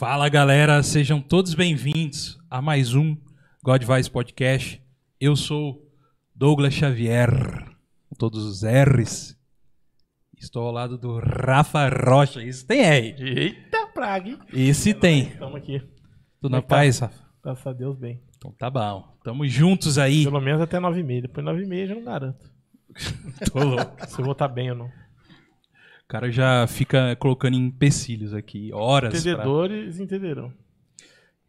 Fala galera, sejam todos bem-vindos a mais um God Vice Podcast. Eu sou Douglas Xavier, com todos os R's. Estou ao lado do Rafa Rocha. Isso tem R. Eita praga, hein? Esse tem. Estamos aqui. Tudo na é tá? paz, Rafa? Graças a Deus, bem. Então tá bom. Tamo juntos aí. Pelo menos até 9h30. Depois 9h30 já não garanto Tô louco. se eu vou estar bem ou não. O cara já fica colocando empecilhos aqui, horas. pra- Entendedores entenderão.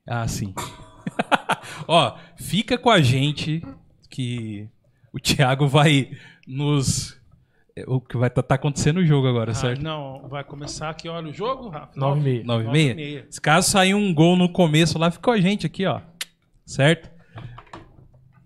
Ah, sim. Ó, fica com a gente que o Thiago vai nos. é, O que vai estar acontecendo no jogo agora, Ah, certo? não, vai começar aqui, olha o jogo, Rafa. 9h30. Nove e nove e meia? meia. Se caso sair um gol no começo lá, fica com a gente aqui, ó. Certo?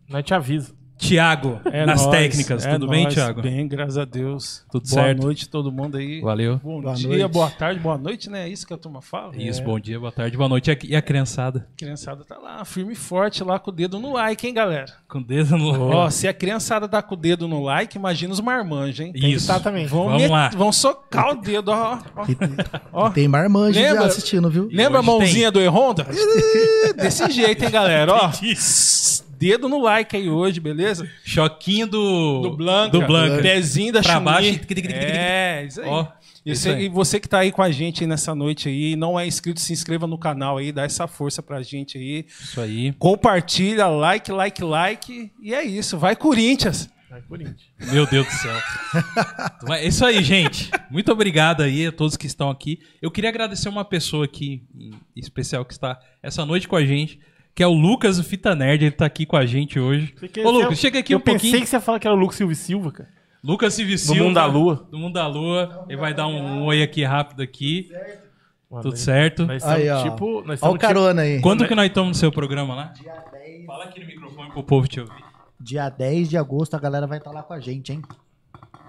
Nós te avisa. Thiago, É nas nóis, técnicas, é tudo bem, nóis, Thiago? Bem, graças a Deus. Tudo boa certo? noite todo mundo aí. Valeu. Bom Boa dia, noite. boa tarde, boa noite, né? É isso que a turma fala. Isso, É. bom dia, boa tarde, boa noite. E a- E a criançada? A criançada tá lá, firme e forte, lá com o dedo no like, hein, galera? Com o dedo no. Ó, se a criançada tá com o dedo no like, imagina os marmanjos, hein? Isso. Exatamente. Vão, Vamos met- lá. vão socar o dedo, ó. ó. E tem, Ó. tem marmanjo já Lembra- assistindo, viu? Lembra a mãozinha do E-Honda? Desse jeito, hein, galera? Ó, dedo no like aí hoje, beleza? Choquinho do. Do Blanca. Do Blanca. Pezinho da Pra baixo. É, isso aí. Ó, E isso você, aí. e você que tá aí com a gente aí nessa noite aí, e não é inscrito, se inscreva no canal aí, dá essa força pra gente aí. Isso aí. Compartilha, like, like, like. E é isso. Vai, Corinthians! Vai, Corinthians. Meu Deus do céu. Então é isso aí, gente. Muito obrigado aí a todos que estão aqui. Eu queria agradecer uma pessoa aqui em especial que está essa noite com a gente, que é o Lucas, o Fita Nerd. Ele tá aqui com a gente hoje. Ô, eu- Lucas, chega aqui eu um pouquinho. pensei que você ia falar que era o Lucas Silva Silva, cara. Lucas Silva Silva. Mundo da Lua. Do Mundo da Lua. Ele vai dar um oi aqui rápido aqui. Mano, Tudo certo. Nós Aí, ó. tipo. Nós Olha estamos o carona aí. Quando que nós estamos no seu programa lá? Fala aqui no microfone pro povo te ouvir. Dia 10 de agosto a galera vai estar lá com a gente, hein?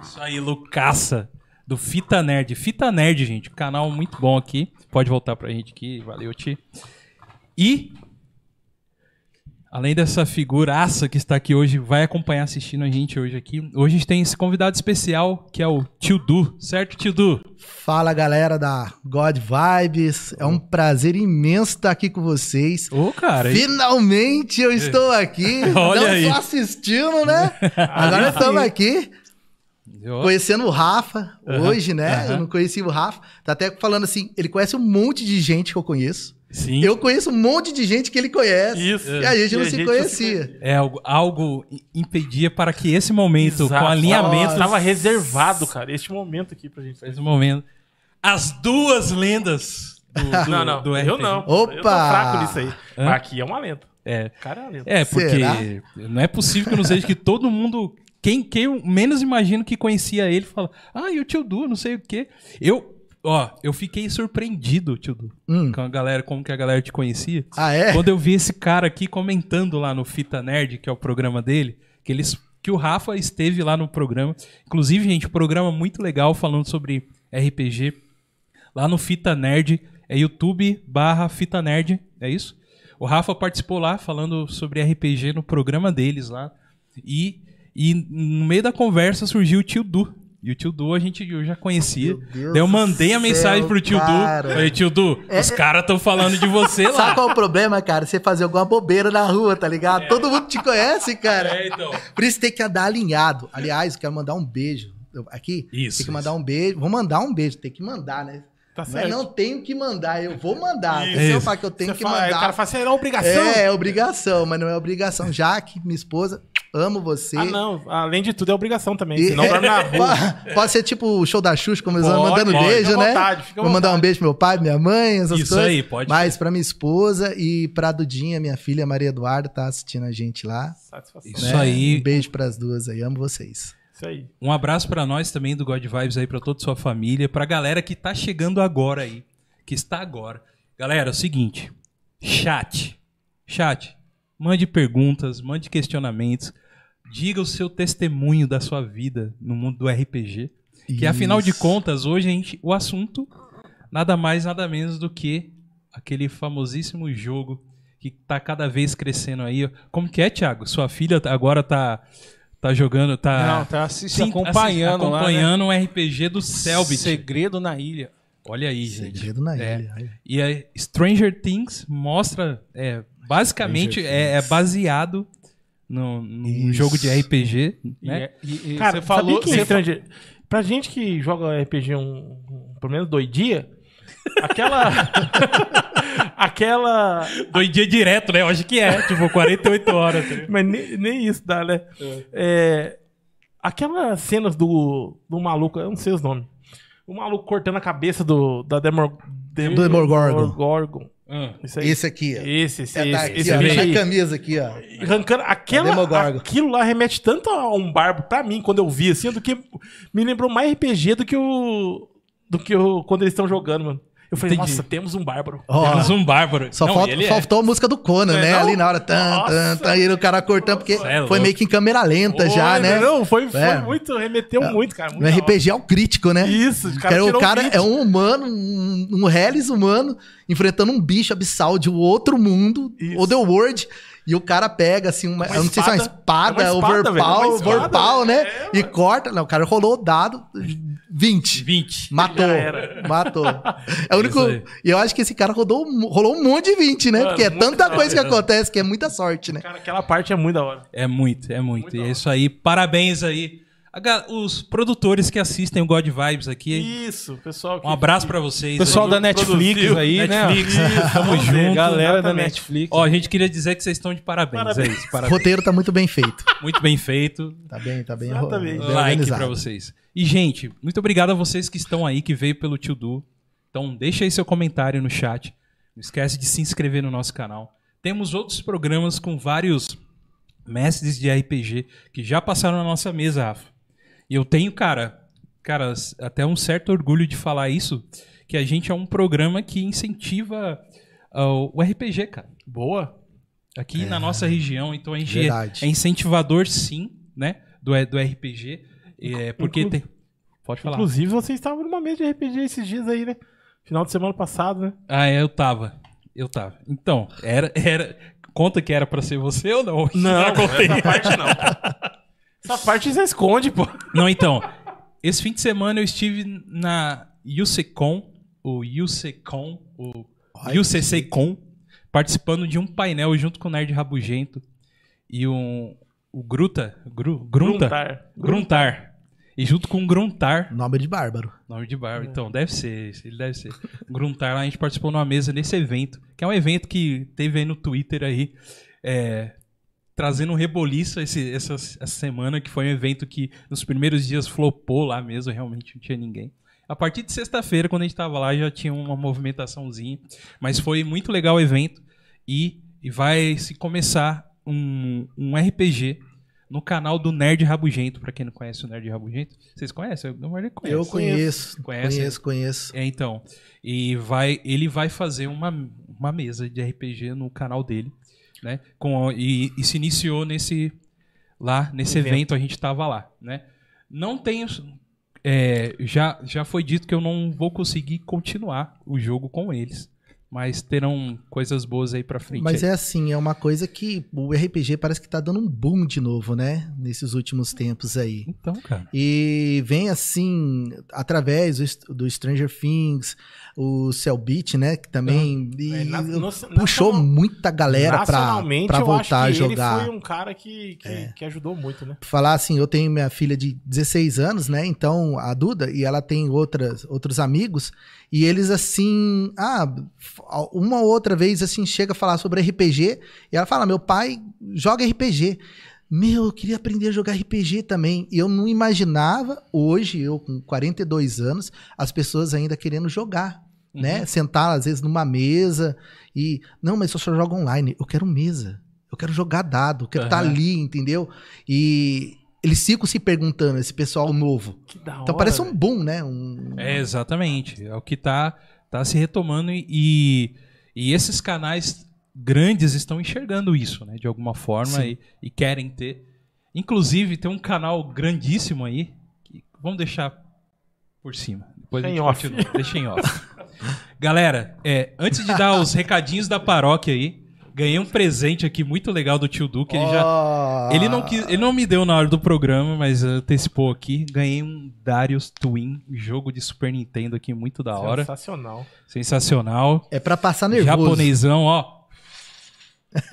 Isso aí, Lucaça, do Fita Nerd. Fita Nerd, gente, canal muito bom aqui. Pode voltar pra gente aqui, valeu, Ti. E, além dessa figuraça que está aqui hoje, vai acompanhar assistindo a gente hoje aqui. Hoje a gente tem esse convidado especial, que é o Tio Du, certo, Tio Du? Fala galera da God Vibes. É um prazer imenso estar aqui com vocês. Ô, cara, Finalmente eu estou aqui. Olha Não aí. só assistindo, né? Agora estamos aqui conhecendo o Rafa hoje, né? aham. Eu não conhecia o Rafa. Tá até falando assim, ele conhece um monte de gente que eu conheço. Sim, Eu conheço um monte de gente que ele conhece. Isso. E a gente E não a se gente não se conhecia. é algo, algo impedia para que esse momento, Exato. com alinhamento, Tava reservado, cara, este momento aqui pra gente. esse momento, as duas lendas do, do, não, não. do eu RPG. não. Opa! Eu tô fraco nisso aí. Hã? Aqui é uma lenda. É, O cara é uma lenda. É, porque Será? não é possível que eu não seja que todo mundo. Quem, quem eu menos imagino que conhecia ele fala, ah, e o tio Du, não sei o quê. Eu, ó, eu fiquei surpreendido, tio Du, Hum. com a galera, como que a galera te conhecia. Ah, é? Quando eu vi esse cara aqui comentando lá no Fita Nerd, que é o programa dele, que eles que o Rafa esteve lá no programa. Inclusive, gente, programa muito legal falando sobre RPG. Lá no Fita Nerd, é YouTube barra Fita Nerd, é isso? O Rafa participou lá falando sobre RPG no programa deles lá. E, e no meio da conversa surgiu o tio Du. E o tio Du a gente eu já conhecia. Daí eu mandei a céu, mensagem pro tio cara. Du. Falei, tio Du, os caras estão falando de você lá. Sabe qual é o problema, cara? Você fazer alguma bobeira na rua, tá ligado? Todo mundo te conhece, cara. É, então. Por isso tem que andar alinhado. Aliás, quero mandar um beijo. Aqui? Isso, Tem que mandar isso. um beijo. Vou mandar um beijo. Tem que mandar, né? Tá Mas certo. não tenho que mandar. Eu vou mandar. Isso. Se eu falar que eu tenho Você que fala- mandar. O cara fala assim, era obrigação. É, é obrigação, mas não é obrigação. Já que minha esposa, amo você. Ah, não. Além de tudo, é obrigação também. E- Senão na rua. Pode- ser tipo o show da Xuxa, começando Pode, mandando pode, beijo, fica né? vontade, fica Vou mandar um beijo pro meu pai, minha mãe, essas Isso coisas. aí, pode. Mas pra minha esposa e pra Dudinha, minha filha Maria Eduarda, tá assistindo a gente lá. Satisfação. Isso né? aí. Um beijo pras duas aí, amo vocês. Isso aí. Um abraço pra nós também do God Vibes aí, pra toda sua família, pra galera que tá chegando agora aí, que está agora. Galera, é o seguinte, chat, chat, mande perguntas, mande questionamentos, diga o seu testemunho da sua vida no mundo do RPG, que afinal de Isso. contas, hoje a gente, o assunto nada mais, nada menos do que aquele famosíssimo jogo que que tá cada vez crescendo aí. Como que é, Thiago? Sua filha agora tá, tá jogando, tá, Não, tá assi- sim, acompanhando assi- lá, acompanhando um RPG do né? Selbit. Segredo na ilha. Olha aí, gente. Segredo na É. ilha. E a Stranger Things mostra, é, basicamente, é, é baseado no, num jogo de RPG, né? é- E, e Cara, você falou. que você. Pra gente que joga RPG um, um- pelo menos dois dias, aquela... aquela... Dois dias direto, né? Eu acho que é, tipo, 48 horas. ligado? Mas nem, nem isso dá, né? É, aquelas cenas do, do maluco, eu não sei os nomes. O maluco cortando a cabeça do, da Demor... Dem- Do Demogorgon. Aí. Esse aqui, ó. Esse, esse, É, tá esse, aqui, esse ó, na camisa aqui, ó. Arrancando aquela, aquilo lá remete tanto a um barbo pra mim quando eu vi assim, do que me lembrou mais RPG do que o do que o quando eles estão jogando, mano. Eu falei, Entendi. nossa, temos um bárbaro. Ó, Temos um bárbaro. Só Não, falta- é. faltou a música do Conan, é né? não? Ali na hora. Tan, tan, tan, e o cara cortando, porque é foi meio que em câmera lenta já, Oi, né? Não, foi, foi É. muito, remeteu muito, cara. muito RPG é o crítico, né? Isso, o cara, o cara 20. é um humano, um, um Hellis humano, enfrentando um bicho abissal de outro mundo, Isso. Otherworld, e o cara pega, assim, uma, Uma eu não sei se é uma espada. É uma espada, velho, é overpower, uma espada, overpower, né? é, e corta. Não, o cara rolou o dado 20. 20. Matou. Já era. Matou. É o único. E eu acho que esse cara rodou, rolou um monte de 20, né? Mano, Porque é tanta coisa que acontece que é muita sorte, né? Cara, aquela parte é muito da hora. É muito, é muito. Muito e é isso aí. Parabéns aí. Os produtores que assistem o God Vibes aqui. Isso, pessoal. que- Um abraço pra vocês. Pessoal aí. da Netflix produziu. aí, Netflix, né? tamo junto. Galera da Exatamente. Netflix. Ó, a gente queria dizer que vocês estão de parabéns. Parabéns. É isso, O parabéns. roteiro tá muito bem feito. Muito bem feito. Tá bem, tá bem, Exatamente. bem like organizado. pra vocês. E, gente, muito obrigado a vocês que estão aí, que veio pelo Tio Du. Então, deixa aí seu comentário no chat. Não esquece de se inscrever no nosso canal. Temos outros programas com vários mestres de RPG que já passaram na nossa mesa, Rafa. E eu tenho, cara, cara, até um certo orgulho de falar isso, que a gente é um programa que incentiva ah, o RPG, cara. Boa. Aqui na nossa região, então a gente é, Verdade. é incentivador, sim, né? Do, do RPG. É, porque Inclu- tem. Pode falar. Inclusive, vocês estavam numa mesa de RPG esses dias aí, né? Final de semana passado, né? Ah, é, eu tava. Eu tava. Então, era. era conta que era pra ser você ou não? Não, Já contei. essa parte não. Essa parte você esconde, pô. Não, então. Esse fim de semana eu estive na UCCon, o UCCon, o UCCCon, participando de um painel junto com o Nerd Rabugento e um, o Gruta, Gru, Grunta, Gruntar. Gruntar. E junto com o Gruntar, Nome de bárbaro. nome de barba, então deve ser, esse, ele deve ser. Gruntar lá, a gente participou numa mesa nesse evento, que é um evento que teve aí no Twitter aí, é, trazendo um reboliço esse, essa, essa semana, que foi um evento que nos primeiros dias flopou lá mesmo, realmente não tinha ninguém. A partir de sexta-feira, quando a gente tava lá, já tinha uma movimentaçãozinha, mas foi muito legal o evento e, e vai se começar um, um RPG no canal do Nerd Rabugento, pra quem não conhece o Nerd Rabugento. Vocês conhecem? Eu, eu conheço. Eu conheço, Conhece? conheço, conheço. É, então. E vai, ele vai fazer uma, uma mesa de RPG no canal dele, né? Com, e, e se iniciou nesse lá nesse Evento. evento. a gente tava lá, né? Não tenho é, já já foi dito que eu não vou conseguir continuar o jogo com eles, mas terão coisas boas aí pra frente. Mas é assim, é uma coisa que o RPG parece que tá dando um boom de novo, né? Nesses últimos tempos aí. Então, cara. E vem assim, através do Stranger Things, o Cellbit, né? Que também É, na- no- puxou nacional- muita galera pra, pra voltar a acho que jogar. Ele foi um cara que, que, que ajudou muito, né? falar assim, eu tenho minha filha de 16 anos, né? Então, a Duda, e ela tem outras, outros amigos, e eles assim, ah, uma ou outra vez assim chega a falar sobre RPG, e ela fala: "Meu pai joga RPG". Meu, eu queria aprender a jogar RPG também. E eu não imaginava, hoje, eu com 42 anos, as pessoas ainda querendo jogar. Né? Sentar, às vezes, numa mesa e. Não, mas eu só jogo online. Eu quero mesa. Eu quero jogar dado. Eu quero estar Aham. ali, entendeu? E eles ficam se perguntando, esse pessoal novo. Que da hora. Então parece um boom, né? Um... É, exatamente. É o que tá, tá se retomando e, e, e esses canais grandes estão enxergando isso, né? De alguma forma e, e querem ter. Inclusive, tem um canal grandíssimo aí. Que, vamos deixar por cima. Depois a Deixa gente em off. continua. Deixa em off. Galera, é, antes de dar os recadinhos da paróquia aí, Ganhei um presente aqui muito legal do tio Duque. Ele, já, Ó. ele, não quis- ele não me deu na hora do programa, mas antecipou aqui. Ganhei um Darius Twin, jogo de Super Nintendo aqui, muito da hora. Sensacional. Sensacional. É pra passar nervoso. Japonesão, ó.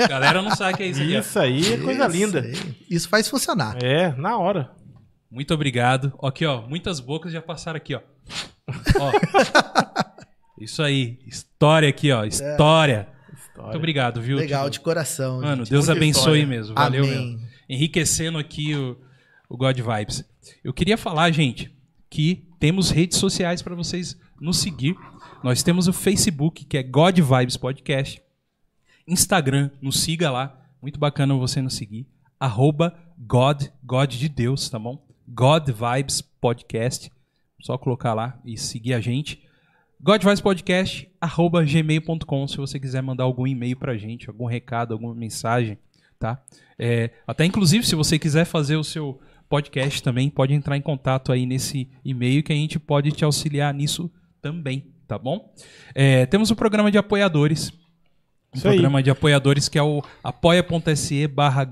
Galera não sabe o que é isso aqui. Isso aí é coisa Isso linda. aí. Isso faz funcionar. É, na hora. Muito obrigado. Aqui, ó. Muitas bocas já passaram aqui, ó. Ó. Isso aí. História aqui, ó. História. Muito obrigado, viu? Legal, de coração. Mano, gente. Deus muita abençoe história. mesmo. Valeu Amém. mesmo. Enriquecendo aqui o, o God Vibes. Eu queria falar, gente, que temos redes sociais para vocês nos seguir. Nós temos o Facebook, que é God Vibes Podcast. Instagram, nos siga lá. Muito bacana você nos seguir. Arroba God, God de Deus, tá bom? God Vibes Podcast. Só colocar lá e seguir a gente. Godvicepodcast, arroba gmail.com, se você quiser mandar algum e-mail pra gente, algum recado, alguma mensagem, tá? É, até inclusive, se você quiser fazer o seu podcast também, pode entrar em contato aí nesse e-mail que a gente pode te auxiliar nisso também, tá bom? É, temos o programa de apoiadores, um Isso aí. programa de apoiadores que é o apoia.se barra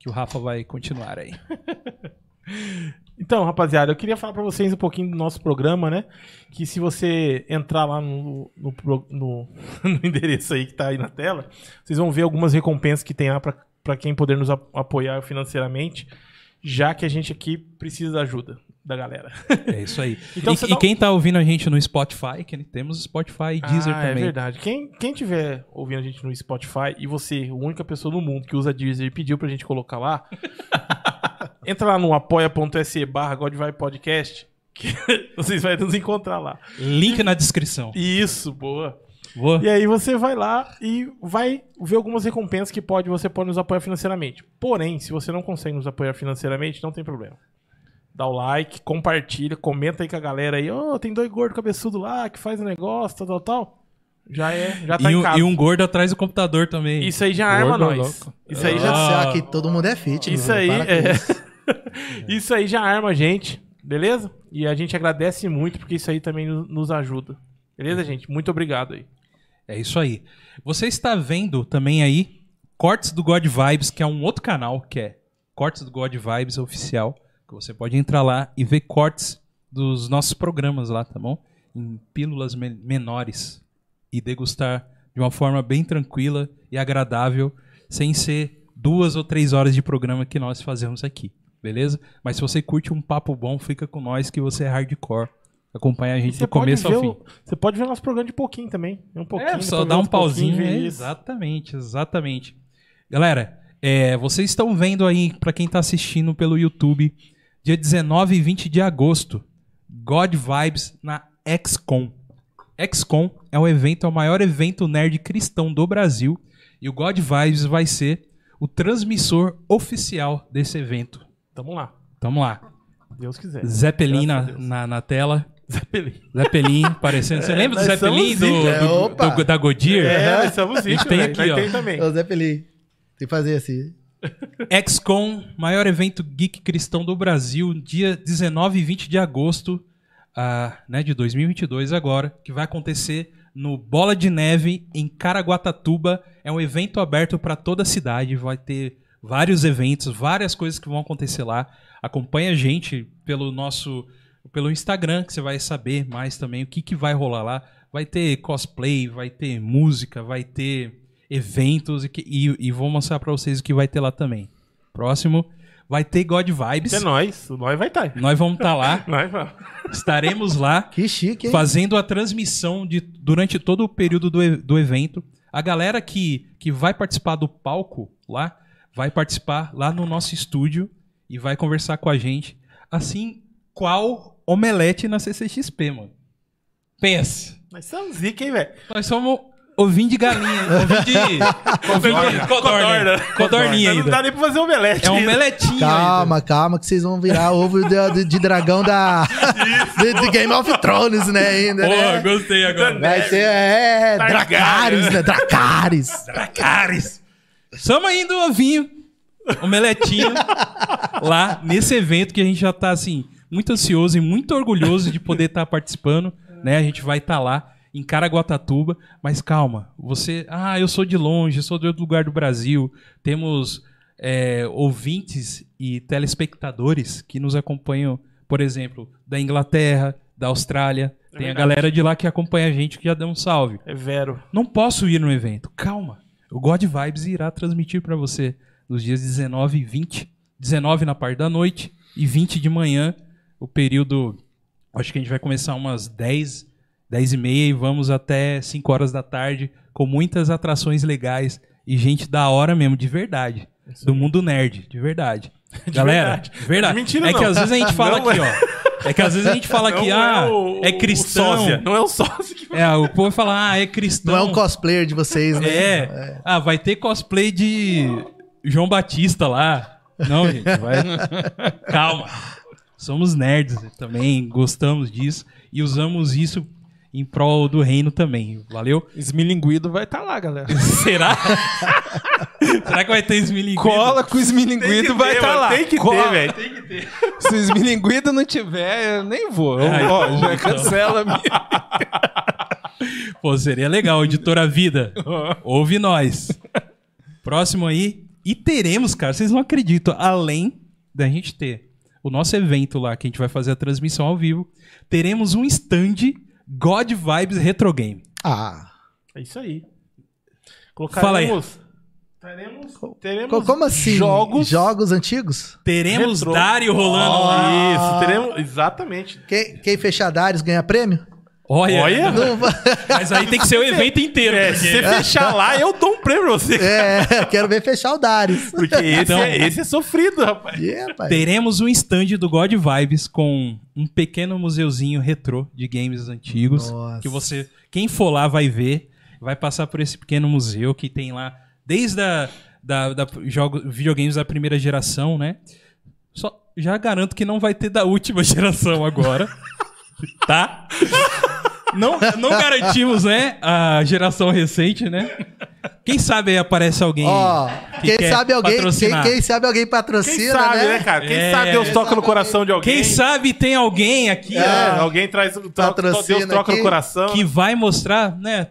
que o Rafa vai continuar aí. Então, rapaziada, eu queria falar pra vocês um pouquinho do nosso programa, né? Que se você entrar lá no, no, no- no endereço aí que tá aí na tela, vocês vão ver algumas recompensas que tem lá pra, pra quem poder nos ap- apoiar financeiramente, já que a gente aqui precisa da ajuda da galera. É isso aí. Então e, e um- quem tá ouvindo a gente no Spotify, que temos Spotify e Deezer ah, é também. verdade. Quem, quem tiver ouvindo a gente no Spotify e você, a única pessoa no mundo que usa Deezer e pediu pra gente colocar lá, entra lá no apoia.se barra Podcast que vocês vão nos encontrar lá. Link na descrição. Isso, boa. Boa. E aí você vai lá e vai ver algumas recompensas que pode, você pode nos apoiar financeiramente. Porém, se você não consegue nos apoiar financeiramente, não tem problema. Dá o like, compartilha, comenta aí com a galera aí. Ô, tem dois gordos cabeçudos lá que faz o negócio, tal, tal, tal. Já é, já tá e, em um, casa. e um gordo atrás do computador também. Isso aí já arma Gordo nós. louco. Isso aí já Ah. Já que todo mundo é fit. Isso meu, aí, para com é. isso. Aí já arma a gente, beleza? E a gente agradece muito porque isso aí também no- nos ajuda. Beleza, gente? Muito obrigado aí. É isso aí. Você está vendo também aí Cortes do God Vibes, que é um outro canal, que é Cortes do God Vibes Oficial, que você pode entrar lá e ver cortes dos nossos programas lá, tá bom? Em pílulas me- menores e degustar de uma forma bem tranquila e agradável, sem ser duas ou três horas de programa que nós fazemos aqui, beleza? Mas se você curte um papo bom, fica com nós que você é hardcore. Acompanha a gente do começo ao fim. o- você pode ver nosso programa de pouquinho também. Um pouquinho, É, só dar um pauzinho. ver é, isso. exatamente, exatamente. Galera, é, vocês estão vendo aí, pra quem tá assistindo pelo YouTube, dia 19 e 20 de agosto, God Vibes na XCOM. XCOM é um evento, é o maior evento nerd cristão do Brasil. E o God Vibes vai ser o transmissor oficial desse evento. Tamo lá. Tamo lá. Deus quiser. Zeppelin na, na, na tela. Zeppelin. Zeppelin aparecendo. Você lembra do Zeppelin do, do- Opa. do- da Goodyear? É, nós somos A gente isso, tem velho. aqui, Nós ó. tem também. Zé Felipe, tem que fazer assim. XCOM, maior evento geek cristão do Brasil, dia 19 e 20 de agosto ah, né, de 2022 agora, que vai acontecer no Bola de Neve, em Caraguatatuba. É um evento aberto para toda a cidade, vai ter vários eventos, várias coisas que vão acontecer lá. Acompanha a gente pelo nosso pelo Instagram, que você vai saber mais também o que, que vai rolar lá. Vai ter cosplay, vai ter música, vai ter eventos e, que- e, e vou mostrar pra vocês o que vai ter lá também. Próximo, vai ter God Vibes. É nós. Nós vai estar. Nós vamos estar lá, Nós vamos. estaremos lá Que chique, hein? fazendo a transmissão de, durante todo o período do, do evento. A galera que, que vai participar do palco lá, vai participar lá no nosso estúdio e vai conversar com a gente. Assim, qual omelete na CCXP, mano? Pensa. Nós somos zica, hein, velho? Nós somos ovinho de galinha, ovinho de... ovinho de codorna. Codorninha Mas Não dá ainda. nem pra fazer omelete. É um ainda. omeletinho Calma, calma, que vocês vão virar ovo de, de- de dragão da. de, de Game of Thrones, né? Ainda, ainda. Pô, né? gostei agora. Vai ser, é, Targaryen. Dracarys, né? Dracarys. Dracarys. Somos ainda o ovinho, omeletinho, lá nesse evento que a gente já tá, assim, muito ansioso e muito orgulhoso de poder estar participando, né? A gente vai estar lá em Caraguatatuba, mas calma, você, ah, eu sou de longe, sou de outro lugar do Brasil, temos é, ouvintes e telespectadores que nos acompanham, por exemplo, da Inglaterra, da Austrália, É tem a verdade. galera de lá que acompanha a gente que já deu um salve. É vero. Não posso ir no evento. Calma. O God Vibes irá transmitir para você nos dias 19 e 20. 19 na parte da noite e 20 de manhã. O período. Acho que a gente vai começar umas 10, 10 e meia e vamos até 5 horas da tarde com muitas atrações legais e gente da hora mesmo, de verdade. Do mundo nerd, de verdade. Galera, verdade. de verdade. De mentira, é que não. às vezes a gente fala Não aqui, ó. É que às vezes a gente fala que, Não ah, o- é o cristão. sósia, Não é o sócio que É, o povo fala, ah, é cristão. Não é um cosplayer de vocês, né? É. Ah, vai ter cosplay de João Batista lá. Não, gente, vai. Calma. Somos nerds também, gostamos disso e usamos isso em prol do reino também. Valeu? Esmilinguido vai estar lá, galera. Será? Será que vai ter esmilinguido? Cola com o esmilinguido vai estar lá. Tem que Cola. ter, velho. Se o esmilinguido não tiver, eu nem vou. Eu, Ai, ó, então, já então. cancela minha. Pô, seria legal, editora Vida. Ouve nós. Próximo aí. E teremos, cara, vocês não acreditam, além da gente ter o nosso evento lá, que a gente vai fazer a transmissão ao vivo, teremos um stand God Vibes Retro Game. Ah. É isso aí. Fala aí. Colocaremos. Teremos, teremos Co- Como assim? jogos. Jogos antigos? Teremos Retro. Dario rolando lá. Isso, teremos. Exatamente. Quem, quem fechar Darius ganha prêmio? Olha, Olha. Não mas aí tem que ser o evento inteiro. É, porque- se você fechar lá, eu dou um prêmio pra você. É, quero ver fechar o Darius. Porque esse, Então- é, esse é sofrido, rapaz. Yeah. Teremos um stand do God Vibes com um pequeno museuzinho retrô de games antigos. Nossa. Que você, quem for lá vai ver, vai passar por esse pequeno museu que tem lá desde a da, da jogo, videogames da primeira geração, né? Só já garanto que não vai ter da última geração agora, tá? Não, não garantimos, né? A geração recente, né? Quem sabe aí aparece alguém Ó, que quem quer sabe alguém, quem, patrocinar. quem sabe alguém Quem patrocina, sabe, né, né? cara? Quem É. sabe Deus toca no coração de alguém. Quem sabe tem alguém aqui É, ó, alguém traz. Troca, Patrocina Deus troca aqui. no coração. que vai mostrar, né?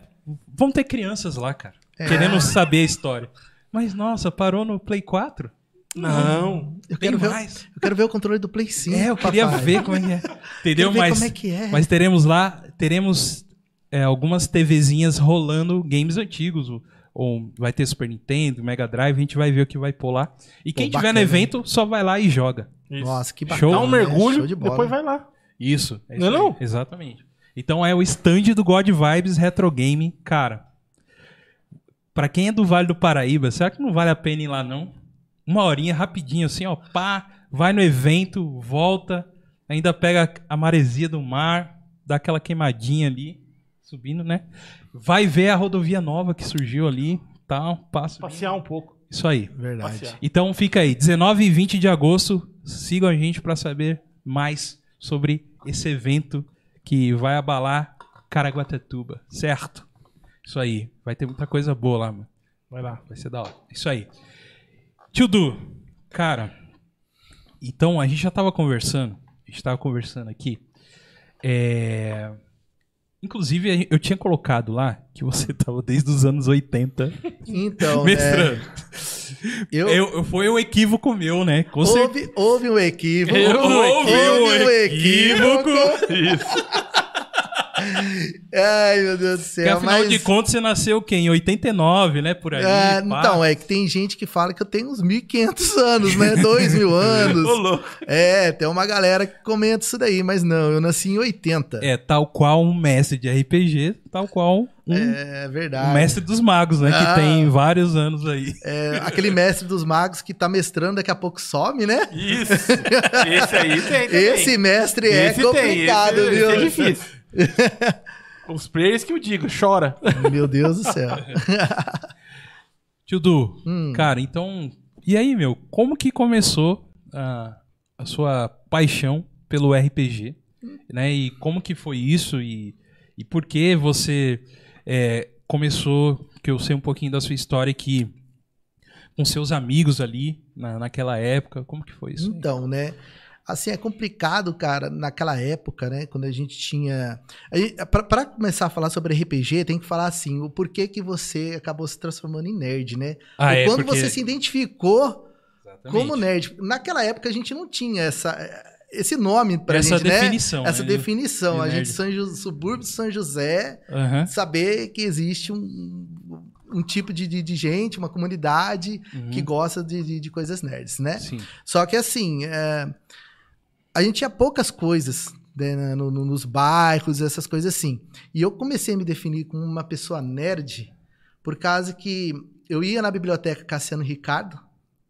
Vamos ter crianças lá, cara, querendo saber a história. Mas nossa, parou no Play 4? Não. Eu Tem quero, ver, mais. eu quero ver o controle do Play 5. É, eu queria papai. ver como é que é. Entendeu? Mas, como é que é. mas teremos lá, teremos é, algumas TVzinhas rolando games antigos. Ou vai ter Super Nintendo, Mega Drive, a gente vai ver o que vai pôr lá. E quem tiver bacana, no evento, só vai lá e joga. Isso. Nossa, que Show. bacana. Dá um né? mergulho, Show de bola. depois vai lá. Isso. É Não é isso não? Exatamente. Então é o stand do God Vibes Retro Game, cara. Pra quem é do Vale do Paraíba, será que não vale a pena ir lá não? Uma horinha rapidinho assim, ó, pá, vai no evento, volta, ainda pega a maresia do mar, dá aquela queimadinha ali, subindo, né? Vai ver a rodovia nova que surgiu ali, tal, passa. Passear um pouco. Isso aí. Verdade. Passear. Então fica aí, 19 e 20 de agosto, sigam a gente para saber mais sobre esse evento que vai abalar Caraguatatuba, certo? Isso aí, vai ter muita coisa boa lá, mano. Vai lá. Vai ser da hora. Isso aí. Tio Du, cara, então a gente já tava conversando, a gente tava conversando aqui, é... Inclusive, eu tinha colocado lá que você tava desde os anos 80 Então, né, mestrando. eu, Eu, eu- foi um equívoco meu, né? Com houve, houve um equívoco. Houve um um equívoco. Isso. Ai, meu Deus do Porque céu. afinal mas... de contas, você nasceu o quê? Em 89, né? Por aí. É, então, é que tem gente que fala que eu tenho uns 1.500 anos, né? 2.000 anos. Ô, louco. É, tem uma galera que comenta isso daí, mas não, eu nasci em 80. É, tal qual um mestre de RPG, tal qual um, É um verdade. mestre dos magos, né? Ah. Que tem vários anos aí. É, aquele mestre dos magos que tá mestrando, daqui a pouco some, né? Isso. Esse aí tem. também. Esse mestre é Esse tem, complicado, esse- viu? esse é difícil. Os players que eu digo, chora. Meu Deus do céu. Tio Du, Hum. cara, então. E aí, meu, como que começou a, a sua paixão pelo RPG? Né? E como que foi isso? E, e por que você é, começou, que eu sei um pouquinho da sua história que com seus amigos ali na, naquela época, como que foi isso? aí? Então, né? Assim, é complicado, cara, naquela época, né? Quando a gente tinha. a gente- Pra, pra começar a falar sobre RPG, tem que falar assim: o porquê que você acabou se transformando em nerd, né? Ah, é, quando porque- você se identificou Exatamente. como nerd. Naquela época a gente não tinha essa, esse nome pra Essa gente, né? definição, Essa né, definição. de A gente. São Jo- subúrbio de São José, Aham. saber que existe um, um tipo de, de, de gente, uma comunidade Uhum. que gosta de, de, de coisas nerds, né? Sim. Só que assim, é, a gente tinha poucas coisas né, no- no- nos bairros, essas coisas assim. E eu comecei a me definir como uma pessoa nerd por causa que eu ia na biblioteca Cassiano Ricardo,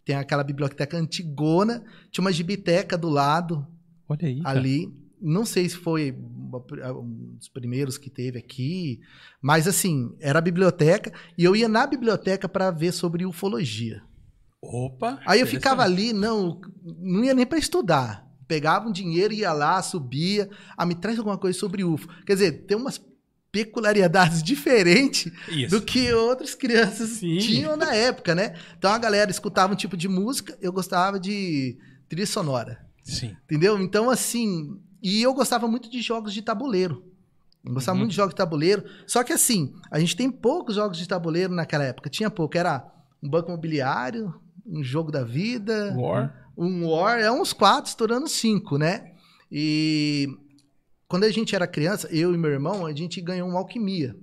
tem aquela biblioteca antigona, tinha uma gibiteca do lado Olha aí. cara. ali. Não sei se foi um dos primeiros que teve aqui, mas assim, era a biblioteca e eu ia na biblioteca para ver sobre ufologia. Opa. Aí eu ficava ali, não, não ia nem para estudar. Pegava um dinheiro, ia lá, subia. Ah, me traz alguma coisa sobre UFO. Quer dizer, tem umas peculiaridades diferentes Isso. do que outras crianças Sim. tinham na época, né? Então a galera escutava um tipo de música, eu gostava de trilha sonora. Sim. Entendeu? Então, assim. E eu gostava muito de jogos de tabuleiro. Eu gostava Uhum. muito de jogos de tabuleiro. Só que, assim, a gente tem poucos jogos de tabuleiro naquela época. Tinha pouco. Era um banco imobiliário, um jogo da vida, War. Um War. É uns quatro, estourando cinco, né? E quando a gente era criança, eu e meu irmão, a gente ganhou uma alquimia.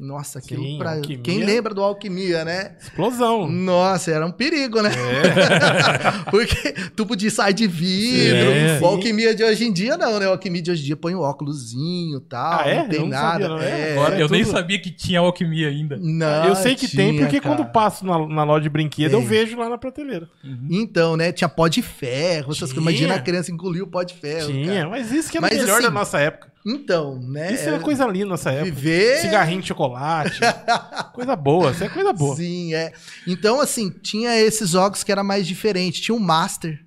Nossa, aquilo Sim, pra... Alquimia. Quem lembra do alquimia, né? Explosão. Nossa, era um perigo, né? É. Porque tubo de sai de vidro. É. O alquimia de hoje em dia, não, né? O alquimia de hoje em dia põe o óculosinho e tal. Ah, é? Não tem Eu não nada. sabia, não é? É. Agora Eu nem tudo- sabia que tinha alquimia ainda. Não, eu sei que tem, tinha, porque cara. quando passo na, na loja de brinquedo, eu Tem. vejo lá na prateleira. Então, né? Tinha pó de ferro. Essas Tinha. coisas. Imagina a criança engolir o pó de ferro. Tinha, cara. mas isso que é Mas, melhor assim, da nossa época. Então, né? Isso é uma coisa linda na nossa época. Viver. Cigarrinho de chocolate. coisa boa, isso é coisa boa. Sim, é. Então, assim, tinha esses jogos que era mais diferente. Tinha um Master.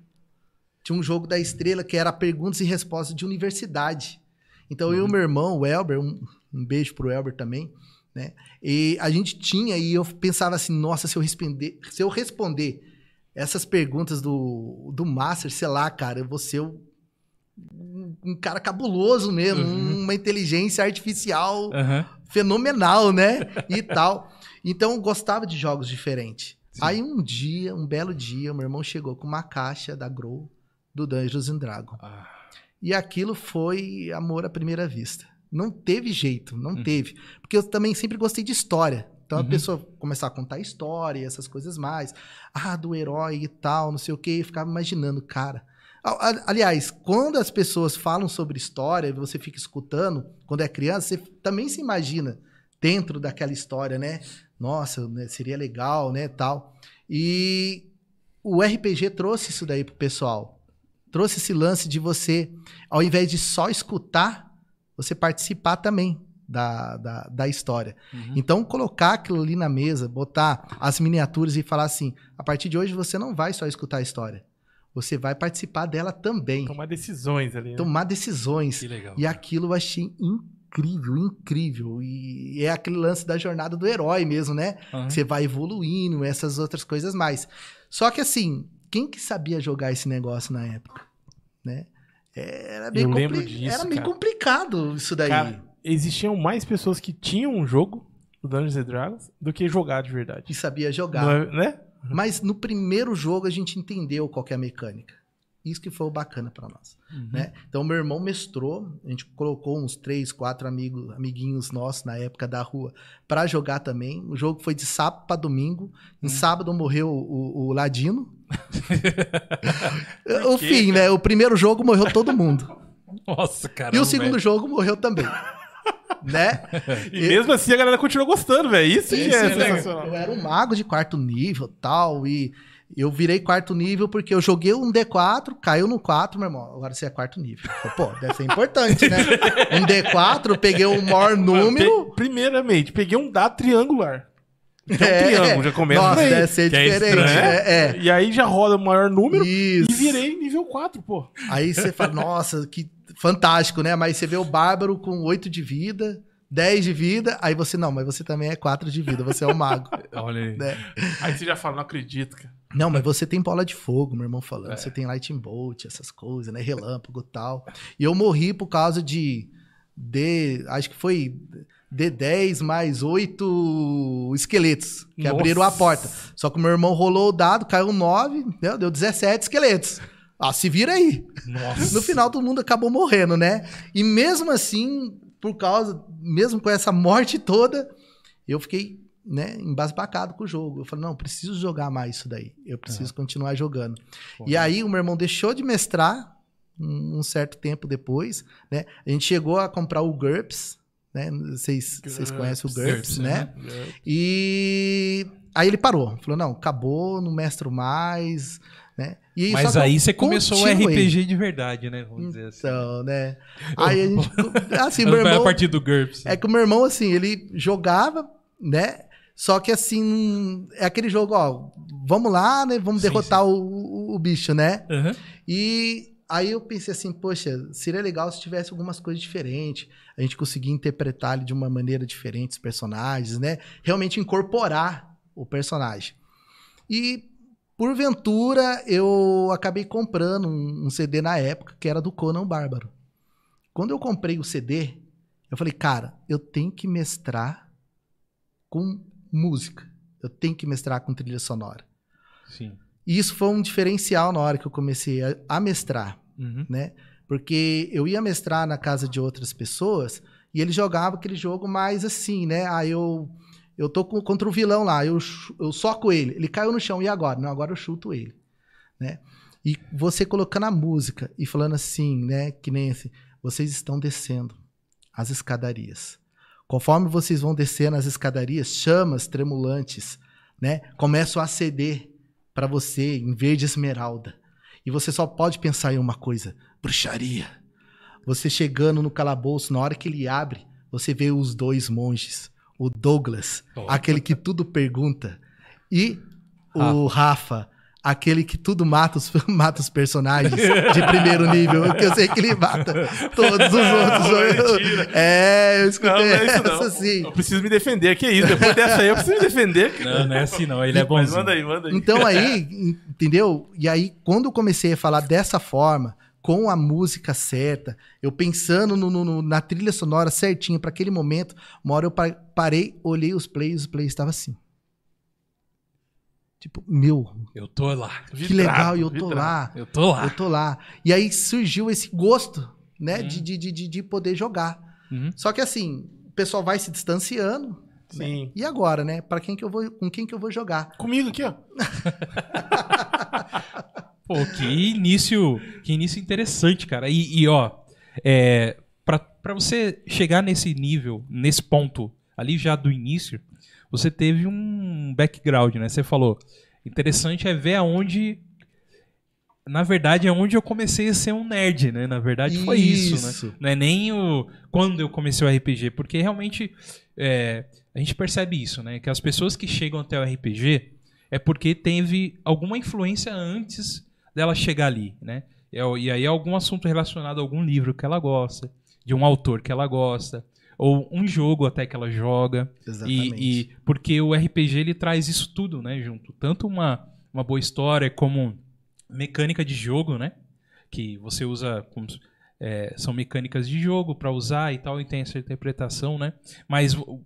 Tinha um jogo da estrela que era perguntas e respostas de universidade. Então, eu e o meu irmão, o Elber, um, um beijo pro Elber também, né? E a gente tinha, e eu pensava assim, nossa, se eu responder, se eu responder essas perguntas do, do Master, sei lá, cara, eu vou ser um, um cara cabuloso mesmo, uma inteligência artificial Aham. fenomenal, né? E tal. Então, eu gostava de jogos diferentes. Sim. Aí, um dia, um belo dia, meu irmão chegou com uma caixa da Grow do Dungeons and Dragons. Ah, E aquilo foi amor à primeira vista. Não teve jeito, não Uhum. teve. Porque eu também sempre gostei de história. Então a Uhum. pessoa começar a contar história e essas coisas mais. Ah, do herói e tal, não sei o quê. Eu ficava imaginando, cara. Aliás, quando as pessoas falam sobre história, e você fica escutando, quando é criança, você também se imagina dentro daquela história, né? Nossa, né, seria legal, né, tal. E o RPG trouxe isso daí pro pessoal. Trouxe esse lance de você, ao invés de só escutar, você participar também da, da, da história. uhum. Então, colocar aquilo ali na mesa, botar as miniaturas e falar assim: a partir de hoje você não vai só escutar a história, você vai participar dela também. Tomar decisões ali. Né? Tomar decisões. Que legal. E aquilo eu achei incrível, incrível. E é aquele lance da jornada do herói mesmo, né? Aham. Você vai evoluindo, essas outras coisas mais. Só que assim, quem que sabia jogar esse negócio na época? Né? Era meio, Eu lembro disso, era meio cara. complicado isso daí. Cara, existiam mais pessoas que tinham um jogo do Dungeons and Dragons do que jogar de verdade. que sabia jogar. É- né? Mas no primeiro jogo a gente entendeu qual que é a mecânica. Isso que foi o bacana pra nós. Uhum. né? Então, meu irmão mestrou, a gente colocou uns três, quatro amigos, amiguinhos nossos na época da rua pra jogar também. O jogo foi de sábado pra domingo. Em sábado morreu o, o Ladino. o fim, né? O primeiro jogo morreu todo mundo. Nossa, cara. e o segundo jogo morreu também. Né? E mesmo assim a galera continua gostando, velho. Isso que é, é sensacional. Eu era um mago de quarto nível tal, e eu virei quarto nível porque eu joguei um D4, caiu no 4, meu irmão. Agora você é quarto nível. Pô, deve ser importante, né? Um D4, eu peguei o maior número. Pe- primeiramente, peguei um dado triangular. Que é um É. triângulo, já começa Nossa, deve ser Que é diferente. estranho. né? É. E aí já roda o maior número Isso. e virei nível 4, pô. Aí você fala, nossa, que fantástico, né? Mas você vê o Bárbaro com 8 de vida, 10 de vida, aí você, não, mas você também é 4 de vida, você é o mago. Olha aí. né? Aí você já fala, não acredito, cara. Não, mas você tem bola de fogo, meu irmão falando. É. Você tem lightning bolt, essas coisas, né? Relâmpago e tal. E eu morri por causa de. D, acho que foi D10 mais 8 esqueletos que Nossa. abriram a porta. Só que o meu irmão rolou o dado, caiu 9, deu, deu 17 esqueletos. Ah, se vira aí. Nossa. No final, todo mundo acabou morrendo, né? E mesmo assim, por causa, mesmo com essa morte toda, eu fiquei, né, embasbacado com o jogo. Eu falei, não, preciso jogar mais isso daí. Eu preciso continuar jogando. E aí, o meu irmão deixou de mestrar um, um certo tempo depois, né? A gente chegou a comprar o GURPS, né? Vocês, conhecem o GURPS, GURPS, né? E aí ele parou. Falou, não, acabou, não mestro mais, só Mas aí você começou o. RPG de verdade, né? Vamos dizer assim. Então, né? Aí a gente. Assim, meu Vai a irmão. partir do GURPS. É que o meu irmão, assim, ele jogava, né? Só que assim, é aquele jogo, ó, vamos lá, né? Vamos Sim, derrotar O, o, o bicho, né? Aham. E aí eu pensei assim, poxa, seria legal se tivesse algumas coisas diferentes. A gente conseguir interpretar ele de uma maneira diferente, os personagens, né? Realmente incorporar o personagem. E, porventura, eu acabei comprando um, um CD na época, que era do Conan Bárbaro. Quando eu comprei o CD, eu falei, cara, eu tenho que mestrar com música. Eu tenho que mestrar com trilha sonora. Sim. E isso foi um diferencial na hora que eu comecei a, a mestrar, Uhum. né? Porque eu ia mestrar na casa de outras pessoas e ele jogava aquele jogo mais assim, né? Aí eu eu tô com- contra o vilão lá, eu, eu soco ele, ele caiu no chão e agora? Não, agora eu chuto ele, né? E você colocando a música e falando assim, né, que nem assim, vocês estão descendo as escadarias. Conforme vocês vão descendo as escadarias, chamas tremulantes, né, começam a acender para você em verde esmeralda. E você só pode pensar em uma coisa: bruxaria. Você chegando no calabouço, na hora que ele abre, você vê os dois monges, o Douglas, Oh. aquele que tudo pergunta, e o Rafa, aquele que tudo mata os, mata os personagens de primeiro nível, que eu sei que ele mata todos os outros. mentira. é, eu Não, escutei não é isso não. essa sim. Eu preciso me defender, que isso? Depois dessa aí eu preciso me defender. Não, não é assim não. Ele é Mas bonzinho. manda aí, manda aí. Então aí, entendeu? E aí, quando eu comecei a falar dessa forma, com a música certa, eu pensando no- no- na trilha sonora certinha para aquele momento, uma hora eu pa- parei, olhei os plays, os plays estavam assim. Tipo, meu, Eu tô lá. que legal, e eu tô vidrado. lá, Eu tô lá. eu tô lá. E aí surgiu esse gosto, né, de, de, de, de- de poder jogar. Uhum. Só que assim, o pessoal vai se distanciando. Sim. E agora, né? Para quem que eu vou, com quem que eu vou jogar? Comigo aqui, ó. Pô, que início, que início interessante, cara. E, e, ó, é, pra, pra você chegar nesse nível, nesse ponto ali já do início, você teve um background, né? Você falou, interessante é ver aonde, na verdade, é onde eu comecei a ser um nerd, né? Na verdade foi isso, Isso. né? Não é nem o quando eu comecei o RPG, porque realmente é, a gente percebe isso, né? Que as pessoas que chegam até o RPG é porque teve alguma influência antes dela chegar ali, né? É E aí algum assunto relacionado a algum livro que ela gosta, de um autor que ela gosta, ou um jogo até que ela joga. Exatamente. E, e- porque o RPG ele traz isso tudo, né, junto. Tanto uma, uma boa história como mecânica de jogo, né? Que você usa como é, são mecânicas de jogo para usar e tal, e tem essa interpretação, né? Mas o-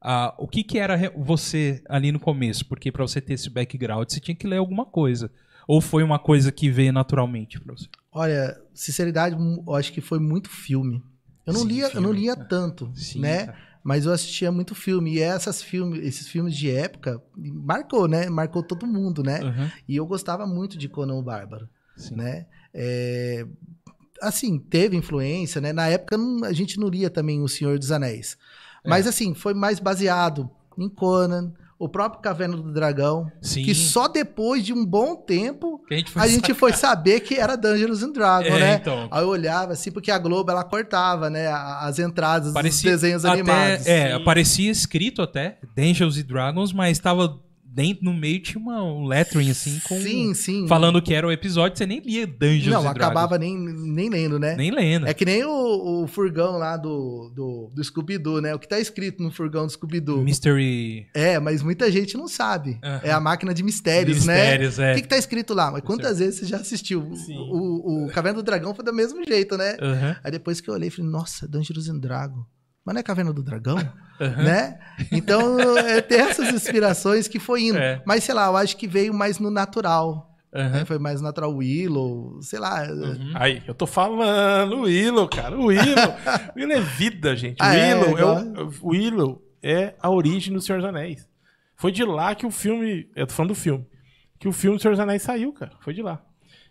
a- o que, que era você ali no começo? Porque para você ter esse background, você tinha que ler alguma coisa. Ou foi uma coisa que veio naturalmente para você? Olha, sinceridade, eu acho que foi muito filme. Eu não Sim, lia, eu não filme. lia tanto, Sim, né? cara. Mas eu assistia muito filme e essas filmes, esses filmes de época marcou, né? Marcou todo mundo, né? Aham, E eu gostava muito de Conan o Bárbaro, sim. né? É, assim, teve influência, né? Na época não- a gente não lia também O Senhor dos Anéis. É. Mas assim, foi mais baseado em Conan, o próprio Caverna do Dragão, Sim. que só depois de um bom tempo Que a gente foi a gente foi saber que era Dungeons and Dragons, É, né? então. Aí eu olhava assim, porque a Globo ela cortava, né? As entradas Parecia dos desenhos até- animados. É, Sim. aparecia escrito até Dungeons e Dragons, mas estava dentro, no meio tinha uma, um lettering assim com. Sim, sim. Falando que era o episódio, você nem lia Dungeons Não, acabava nem, nem lendo, né? Nem lendo. É que nem o, o furgão lá do, do, do Scooby-Doo, né? O que tá escrito no furgão do Scooby-Doo. Mystery. É, mas muita gente não sabe. É a máquina de mistérios, Mistérios, né? é. O que, que tá escrito lá? Mas quantas vezes você já assistiu? Sim. O, o Caverna do Dragão foi do mesmo jeito, né? Aí depois que eu olhei, falei, nossa, Dungeons and Dragons. Mas não é Caverna do Dragão? aham. né? Então, é, tem essas inspirações que foi indo. É. Mas, sei lá, eu acho que veio mais no natural. aham. né? Foi mais natural Willow, sei lá. Uhum. Aí, eu tô falando, o Willow, cara. O Willow. o Willow é vida, gente. O Ah, é, Willow é, igual- o, o Willow é a origem do Senhor dos Anéis. Foi de lá que o filme. Eu tô falando do filme. Que o filme do Senhor dos Anéis saiu, cara. Foi de lá.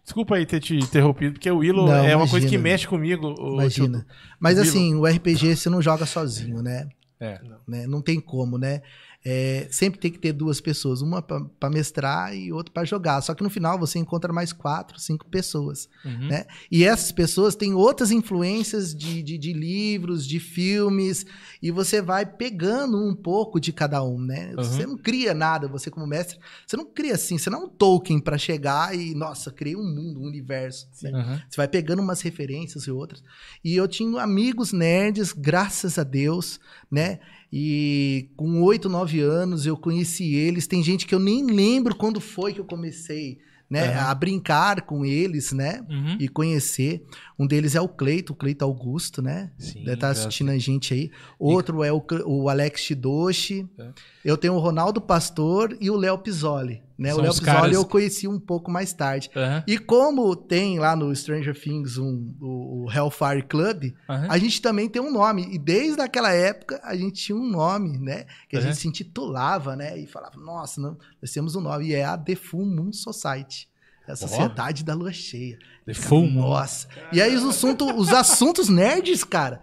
Desculpa aí ter te interrompido, porque o Willow Não, é uma coisa que mexe comigo. o Imagina. Mas Willow. assim, o RPG você não joga sozinho, né? É. né? Não tem como, né? É, sempre tem que ter duas pessoas, uma para mestrar e outra para jogar. Só que no final você encontra mais quatro, cinco pessoas, Uhum. né? E essas pessoas têm outras influências de, de, de livros, de filmes, e você vai pegando um pouco de cada um, né? Uhum. Você não cria nada, você como mestre, você não cria assim, você não é um Tolkien para chegar e, nossa, criei um mundo, um universo. né? Aham. Você vai pegando umas referências e outras. E eu tinha amigos nerds, graças a Deus, né? E com oito, nove anos eu conheci eles. Tem gente que eu nem lembro quando foi que eu comecei, né? Aham. A brincar com eles, né? Uhum. E conhecer. Um deles é o Cleito, o Cleito Augusto, né? Sim, Deve estar já assistindo a gente aí. Outro é o, o Alex Shidoshi. É. Eu tenho o Ronaldo Pastor e o Léo Pisoli. Né? O São Léo os Pisoli caras- eu conheci um pouco mais tarde. Aham, E como tem lá no Stranger Things um, o, o Hellfire Club, aham. a gente também tem um nome. E desde aquela época a gente tinha um nome, né? Que a Uhum. gente se intitulava, né? E falava, nossa, não, nós temos um nome. E é a The Full Moon Society. É a Sociedade da Lua Cheia. The Full Moon. Nossa. E aí os assuntos, os assuntos nerds, cara,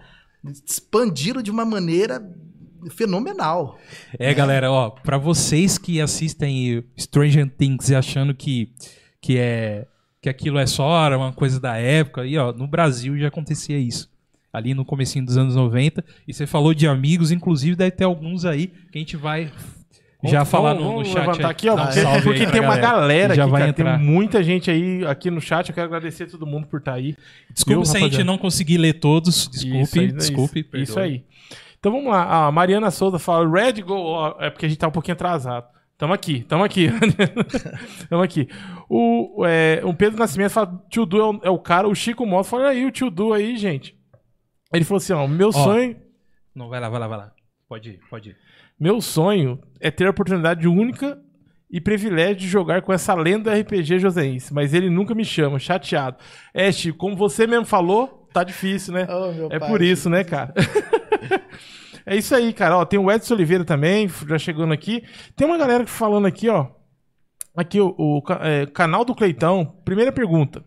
expandiram de uma maneira fenomenal. É, galera, ó, pra vocês que assistem Stranger Things e achando que, que é que aquilo é só uma coisa da época, aí, ó, no Brasil já acontecia isso. Ali no comecinho dos anos 90, e você falou de amigos, inclusive deve ter alguns aí que a gente vai já Vamos- falar vamos- no, no chat. levantar aí. aqui, ó, um porque, aí porque tem uma galera que já aqui, vai cara, entrar. tem muita gente aí aqui no chat, eu quero agradecer a todo mundo por estar aí. Desculpa Viu, se a gente rapaziada? não conseguir ler todos, desculpe, Isso aí, né? desculpe. Isso, isso aí. Então vamos lá. A Mariana Souza fala: Red Go. ó, É porque a gente tá um pouquinho atrasado. Tamo aqui, tamo aqui. tamo aqui. O, é, o Pedro Nascimento fala: Tio Du é o, é o cara. O Chico Moto fala: aí, o tio Du aí, gente. Ele falou assim: ó, meu sonho. Não, vai lá, vai lá, vai lá. Pode ir, pode ir. Meu sonho é ter a oportunidade única e privilégio de jogar com essa lenda RPG joseense, mas ele nunca me chama, chateado. É, Chico, como você mesmo falou, tá difícil, né? Oh, meu É pai. por isso, né, cara? é isso aí, cara. Ó, tem o Edson Oliveira também, já chegando aqui. Tem uma galera falando aqui, ó. Aqui, o, o é, canal do Cleitão. Primeira pergunta.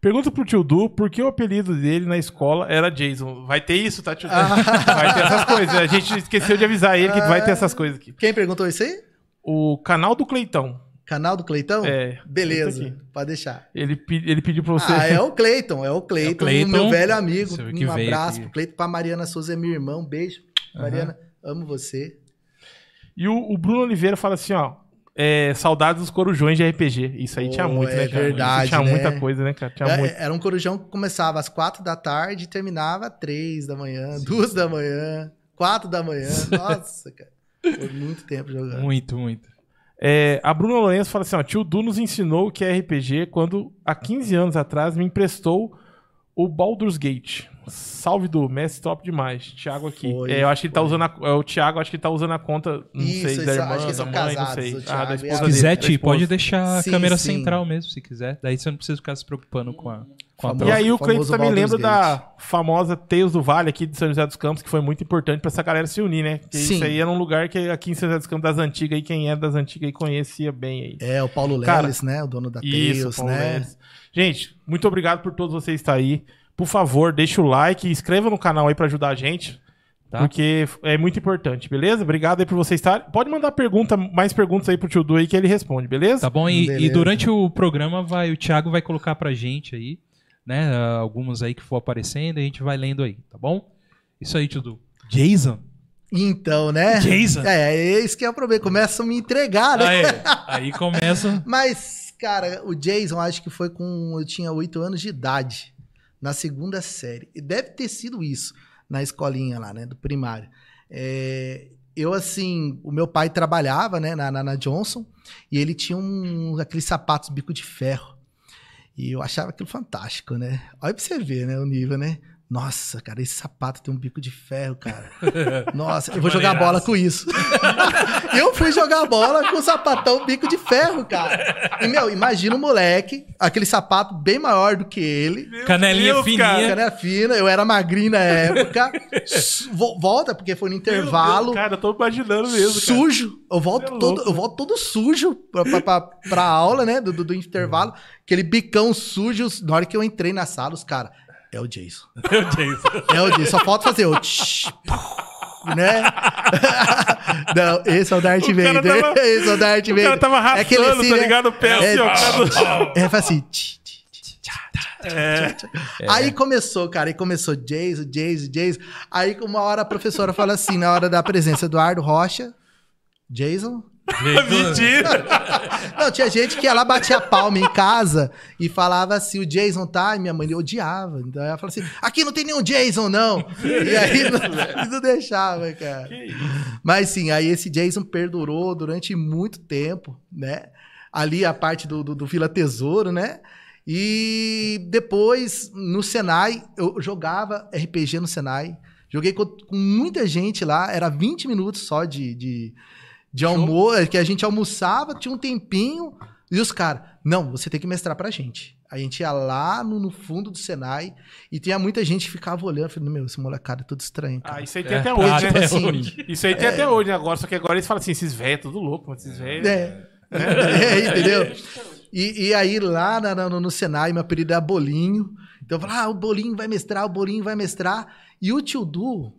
Pergunta pro tio Du por que o apelido dele na escola era Jason. Vai ter isso, tá, tio Du? Vai ter essas coisas. A gente esqueceu de avisar ele que vai ter essas coisas aqui. Quem perguntou isso aí? O canal do Cleitão. Canal do Cleitão? É, Beleza, pode deixar. Ele, ele pediu pra você. Ah, é o Cleiton, é o Cleiton, Cleiton, meu velho amigo. Um abraço aqui. pro Cleiton, pra Mariana Souza, é minha irmã, um beijo. Mariana, amo você. E o, o Bruno Oliveira fala assim, ó. é, saudades dos corujões de RPG. Isso aí tinha Oh, muito, é né, cara? verdade, Isso tinha né? muita coisa, né, cara? Tinha É, muito. Era um corujão que começava às quatro da tarde e terminava às três da manhã, duas da manhã, quatro da manhã. Nossa, cara. Foi muito tempo jogando. Muito, muito. É, a Bruna Lourenço fala assim, ó. Tio Du nos ensinou o que é RPG quando, há 15 anos atrás, me emprestou o Baldur's Gate. Salve do mestre top demais. Thiago aqui. Foi, É, eu acho que ele tá usando a, é, o Thiago acho que ele tá usando a conta, não Isso, sei, isso, da acho irmã, que eles da são mãe, casados, não sei. Ah, da e a esposa Se dele, quiser, esposa. pode deixar a Sim, câmera sim. central mesmo, se quiser. Daí você não precisa ficar se preocupando com a, com a Famoso. E aí o Cleiton também Baldur's lembra Gate. da famosa Teios do Vale aqui de São José dos Campos, que foi muito importante pra essa galera se unir, né? Porque Sim. isso aí era um lugar que aqui em São José dos Campos das antigas, aí quem era das antigas aí conhecia bem aí. É, o Paulo Cara, Leles, né? O dono da Paulo né? Leles. Gente, muito obrigado por todos vocês estar aí. Por favor, deixa o like e inscreva no canal aí pra ajudar a gente. Tá. Porque é muito importante, beleza? Obrigado aí por vocês estarem. Pode mandar pergunta, mais perguntas aí pro tio Du aí que ele responde, beleza? Tá bom? E, e durante o programa vai, o Thiago vai colocar pra gente aí, né? Alguns aí que for aparecendo e a gente vai lendo aí, tá bom? Isso aí, Tudu. Jason? Então, né? Jason. É, esse que é o problema. Começam a me entregar, né? Aí, aí começa. Mas, cara, o Jason, acho que foi com. Eu tinha oito anos de idade, na segunda série. E deve ter sido isso, na escolinha lá, né? Do primário. É, eu, assim, o meu pai trabalhava, né, na, na, na Johnson, e ele tinha um, aqueles sapatos bico de ferro. E eu achava aquilo fantástico, né? Olha pra você ver, né, o nível, né? Nossa, cara, esse sapato tem um bico de ferro, cara. Nossa, eu vou jogar bola com isso. eu fui jogar bola com o sapatão bico de ferro, cara. E, meu, imagina o moleque, aquele sapato bem maior do que ele. Canelinha Deus, fininha. cara. Canela fina, eu era magrinho na época. Vo- Volta, porque foi no intervalo. Cara, eu tô imaginando mesmo, cara. sujo. Eu volto, é todo, louco. eu volto todo sujo pra, pra, pra, pra aula, né? Do, do, do intervalo. Aquele bicão sujo. Na hora que eu entrei na sala, os caras. É o Jason. Meu Deus. É o Jason. Só falta fazer o. tsh, né? Não, esse é o Darth O Vader. tava- esse é o Darth O Vader. cara tava É aquele raspando, assim, tá ligado? O pé É, assim, ó. É, faz assim. tch, tch, É. Aí começou, cara, aí começou Jason, Jason, Jason. Aí uma hora a professora fala assim, na hora da presença, Eduardo Rocha, Jason. Mentira. Não, tinha gente que ia lá, batia a palma em casa e falava assim, o Jason tá, e minha mãe odiava. Então ela falava assim, aqui não tem nenhum Jason, não. E aí não, não deixava, cara. Mas sim, aí esse Jason perdurou durante muito tempo, né? Ali a parte do, do, do Vila Tesouro, né? E depois, no Senai, eu jogava RPG no Senai. Joguei com, com muita gente lá, era 20 minutos só de, de, de almoço, que a gente almoçava, tinha um tempinho, e os caras, não, você tem que mestrar pra gente. A gente ia lá no, no fundo do Senai e tinha muita gente que ficava olhando, falando, meu, esse molecada é tudo estranho, cara. Ah, isso aí tem É, até hoje, até né? hoje. Isso aí tem até hoje, né? Agora, só que agora eles falam assim, esses velhos, tudo louco, mas esses velhos... É. É, entendeu? E, e aí lá na- na- no, no Senai, meu apelido era Bolinho. Então eu falava, ah, o Bolinho vai mestrar, o Bolinho vai mestrar. E o Tio Du,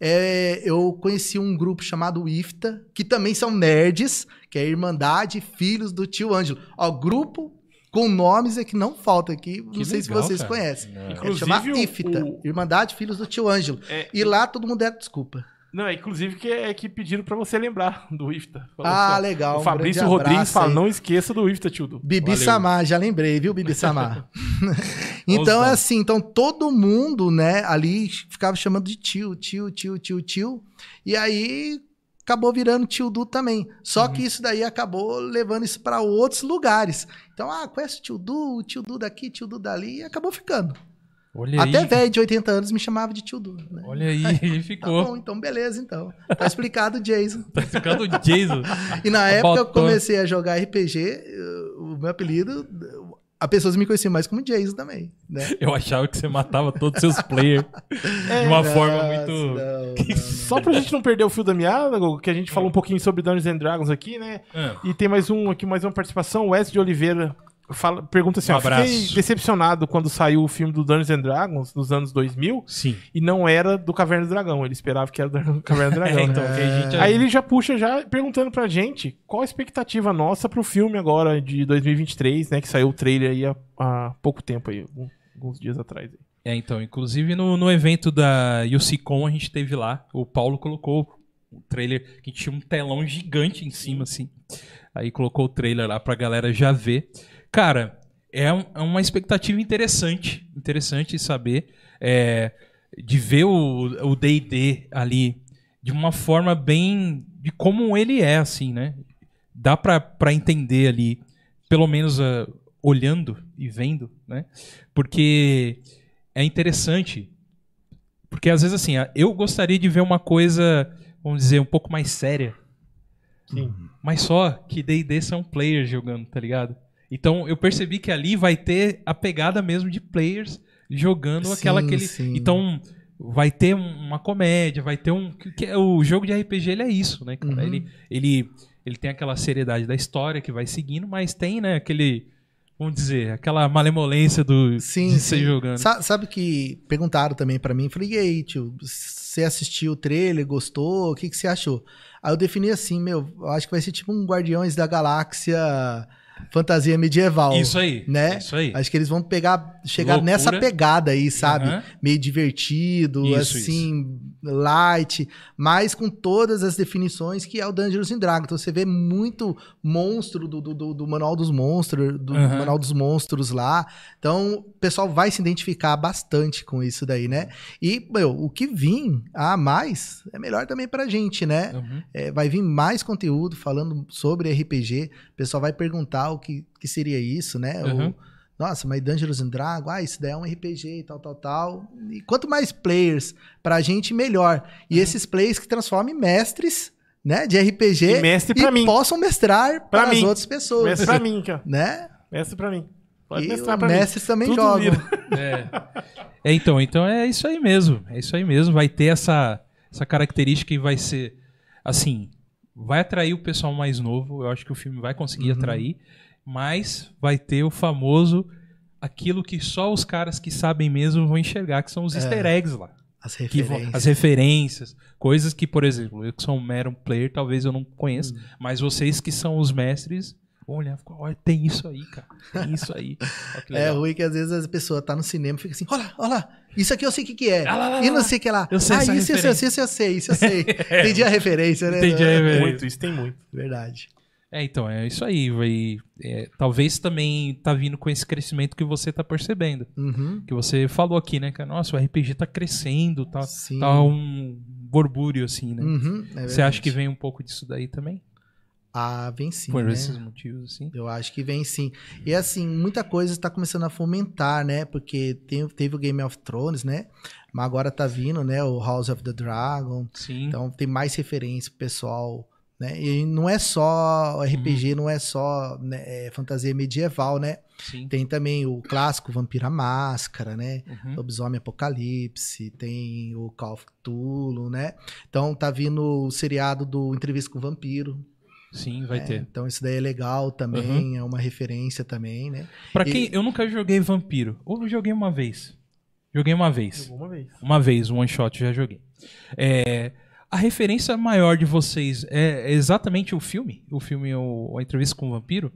é, eu conheci um grupo chamado IFTA, que também são nerds, que é a Irmandade Filhos do Tio Ângelo. Ó, grupo com nomes é que não falta aqui, não Que sei se legal, vocês cara. conhecem. É. É Inclusive, chamado o- IFTA, o- Irmandade Filhos do Tio Ângelo. É, E lá todo mundo era desculpa. Não, é inclusive que, é que pediram pra você lembrar do IFTA. Ah, assim, legal, O um Fabrício Rodrigues abraço fala, aí. não esqueça do IFTA, tio Du. Bibi Valeu. Samar, já lembrei, viu, Bibi Samar? então é assim, então todo mundo, né, ali ficava chamando de tio, tio, tio, tio, tio. E aí acabou virando tio Du também. Só que isso daí acabou levando isso para outros lugares. Então, ah, conhece o tio Du, o tio Du daqui, tio Du dali, e acabou ficando. Olha Até aí. velho de 80 anos me chamava de tio Du. Né? Olha aí, ele Tá ficou. bom, então beleza, então. Tá explicado o Jason. Tá ficando Jason. E na época eu Botou. comecei a jogar RPG, eu- o meu apelido, a pessoas me conheciam mais como Jason também, né? Eu achava que você matava todos os seus players de uma forma Nossa, muito. não, não, não. Só pra gente não perder o fio da meada, que a gente falou um pouquinho sobre Dungeons and Dragons aqui, né? Ah, E tem mais um aqui, mais uma participação. O Wes de Oliveira fala, pergunta assim: Um ó, fiquei decepcionado quando saiu o filme do Dungeons and Dragons nos anos 2000 sim. e não era do Caverna do Dragão. Ele esperava que era do Caverna do Dragão. É, né? então, a gente Aí ele já puxa já perguntando pra gente qual a expectativa nossa pro filme agora de 2023, né? Que saiu o trailer aí há, há pouco tempo aí, alguns dias atrás. aí. É, então, inclusive no, no evento da UCCon a gente teve lá, o Paulo colocou o trailer, que tinha um telão gigante em cima, assim. Aí colocou o trailer lá pra galera já ver. Cara, é, um- é uma expectativa interessante, interessante saber, é, de ver o D&D ali de uma forma bem, de como ele é, assim, né? Dá pra, pra entender ali, pelo menos ah, olhando e vendo, né? Porque é interessante. Porque às vezes assim, ah, eu gostaria de ver uma coisa, vamos dizer, um pouco mais séria. Sim. Mas só que D&D são players jogando, tá ligado? Então eu percebi que ali vai ter a pegada mesmo de players jogando aquela Sim, aquele. sim. Então vai ter um- uma comédia, vai ter um que é- o jogo de RPG ele é isso, né? Uhum. Ele ele ele tem aquela seriedade da história que vai seguindo, mas tem, né, aquele vamos dizer, aquela malemolência do Sim, de ser sim. jogando. Sa- sabe que perguntaram também pra mim, falei, e aí, tio, você assistiu o trailer, gostou, o que, que você achou? Aí eu defini assim, meu, eu acho que vai ser tipo um Guardiões da Galáxia fantasia medieval. Isso aí. Né? Isso aí. Acho que eles vão pegar, chegar Loucura. nessa pegada aí, sabe? Aham. Meio divertido, Isso, assim, light, mas com todas as definições que é o Dungeons and Dragons. Então você vê muito monstro do, do, do- do Manual dos Monstros, do Aham. Manual dos Monstros lá. Então o pessoal vai se identificar bastante com isso daí, né? E, meu, o que vir a mais é melhor também pra gente, né? Uhum. É, vai vir mais conteúdo falando sobre RPG. O pessoal vai perguntar o que, que seria isso, né? Uhum. nossa, mas Dungeons and Dragons, ah, isso daí é um RPG e tal, tal, tal. E quanto mais players pra gente, melhor. Uhum. E esses players que transformem mestres, né, de RPG E mestre pra mim. possam mestrar para mim. as outras pessoas, Mestre pra mim, cara. né? Mestre pra mim. Pode E mestrar pra mim. mestres também Tudo jogam. É. É, então, então é isso aí mesmo. É isso aí mesmo. Vai ter essa, essa característica e vai ser assim, vai atrair o pessoal mais novo. Eu acho que o filme vai conseguir Uhum. atrair, mas vai ter o famoso aquilo que só os caras que sabem mesmo vão enxergar, que são os easter eggs lá. As Que vão- referências. as referências, coisas que, por exemplo, eu que sou um mero player, talvez eu não conheça, mas vocês que são os mestres, olha, olha, tem isso aí, cara. Tem isso aí. É ruim que às vezes as pessoas tá no cinema e fica assim, olha lá, olha lá, isso aqui eu sei o que, que é. Ah, lá, lá, e não sei o que lá. Eu sei ah, isso, isso, referência. isso eu sei, isso eu sei. Entendi a referência, né? Entendi a referência. Muito, isso tem muito. Verdade. É, então, é isso aí. Vai, é, talvez também tá vindo com esse crescimento que você tá percebendo. Uhum. Que você falou aqui, né? Que, nossa, o RPG tá crescendo, tá, Sim. tá um borbúrio, assim, né? Uhum, é você acha que vem um pouco disso daí também? Ah, vem sim. Por né? esses motivos, assim? Eu acho que vem sim. E assim, muita coisa está começando a fomentar, né? Porque tem- teve o Game of Thrones, né? Mas agora tá vindo, né? O House of the Dragon. Sim. Então tem mais referência pro pessoal, né? E não é só RPG, não é só né, é fantasia medieval, né? sim. Tem também o clássico Vampira Máscara, né? Uhum. Lobisomem Apocalipse, tem o Call of Cthulhu, né? Então tá vindo o seriado do Entrevista com o Vampiro. Sim, vai É, ter. Então isso daí é legal também, é uma referência também, né? Pra E- quem. Eu nunca joguei Vampiro. Ou eu joguei uma vez. Joguei uma vez. Jogou uma vez. Uma vez, um one shot, já joguei. É, a referência maior de vocês é exatamente o filme? O filme, o, a entrevista com o vampiro?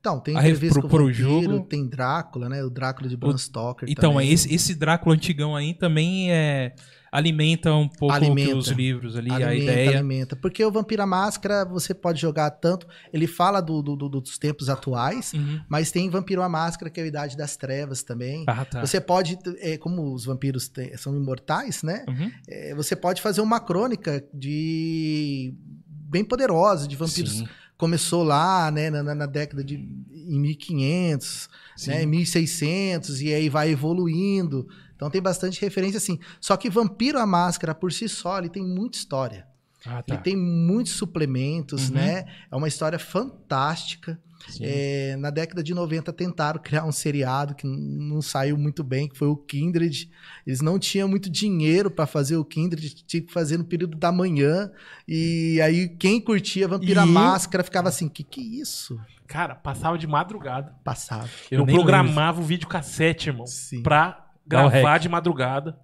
Então, tem entrevista pro- com o Vampiro, jogo- tem Drácula, né? O Drácula de Bram Stoker Então, também. esse, esse Drácula antigão aí também é, alimenta um pouco Alimenta. os livros ali, a alimenta, ideia. alimenta. Porque o Vampira Máscara você pode jogar tanto. Ele fala do, do- do- dos tempos atuais, Uhum. mas tem Vampiro a Máscara, que é a Idade das Trevas também. Ah, tá. Você pode, é, como os vampiros te- são imortais, né? Uhum. É, você pode fazer uma crônica de bem poderosa de vampiros. Sim, Começou lá, né, na, na- década de em 1500, sim. né, em 1600 e aí vai evoluindo. Então tem bastante referência assim. Só que Vampiro a Máscara por si só, ele tem muita história. Ah, tá. Ele tem muitos suplementos, Uhum. né? É uma história fantástica. É, na década de 90 tentaram criar um seriado que não saiu muito bem, que foi o Kindred. Eles não tinham muito dinheiro para fazer o Kindred, tinha que fazer no período da manhã. E aí quem curtia Vampira E- Máscara ficava assim, que que é isso? Cara, passava de madrugada. Passava. Eu, nem programava o vídeo cassete, irmão. Sim. Pra gravar de madrugada.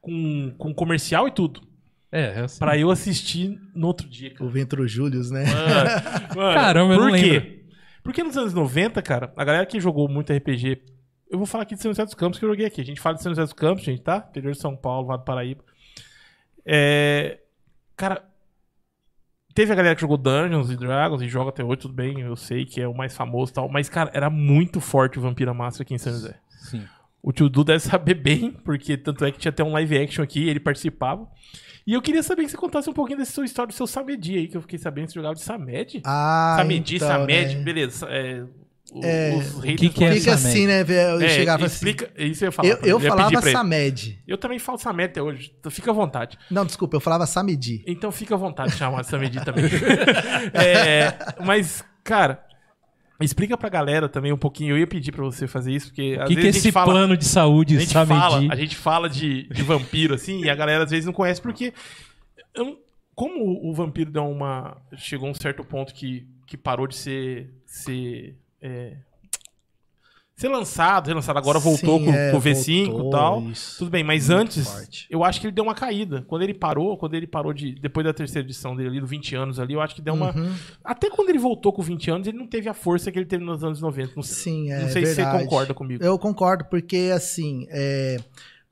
Com, com comercial e tudo. É, é assim. Pra eu assistir no outro dia, cara. O Ventro Július, né? Mano, mano, Caramba, eu por não quê? lembro. Porque nos anos 90, cara, a galera que jogou muito RPG. Eu vou falar aqui de São José dos Campos que eu joguei aqui. A gente fala de São José dos Campos, gente, tá? Interior de São Paulo, Vale do Paraíba. É. Cara. Teve a galera que jogou Dungeons e Dragons e joga até hoje, tudo bem, eu sei que é o mais famoso e tal. Mas, cara, era muito forte o Vampira Máscara aqui em São José. Sim. O tio Du deve saber bem, porque tanto é que tinha até um live action aqui, ele participava. E eu queria saber que você contasse um pouquinho dessa sua história do seu Samedi aí, que eu fiquei sabendo que você jogava de Samed. Ah, Samedi, então, Samed, né? beleza. É, o- É, os que que é Fica Samed? assim, né? velho? Eu É, chegava assim. explica, Isso eu ia falar. Eu, eu ia falava. Samed. Eu também falo Samed até hoje, então fica à vontade. Não, desculpa, eu falava Samedi. Então fica à vontade de chamar de Samedi também. É, mas, cara, explica pra galera também um pouquinho. Eu ia pedir pra você fazer isso, porque O que, que é esse fala... plano de saúde, A gente sabe? fala, de- a gente fala de, de vampiro, assim, e a galera às vezes não conhece, porque. eu como o, o vampiro deu uma. Chegou a um certo ponto que, que parou de ser. ser é, ser lançado, relançado. Agora voltou Sim, com, é, com o V5 e voltou, tal. isso. Tudo bem, mas Muito antes, forte. eu acho que ele deu uma caída. Quando ele parou, quando ele parou de. Depois da terceira edição dele ali, do 20 anos ali, eu acho que deu uma. Uhum. Até quando ele voltou com 20 anos, ele não teve a força que ele teve nos anos 90. Não Sim, é não sei se você concorda comigo. Eu concordo, porque assim, é,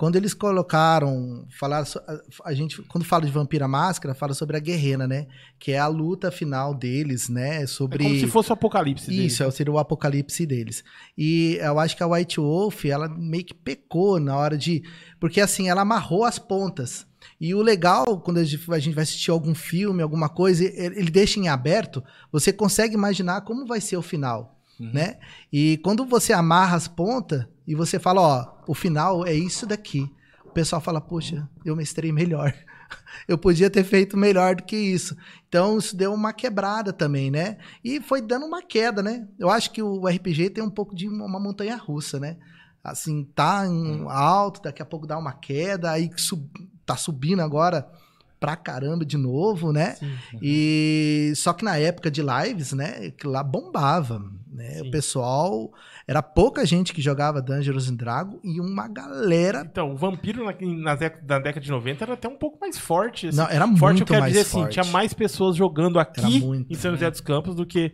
quando eles colocaram, falaram, so- a, gente, quando fala de Vampira Máscara, fala sobre a guerreira, né? Que é a luta final deles, né? É Sobre como se fosse o apocalipse. Isso, é, seria o apocalipse deles. E eu acho que a White Wolf, ela meio que pecou na hora de. Porque assim, ela amarrou as pontas. E o legal, quando a gente vai assistir algum filme, alguma coisa, ele ele deixa em aberto, você consegue imaginar como vai ser o final. Né? E quando você amarra as pontas e você fala, ó, o final é isso daqui. O pessoal fala, poxa, eu mestrei melhor. Eu podia ter feito melhor do que isso. Então, isso deu uma quebrada também, né? E foi dando uma queda, né? Eu acho que o RPG tem um pouco de uma montanha russa, né? Assim, tá em alto, daqui a pouco dá uma queda, aí sub, tá subindo agora pra caramba de novo, né? E só que na época de lives, né, que lá bombava, né? Sim. O pessoal era pouca gente que jogava Dungeons and Dragons e uma galera Então, o vampiro na, na, década, na década de 90 era até um pouco mais forte. assim. não, era forte, eu muito quero mais dizer forte. assim, tinha mais pessoas jogando aqui muito, em São José dos Campos do que,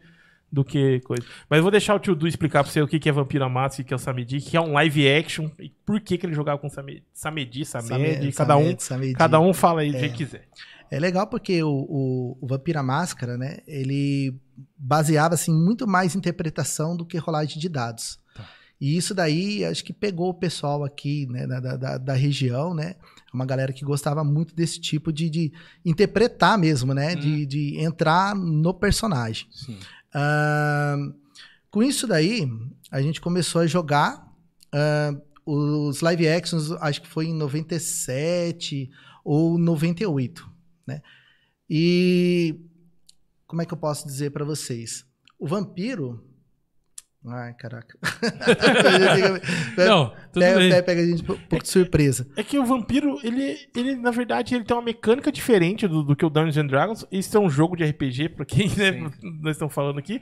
do que coisa. Mas eu vou deixar o tio Du explicar pra você o que que é Vampira Massa e o que é o Samedi, que é um live action, e por que, que ele jogava com Samedi, Samedi, Samed, Samed, cada um, Samed, Samedi. cada um fala aí do jeito que quiser. É legal porque o, o, o Vampira Máscara, né? Ele baseava assim muito mais interpretação do que rolagem de dados. E isso daí acho que pegou o pessoal aqui né, da, da, da região, né? Uma galera que gostava muito desse tipo de, de interpretar mesmo, né? De, de entrar no personagem. Ahn, com isso daí, a gente começou a jogar ahn, os live actions, acho que foi em 97 ou 98, né? E como é que eu posso dizer pra vocês? O vampiro. Ai, caraca. Não, tudo pega, bem. pega- pega a gente um pouco de surpresa. É que o vampiro, ele, ele na verdade, ele tem uma mecânica diferente do, do que o Dungeons and Dragons. Isso é um jogo de RPG, pra quem né, nós estamos falando aqui.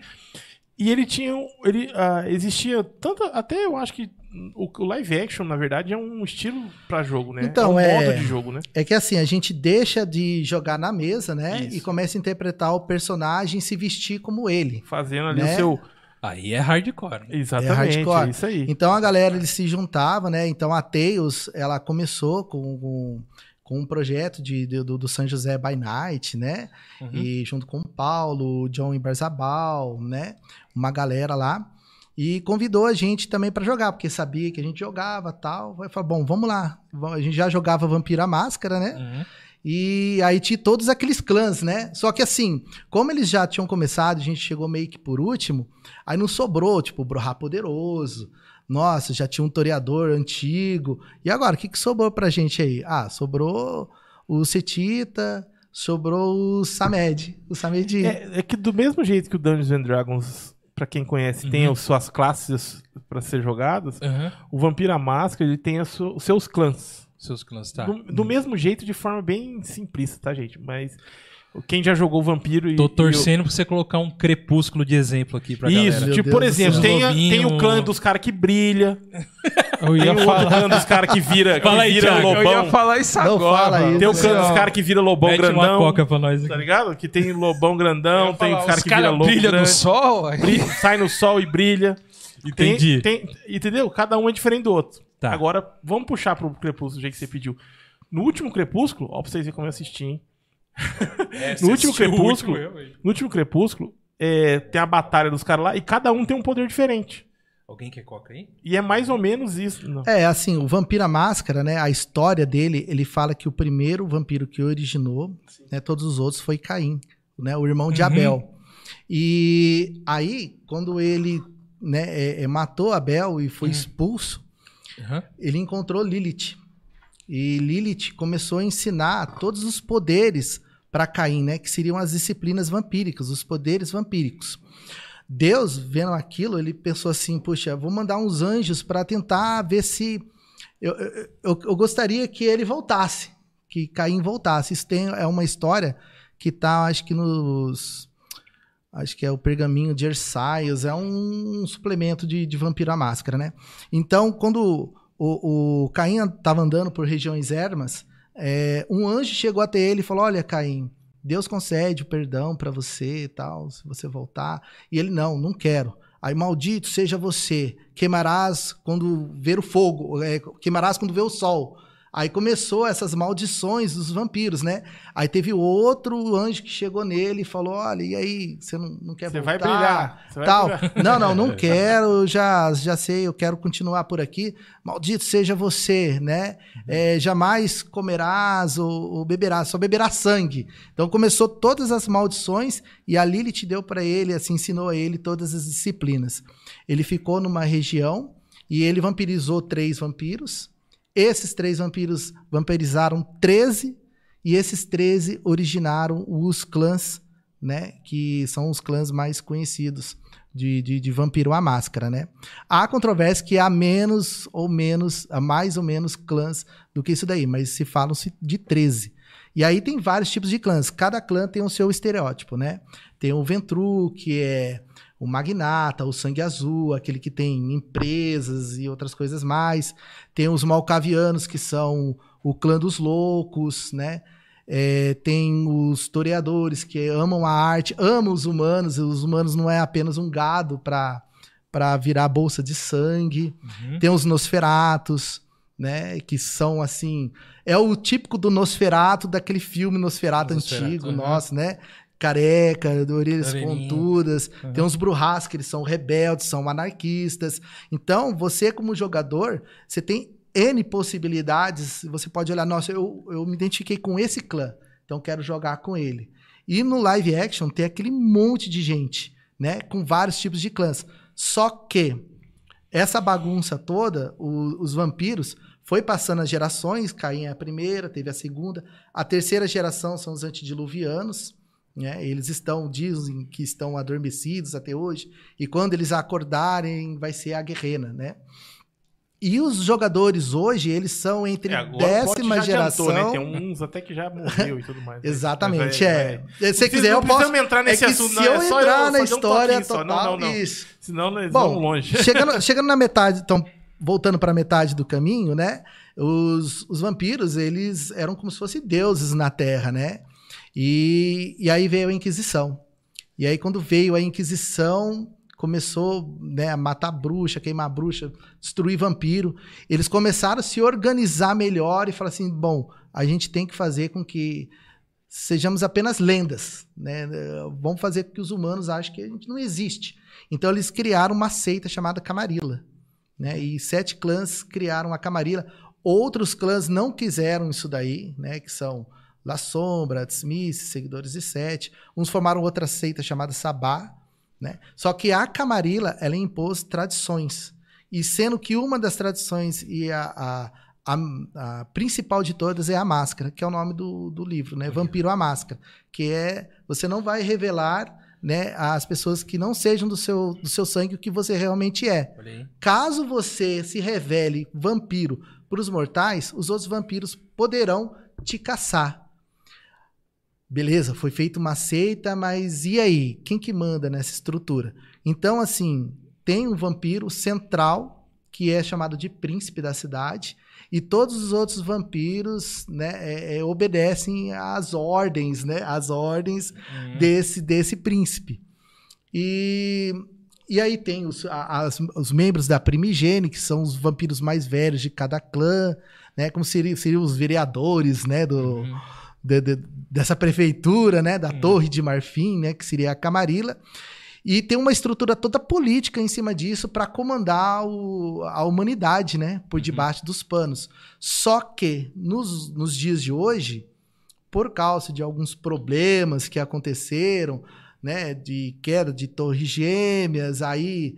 E ele tinha. Ele, ah, existia tanto. Até eu acho que o, o live action, na verdade, é um estilo pra jogo, né? Então, é um é- modo de jogo, né? É que assim, a gente deixa de jogar na mesa, né? Isso. E começa a interpretar o personagem e se vestir como ele. Fazendo ali Né? o seu. Aí é hardcore. né? Exatamente, é, hardcore. isso aí. Então a galera eles se juntava, né? Então a Tails, ela começou com, com, com um projeto de, de- do, do São José by Night, né? Uhum. E junto com o Paulo, o John Ibarzabal, né? Uma galera lá. E convidou a gente também pra jogar, porque sabia que a gente jogava tal. Vai falar, bom, vamos lá. A gente já jogava Vampira Máscara, né? Uhum. E aí tinha todos aqueles clãs, né? Só que assim, como eles já tinham começado, a gente chegou meio que por último, aí não sobrou, tipo, o Brohá Poderoso. Nossa, já tinha um toreador antigo. E agora, o que, que sobrou pra gente aí? Ah, sobrou o Setita, sobrou o Samed. O Samed. É, é que do mesmo jeito que o Dungeons and Dragons, pra quem conhece, tem Uhum. as suas classes pra ser jogadas, Uhum. o Vampira Máscara ele tem su- os seus clãs. Seus clãs, tá. Do, do mesmo jeito, de forma bem simplista, tá, gente? Mas quem já jogou Vampiro e. Tô e torcendo pra você colocar um crepúsculo de exemplo aqui pra o- Isso, galera. Tipo, Deus por exemplo, tem, a- tem o clã dos caras que brilha, Eu tem ia o outro falar, clã dos caras que vira, que Fala aí, vira Thiago. eu ia lobão. falar isso Não agora. fala isso. Tem o clã dos caras que vira lobão Mete uma grandão. coca pra nós Tá aqui. ligado? Que tem lobão grandão, tem os caras que vira cara lobo brilha no sol. aí- brilha- sai no sol e brilha. Tem- Entendi. tem- entendeu? Cada um é diferente do outro. Tá. Agora, vamos puxar pro Crepúsculo, do jeito que você pediu. No último Crepúsculo, ó, pra vocês verem como eu assisti, hein? no último Crepúsculo, no último Crepúsculo, é, tem a batalha dos caras lá e cada um tem um poder diferente. Alguém quer coca aí? E é mais ou menos isso. Não. É, assim, o Vampira Máscara, né? A história dele, ele fala que o primeiro vampiro que originou, né, todos os outros, foi Caim, né? O irmão de Uhum. Abel. E aí, quando ele né, é, é, matou Abel e foi expulso, Uhum. ele encontrou Lilith. E Lilith começou a ensinar todos os poderes para Caim, né? Que seriam as disciplinas vampíricas, os poderes vampíricos. Deus, vendo aquilo, ele pensou assim: puxa, vou mandar uns anjos para tentar ver se. Eu, eu, eu- gostaria que ele voltasse, que Caim voltasse. Isso tem, é uma história que tá, acho que nos. acho que é o pergaminho de Ersiles, é um, suplemento de, de Vampiro à Máscara, né? Então, quando o, o Caim estava andando por regiões ermas, é, um anjo chegou até ele e falou: Olha, Caim, Deus concede o perdão para você e tal, se você voltar. E ele: Não, não quero. Aí, maldito seja você, queimarás quando ver o fogo, é, queimarás quando ver o sol. Aí começou essas maldições dos vampiros, né? Aí teve outro anjo que chegou nele e falou: Olha, e aí, você não, não quer Você voltar? vai brilhar. Você vai Tal. brilhar. Não, não, não quero, já, já sei, eu quero continuar por aqui. Maldito seja você, né? É, jamais comerás ou, ou beberás, só beberás sangue. Então começou todas as maldições e a Lilith deu para ele, assim, ensinou a ele todas as disciplinas. Ele ficou numa região e ele vampirizou três vampiros. Esses três vampiros vampirizaram 13 e esses 13 originaram os clãs, né? Que são os clãs mais conhecidos de, de, de vampiro à máscara, né? Há controvérsia que há menos ou menos, há mais ou menos clãs do que isso daí, mas se falam-se de 13. E aí tem vários tipos de clãs. Cada clã tem o seu estereótipo, né? Tem o Ventru, que é o magnata, o sangue azul, aquele que tem empresas e outras coisas mais. Tem os malcavianos, que são o clã dos loucos, né? É, tem os toreadores que amam a arte, amam os humanos. Os humanos não é apenas um gado para para virar bolsa de sangue. Uhum. Tem os Nosferatos, né? Que são assim. É o típico do Nosferato, daquele filme Nosferato, Nosferatu, antigo, aham. nosso, né? Careca, de orelhas Orelhinha. pontudas. Aham. Tem uns Bruhas, que eles são rebeldes, são anarquistas. Então, você, como jogador, você tem N possibilidades. Você pode olhar, nossa, eu, eu me identifiquei com esse clã, então quero jogar com ele. E no live action tem aquele monte de gente, né? Com vários tipos de clãs. Só que essa bagunça toda, o- os vampiros, foi passando as gerações. Caim é a primeira, teve a segunda. A terceira geração são os antediluvianos. Né? Eles estão, dizem que estão adormecidos até hoje. E quando eles acordarem, vai ser a guerrena, né? E os jogadores hoje, eles são entre É, décima geração. adiantou, né? Tem uns até que já morreu e tudo mais. né? Exatamente, vai- é. vai- Se quiser, eu posso. entrar nesse é assunto, se não, eu é só entrar eu na um história toquinho só. Não, total, não, não. isso. Senão nós Bom, vamos longe. chegando, chegando na metade, então, voltando para metade do caminho, né? Os, os vampiros, eles eram como se fossem deuses na Terra, né? E, e aí veio a Inquisição. E aí, quando veio a Inquisição, começou né, a matar bruxa, queimar bruxa, destruir vampiro. Eles começaram a se organizar melhor e falar assim: bom, a gente tem que fazer com que sejamos apenas lendas, né? Vamos fazer com que os humanos achem que a gente não existe. Então eles criaram uma seita chamada Camarilla, né? E sete clãs criaram a Camarilla. Outros clãs não quiseram isso daí, né? Que são La Sombra, Smith, seguidores de Sete. Uns formaram outra seita chamada Sabá, né? Só que a Camarilla ela impôs tradições e sendo que uma das tradições e a, a, a, a principal de todas é a máscara, que é o nome do, do livro, né? Vampiro à Máscara, que é você não vai revelar né, às pessoas que não sejam do seu, do seu sangue o que você realmente é. Caso você se revele vampiro para os mortais, os outros vampiros poderão te caçar. Beleza, foi feita uma seita, mas e aí? Quem que manda nessa estrutura? Então, assim, tem um vampiro central, que é chamado de príncipe da cidade, e todos os outros vampiros né, é, é, obedecem às ordens, né? Às ordens Uhum. desse, desse príncipe. E, e aí tem os, as- os membros da Primigene, que são os vampiros mais velhos de cada clã, né? Como seriam, seriam os vereadores, né? Do, Uhum. De- de- dessa prefeitura, né? Da Uhum. Torre de Marfim, né? Que seria a Camarilla. E tem uma estrutura toda política em cima disso para comandar o- a humanidade, né? Por debaixo dos panos. Só que nos, nos dias de hoje, por causa de alguns problemas que aconteceram, né? De queda de torres gêmeas, aí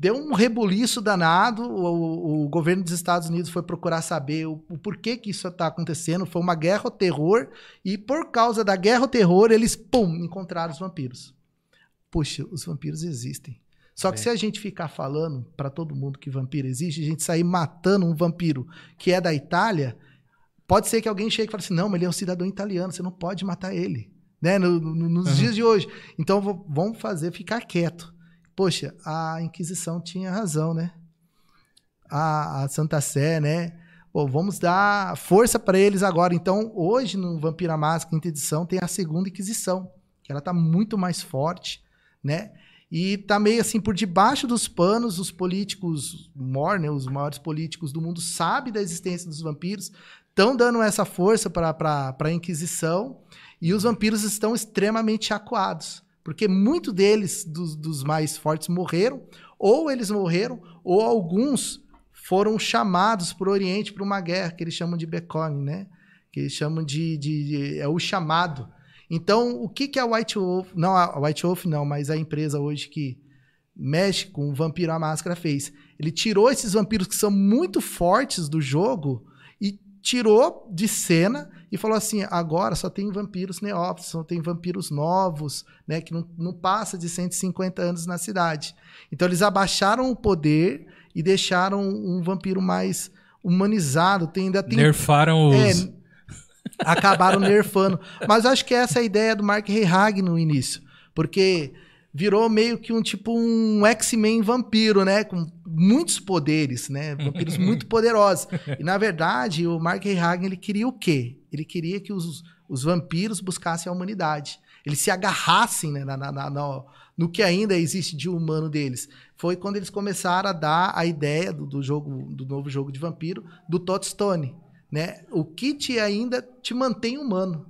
deu um rebuliço danado. O, o governo dos Estados Unidos foi procurar saber o, o porquê que isso está acontecendo. Foi uma guerra ao terror e por causa da guerra ao terror eles pum encontraram os vampiros. Puxa, os vampiros existem. Só que É. se a gente ficar falando para todo mundo que vampiro existe, a gente sair matando um vampiro que é da Itália, pode ser que alguém chegue e fale assim: não, mas ele é um cidadão italiano, você não pode matar ele. né? no- no- nos dias de hoje. Então vamos fazer ficar quieto. Poxa, a Inquisição tinha razão, né? A, a Santa Sé, né? Pô, vamos dar força para eles agora. Então, hoje no Vampira Máscara, quinta edição, tem a segunda Inquisição, que ela tá muito mais forte, né? E tá meio assim por debaixo dos panos, os políticos mor, né, os maiores políticos do mundo sabem da existência dos vampiros, estão dando essa força para a Inquisição e os vampiros estão extremamente acuados, porque muitos deles, dos, dos mais fortes, morreram, ou eles morreram, ou alguns foram chamados para o Oriente para uma guerra que eles chamam de Becone, né? Que eles chamam de, de- de- é o chamado. Então, o que que a White Wolf, não a White Wolf não, mas a empresa hoje que mexe com o Vampiro à Máscara fez? Ele tirou esses vampiros que são muito fortes do jogo e tirou de cena e falou assim: agora só tem vampiros neófitos, só tem vampiros novos, né, que não, não passa de 150 anos na cidade. Então eles abaixaram o poder e deixaram um vampiro mais humanizado. Tem, ainda tem Nerfaram os. é, acabaram nerfando. Mas acho que essa é a ideia do Mark Rehag no início. Porque virou meio que um tipo um X-Men vampiro, né? Com muitos poderes, né? Vampiros muito poderosos. E na verdade, o Mark Rehag ele queria o quê? Ele queria que os, os vampiros buscassem a humanidade. Eles se agarrassem né, na, na- na- no, no que ainda existe de humano deles. Foi quando eles começaram a dar a ideia do, do jogo, do novo jogo de vampiro, do Toddstone né? O que te ainda te mantém humano,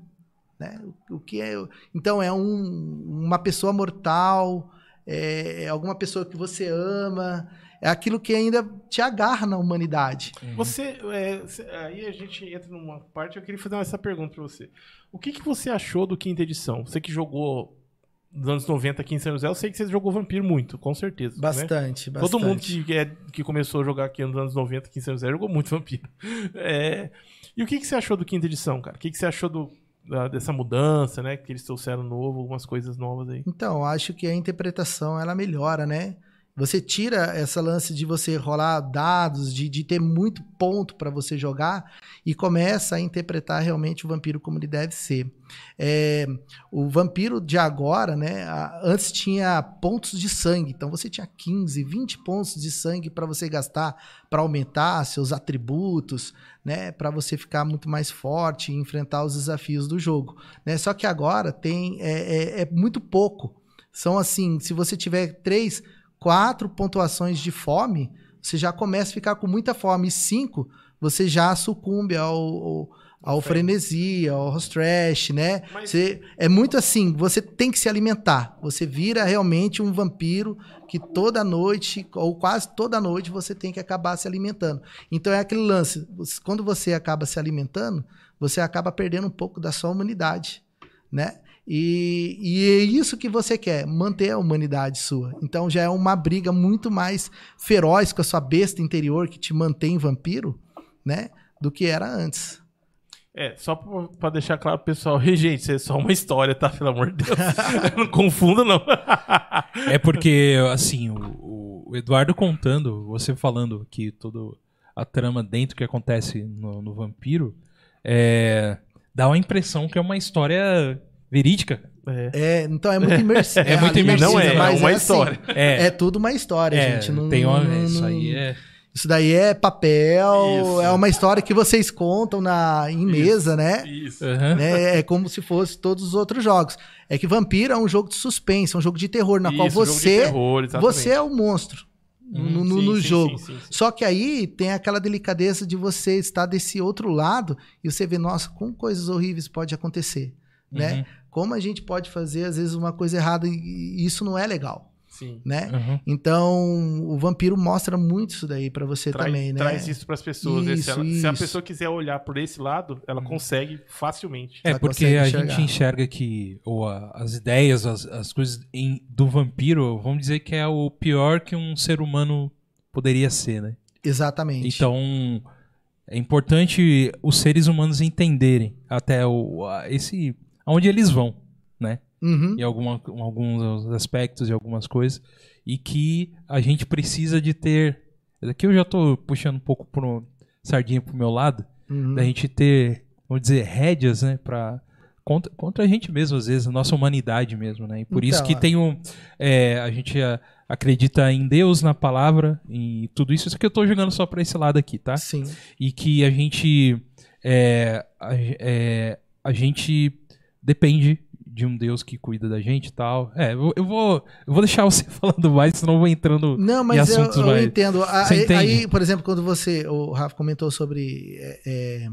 né? O, o que é, então é um- uma pessoa mortal, é, é alguma pessoa que você ama, é aquilo que ainda te agarra na humanidade. Você, é, aí a gente entra numa parte, eu queria fazer essa pergunta pra você. O que, que você achou do quinta edição? Você que jogou nos anos 90 aqui em São José, eu sei que você jogou Vampiro muito, com certeza. né? Bastante, bastante. Todo mundo que, é- que começou a jogar aqui nos anos 90 aqui em São José jogou muito Vampiro. É, e o que, que você achou do quinta edição, cara? O que, que você achou do, da- dessa mudança, né? Que eles trouxeram novo, algumas coisas novas aí. Então, acho que a interpretação ela melhora, né? Você tira essa lance de você rolar dados, de, de ter muito ponto para você jogar e começa a interpretar realmente o vampiro como ele deve ser. É, o vampiro de agora, né? Antes tinha pontos de sangue, então você tinha 15, 20 pontos de sangue para você gastar para aumentar seus atributos, né? Para você ficar muito mais forte e enfrentar os desafios do jogo. Né? Só que agora tem é, é- é muito pouco. São assim, se você tiver três, quatro pontuações de fome, você já começa a ficar com muita fome. E cinco, você já sucumbe ao, ao, ao frenesi, ao trash, né? Mas- Você, é muito assim, você tem que se alimentar. Você vira realmente um vampiro que toda noite, ou quase toda noite, você tem que acabar se alimentando. Então é aquele lance, quando você acaba se alimentando, você acaba perdendo um pouco da sua humanidade, né? E, e é isso que você quer, manter a humanidade sua. Então já é uma briga muito mais feroz com a sua besta interior que te mantém vampiro, né? Do que era antes. É, só pra, pra deixar claro pro pessoal, "Ei, gente, isso é só uma história, tá? Pelo amor de Deus. não confunda, não. É porque, assim, o, o Eduardo contando, você falando que toda a trama dentro que acontece no, no Vampiro, é, dá uma impressão que é uma história verídica. É. É, então é muito imersivo. É muito imersivo, Não é, é mas uma assim, história. É, É tudo uma história, é, gente. Não, tem uma, não- isso aí é... Isso daí é papel, Isso. é uma história que vocês contam na, em mesa, né? Isso. Né? É como se fosse todos os outros jogos. É que Vampiro é um jogo de suspense, é um jogo de terror, na qual Isso, jogo de você, terror, você é o monstro no, no- Sim, no sim, jogo. sim, sim, sim. Só que aí tem aquela delicadeza de você estar desse outro lado e você vê, nossa, como coisas horríveis pode acontecer, né? Uhum. Como a gente pode fazer, às vezes, uma coisa errada e isso não é legal, Sim. né? Uhum. Então, o Vampiro mostra muito isso daí pra você Traz, também, né? traz isso pras pessoas. né? se, Isso, ela- se a isso. pessoa quiser olhar por esse lado, ela consegue facilmente. É, Ela porque a enxergar. gente enxerga que ou a- as ideias, as, as coisas em- do vampiro, vamos dizer que é o pior que um ser humano poderia ser, né? Exatamente. Então, é importante os seres humanos entenderem até o, a- esse aonde eles vão, né? Uhum. Em alguma, em alguns aspectos e algumas coisas e que a gente precisa de ter. Aqui eu já tô puxando um pouco pro sardinha pro meu lado, Uhum. da gente ter, vamos dizer, rédeas, né, para contra, contra a gente mesmo, às vezes, a nossa humanidade mesmo, né? E por isso Então, que é. tem um. é, a gente é, acredita em Deus, na palavra, em tudo isso. Isso que eu tô jogando só pra esse lado aqui, tá? Sim. E que a gente. é, a, é, a gente depende de um Deus que cuida da gente e tal. É, eu, eu vou, eu vou deixar você falando mais, senão eu vou entrando. Não, em mas eu, assuntos eu mais- entendo. A- Aí, por exemplo, quando você, o Rafa comentou sobre é, é,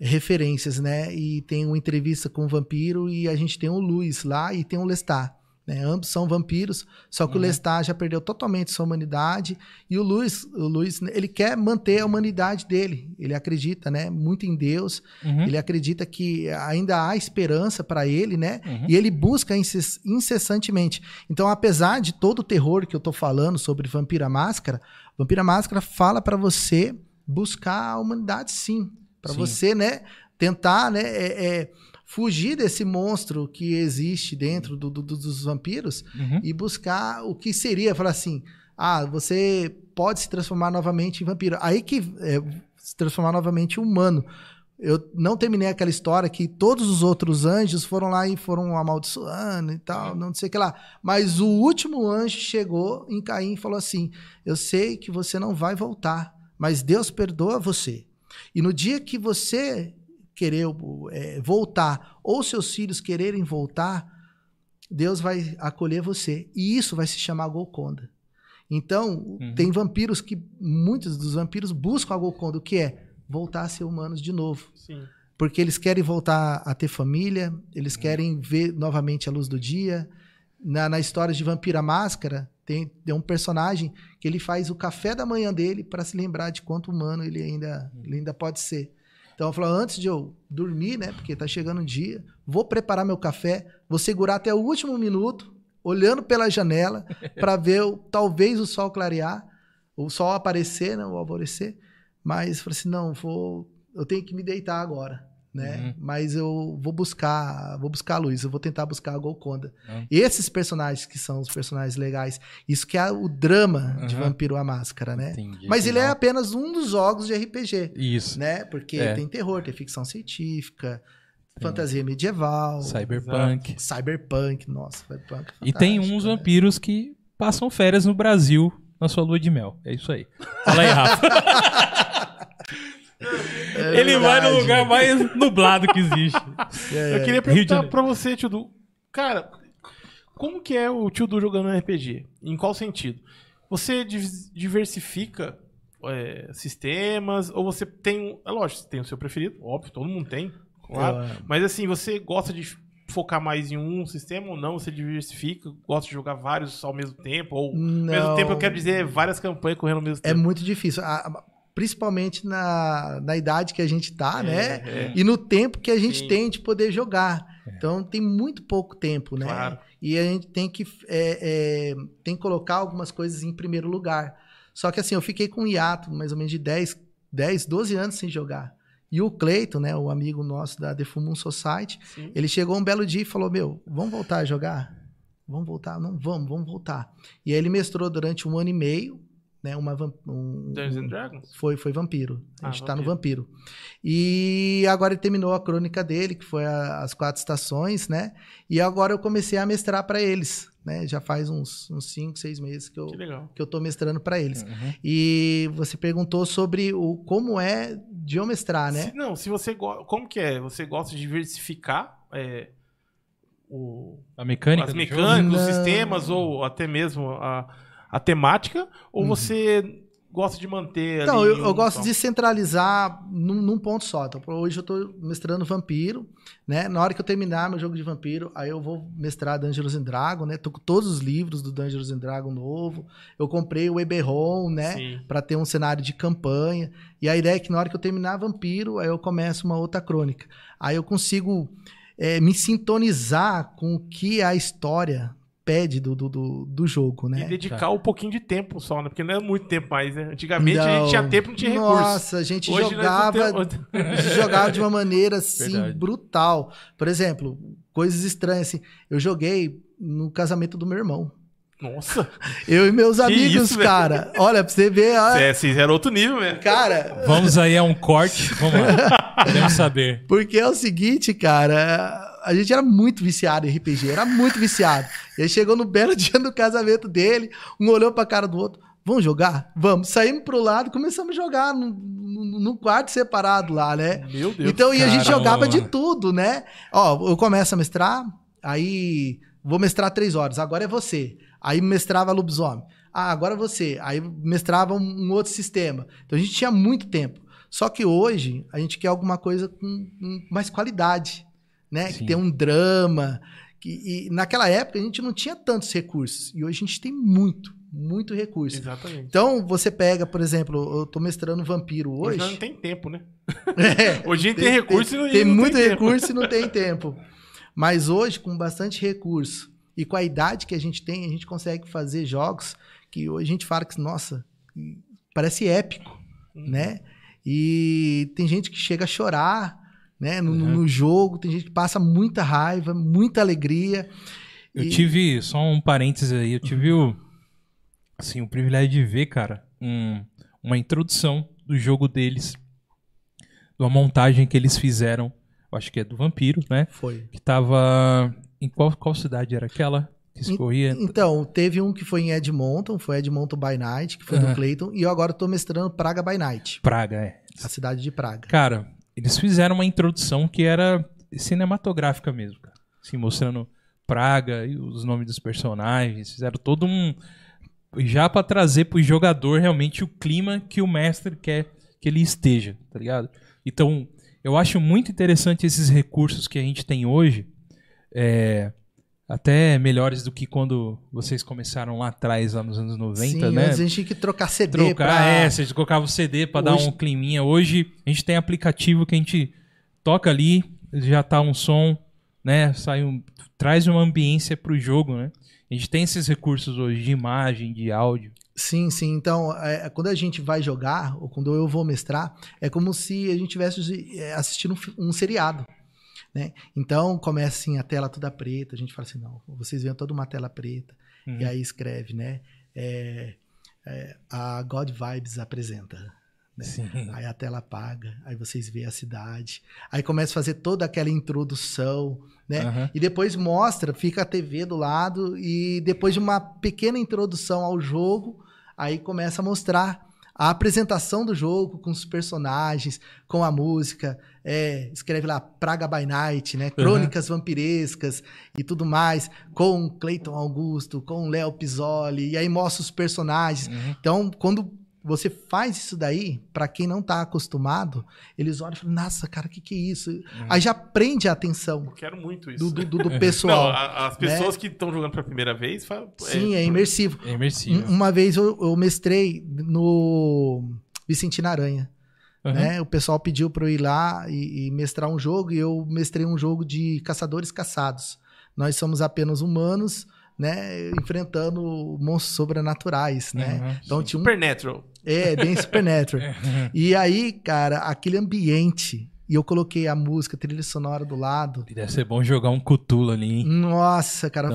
referências, né? E tem uma entrevista com o vampiro e a gente tem o Luiz lá e tem o Lestat. Né? Ambos são vampiros, só que o Lestat já perdeu totalmente sua humanidade e o Luiz, o Luiz, ele quer manter a humanidade dele. Ele acredita, né, muito em Deus. Uhum. Ele acredita que ainda há esperança para ele, né? Uhum. E ele busca incess- incessantemente. Então, apesar de todo o terror que eu tô falando sobre Vampira Máscara, Vampira Máscara fala para você buscar a humanidade, sim, Para você, né, tentar, né, é- é, fugir desse monstro que existe dentro do- do- dos vampiros Uhum. e buscar o que seria, falar assim, ah, você pode se transformar novamente em vampiro. Aí que é, se transformar novamente em humano. Eu não terminei aquela história que todos os outros anjos foram lá e foram amaldiçoando e tal, não sei o que lá. Mas o último anjo chegou em Caim e falou assim: Eu sei que você não vai voltar, mas Deus perdoa você. E no dia que você querer é, voltar, ou seus filhos quererem voltar, Deus vai acolher você. E isso vai se chamar Golconda. Então, tem vampiros que. Muitos dos vampiros buscam a Golconda, o que é? Voltar a ser humanos de novo. Sim. Porque eles querem voltar a ter família, eles querem ver novamente a luz do dia. Na, na história de Vampira Máscara, tem, tem um personagem que ele faz o café da manhã dele para se lembrar de quanto humano ele ainda, ele ainda pode ser. Então, eu falo, antes de eu dormir, né, porque tá chegando o dia, vou preparar meu café, vou segurar até o último minuto, olhando pela janela, para ver o- talvez o sol clarear, o sol aparecer, né, o alvorecer. Mas eu falei assim, não, vou, eu tenho que me deitar agora, né? Uhum. Mas eu vou buscar, vou buscar a luz, eu vou tentar buscar a Golconda. Uhum. Esses personagens que são os personagens legais, isso que é o drama de Uhum. Vampiro à Máscara, né? Entendi. Mas ele é Legal. apenas um dos jogos de RPG, Isso. né? Porque É. tem terror, tem ficção científica, fantasia medieval, Cyberpunk. cyberpunk, nossa, cyberpunk. E tem uns né? vampiros que passam férias no Brasil na sua lua de mel. É isso aí. Fala aí, Rafa. É Ele vai no lugar mais nublado que existe. É, Eu queria de perguntar pra você, Tio Du. Cara, como que é o Tio Du jogando RPG? Em qual sentido? Você div- diversifica é, sistemas? Ou você tem... um- É lógico, você tem o seu preferido. Óbvio, todo mundo tem. Claro. Eu, Mas assim, você gosta de focar mais em um sistema ou não? Você diversifica? Gosta de jogar vários ao mesmo tempo? Ou ao mesmo tempo, eu quero dizer, várias campanhas correndo ao mesmo É tempo. muito difícil. A- a- principalmente na, na idade que a gente tá, É, né? é. E no tempo que a gente Sim. tem de poder jogar. Então tem muito pouco tempo, né? Claro. E a gente tem que, é, é, tem que colocar algumas coisas em primeiro lugar. Só que assim, eu fiquei com um hiato mais ou menos de 10, 10 12 anos sem jogar. E o Cleiton, né, o amigo nosso da The Moon Society, Sim. ele chegou um belo dia e falou: Meu, vamos voltar a jogar? Vamos voltar? Não, vamos, vamos voltar. E aí ele mestrou durante um ano e meio, né? Uma, um, Dungeons and Dragons? foi, foi Vampiro. A Ah, gente tá no Vampiro. E agora ele terminou a crônica dele, que foi a- as quatro estações, né? E agora eu comecei a mestrar para eles, né? Já faz uns, uns cinco, seis meses que eu, Que legal. que eu tô mestrando para eles. Uhum. E você perguntou sobre o como é de eu mestrar, né? Se- não, se você gosta. Como que é? Você gosta de diversificar é, o, A mecânica as mecânicas, os sistemas, ou até mesmo a, a temática? Ou você gosta de manter ali eu, eu um gosto só? de centralizar num, num ponto só. Então, hoje eu tô mestrando Vampiro, né? Na hora que eu terminar meu jogo de Vampiro, aí eu vou mestrar Dungeons and Dragon, né? Tô com todos os livros do Dungeons and Dragon novo. Eu comprei o Eberron, né? Pra ter um cenário de campanha. E a ideia é que na hora que eu terminar Vampiro, aí eu começo uma outra crônica. Aí eu consigo é, me sintonizar com o que a história pede do, do, do, do jogo, né? E dedicar um pouquinho de tempo só, né? Porque não é muito tempo mais, né? Antigamente a Não. gente tinha tempo e não tinha recurso. Nossa, a gente Hoje jogava, temos- a jogava de uma maneira assim Verdade. brutal. Por exemplo, coisas estranhas assim. Eu joguei no casamento do meu irmão. Nossa, Eu e meus amigos, isso, velho? cara. Olha, pra você ver, olha, é, vocês eram outro nível, velho. cara, Vamos aí a um corte. Vamos lá. Queremos saber. porque é o seguinte, cara, a gente era muito viciado em RPG, era muito viciado. E aí chegou no belo dia do casamento dele, um olhou pra cara do outro. Vamos jogar? Vamos. Saímos pro lado e começamos a jogar num, num- num quarto separado lá, né? Meu Deus. Então, e a gente Caramba. jogava de tudo, né? Ó, eu começo a mestrar, aí vou mestrar três horas, agora é você. Aí mestrava lobisomem. Ah, agora é você. Aí mestrava um, um outro sistema. Então a gente tinha muito tempo. Só que hoje a gente quer alguma coisa com, com mais qualidade, né? Sim. Que tem um drama. Que, e naquela época a gente não tinha tantos recursos. E hoje a gente tem muito, muito recurso. Exatamente. Então você pega, por exemplo, eu tô mestrando Vampiro Hoje hoje. não tem tempo, né? É. Hoje a gente tem, recurso e não Tem não muito recurso e não tem tempo. Mas hoje, com bastante recurso e com a idade que a gente tem, a gente consegue fazer jogos que hoje a gente fala que, nossa, parece épico, Uhum. né? E tem gente que chega a chorar, né? No, Uhum. no jogo, tem gente que passa muita raiva, muita alegria. Eu E- tive, só um parênteses aí, eu tive o, assim, o privilégio de ver, cara, um- uma introdução do jogo deles, de uma montagem que eles fizeram, eu acho que é do Vampiro, né? Foi. Que tava, em qual, qual cidade era aquela? Que En- escorria? Então, teve um que foi em Edmonton, foi Edmonton by Night, que foi Aham. do Clayton, e eu agora tô mestrando Praga by Night, Praga, é. a cidade de Praga. Cara, eles fizeram uma introdução que era cinematográfica mesmo, cara. Assim, mostrando Praga e os nomes dos personagens. Fizeram todo um. Já pra trazer pro jogador realmente o clima que o mestre quer que ele esteja, tá ligado? Então, eu acho muito interessante esses recursos que a gente tem hoje. é, até melhores do que quando vocês começaram lá atrás, lá nos anos 90, Sim, né? antes a gente tinha que trocar CD trocar, pra... é, você colocava o CD pra dar Hoje- um climinha. Hoje a gente tem aplicativo que a gente toca ali, já tá um som, né? Sai um, traz uma ambiência pro jogo, né? A gente tem esses recursos hoje de imagem, de áudio. Sim, sim. Então, é, quando a gente vai jogar, ou quando eu vou mestrar, é como se a gente estivesse é, assistindo um, um seriado. Né? Então, começa assim, a tela toda preta, a gente fala assim, não, vocês veem toda uma tela preta, Uhum. e aí escreve, né? é, é, a God Vibes apresenta. né? Aí a tela apaga, aí vocês veem a cidade, aí começa a fazer toda aquela introdução, né? Aham. E depois mostra, fica a TV do lado e depois de uma pequena introdução ao jogo, aí começa a mostrar a apresentação do jogo com os personagens, com a música, é, escreve lá Praga by Night, né? Crônicas vampirescas e tudo mais, com Clayton Augusto, com Léo Pisoli, e aí mostra os personagens. Uhum. Então, quando você faz isso daí, pra quem não tá acostumado, eles olham e falam, nossa, cara, o que, que é isso? Aí já prende a atenção Eu quero muito isso. do, do, do Não, pessoal. a- as pessoas que estão jogando pela primeira vez falam. Sim, é imersivo. É imersivo. Um- Uma vez eu, eu mestrei no Vicentina Aranha. Uhum. Né? O pessoal pediu para eu ir lá e, e mestrar um jogo, e eu mestrei um jogo de caçadores caçados. Nós somos apenas humanos, né? Enfrentando monstros sobrenaturais, né? Uhum, então tinha um. Supernatural. É, bem Supernatural. e aí, cara, aquele ambiente. E eu coloquei a música, a trilha sonora do lado. E Deve ser bom jogar um Cthulhu ali, hein? Nossa, cara,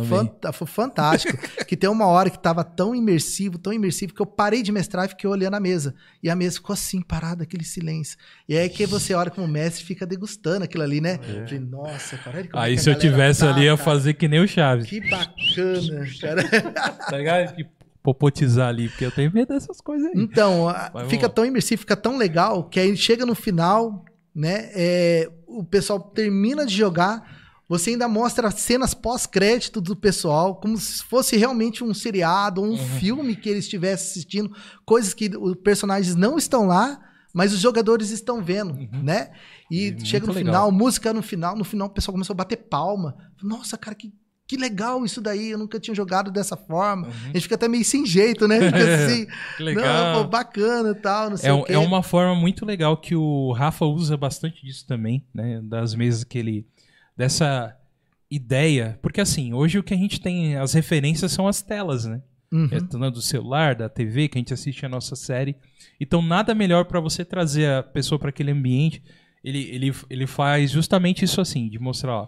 foi fantástico. que tem uma hora que tava tão imersivo, tão imersivo, que eu parei de mestrar e fiquei olhando a mesa. E a mesa ficou assim, parada, aquele silêncio. E aí que você olha como mestre e fica degustando aquilo ali, né? Eu Falei, nossa, cara, é Aí que a se eu tivesse tá, ali, eu ia fazer que nem o Chaves. Que bacana, cara. Tá ligado? E popotizar ali, porque eu tenho medo dessas coisas aí. Então, Mas fica vamos. tão imersivo, fica tão legal, que aí chega no final, né? é, o pessoal termina de jogar, você ainda mostra cenas pós-crédito do pessoal, como se fosse realmente um seriado, um Uhum. filme que eles estivessem assistindo, coisas que os personagens não estão lá, mas os jogadores estão vendo, né? E muito chega no legal. final, música no final, no final o pessoal começou a bater palma. Nossa, cara, que, que legal isso daí, eu nunca tinha jogado dessa forma. Uhum. A gente fica até meio sem jeito, né? Fica assim, legal. não, pô, bacana e tal, não sei É, o um- quê. é uma forma muito legal que o Rafa usa bastante disso também, né? Das mesas que ele. dessa ideia. Porque assim, hoje o que a gente tem, as referências são as telas, né? Uhum. É do celular, da TV, que a gente assiste a nossa série. Então, nada melhor para você trazer a pessoa para aquele ambiente. Ele, ele, ele faz justamente isso assim, de mostrar, ó,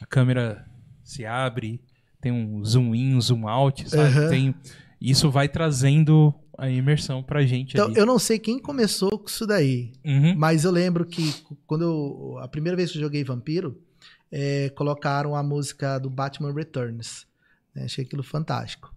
a câmera se abre, tem um zoom in, um zoom out, sabe? Aham. Tem, isso vai trazendo a imersão pra gente Então, ali. eu não sei quem começou com isso daí, Uhum. mas eu lembro que quando eu, a primeira vez que eu joguei Vampiro, é, colocaram a música do Batman Returns. né? Achei aquilo fantástico.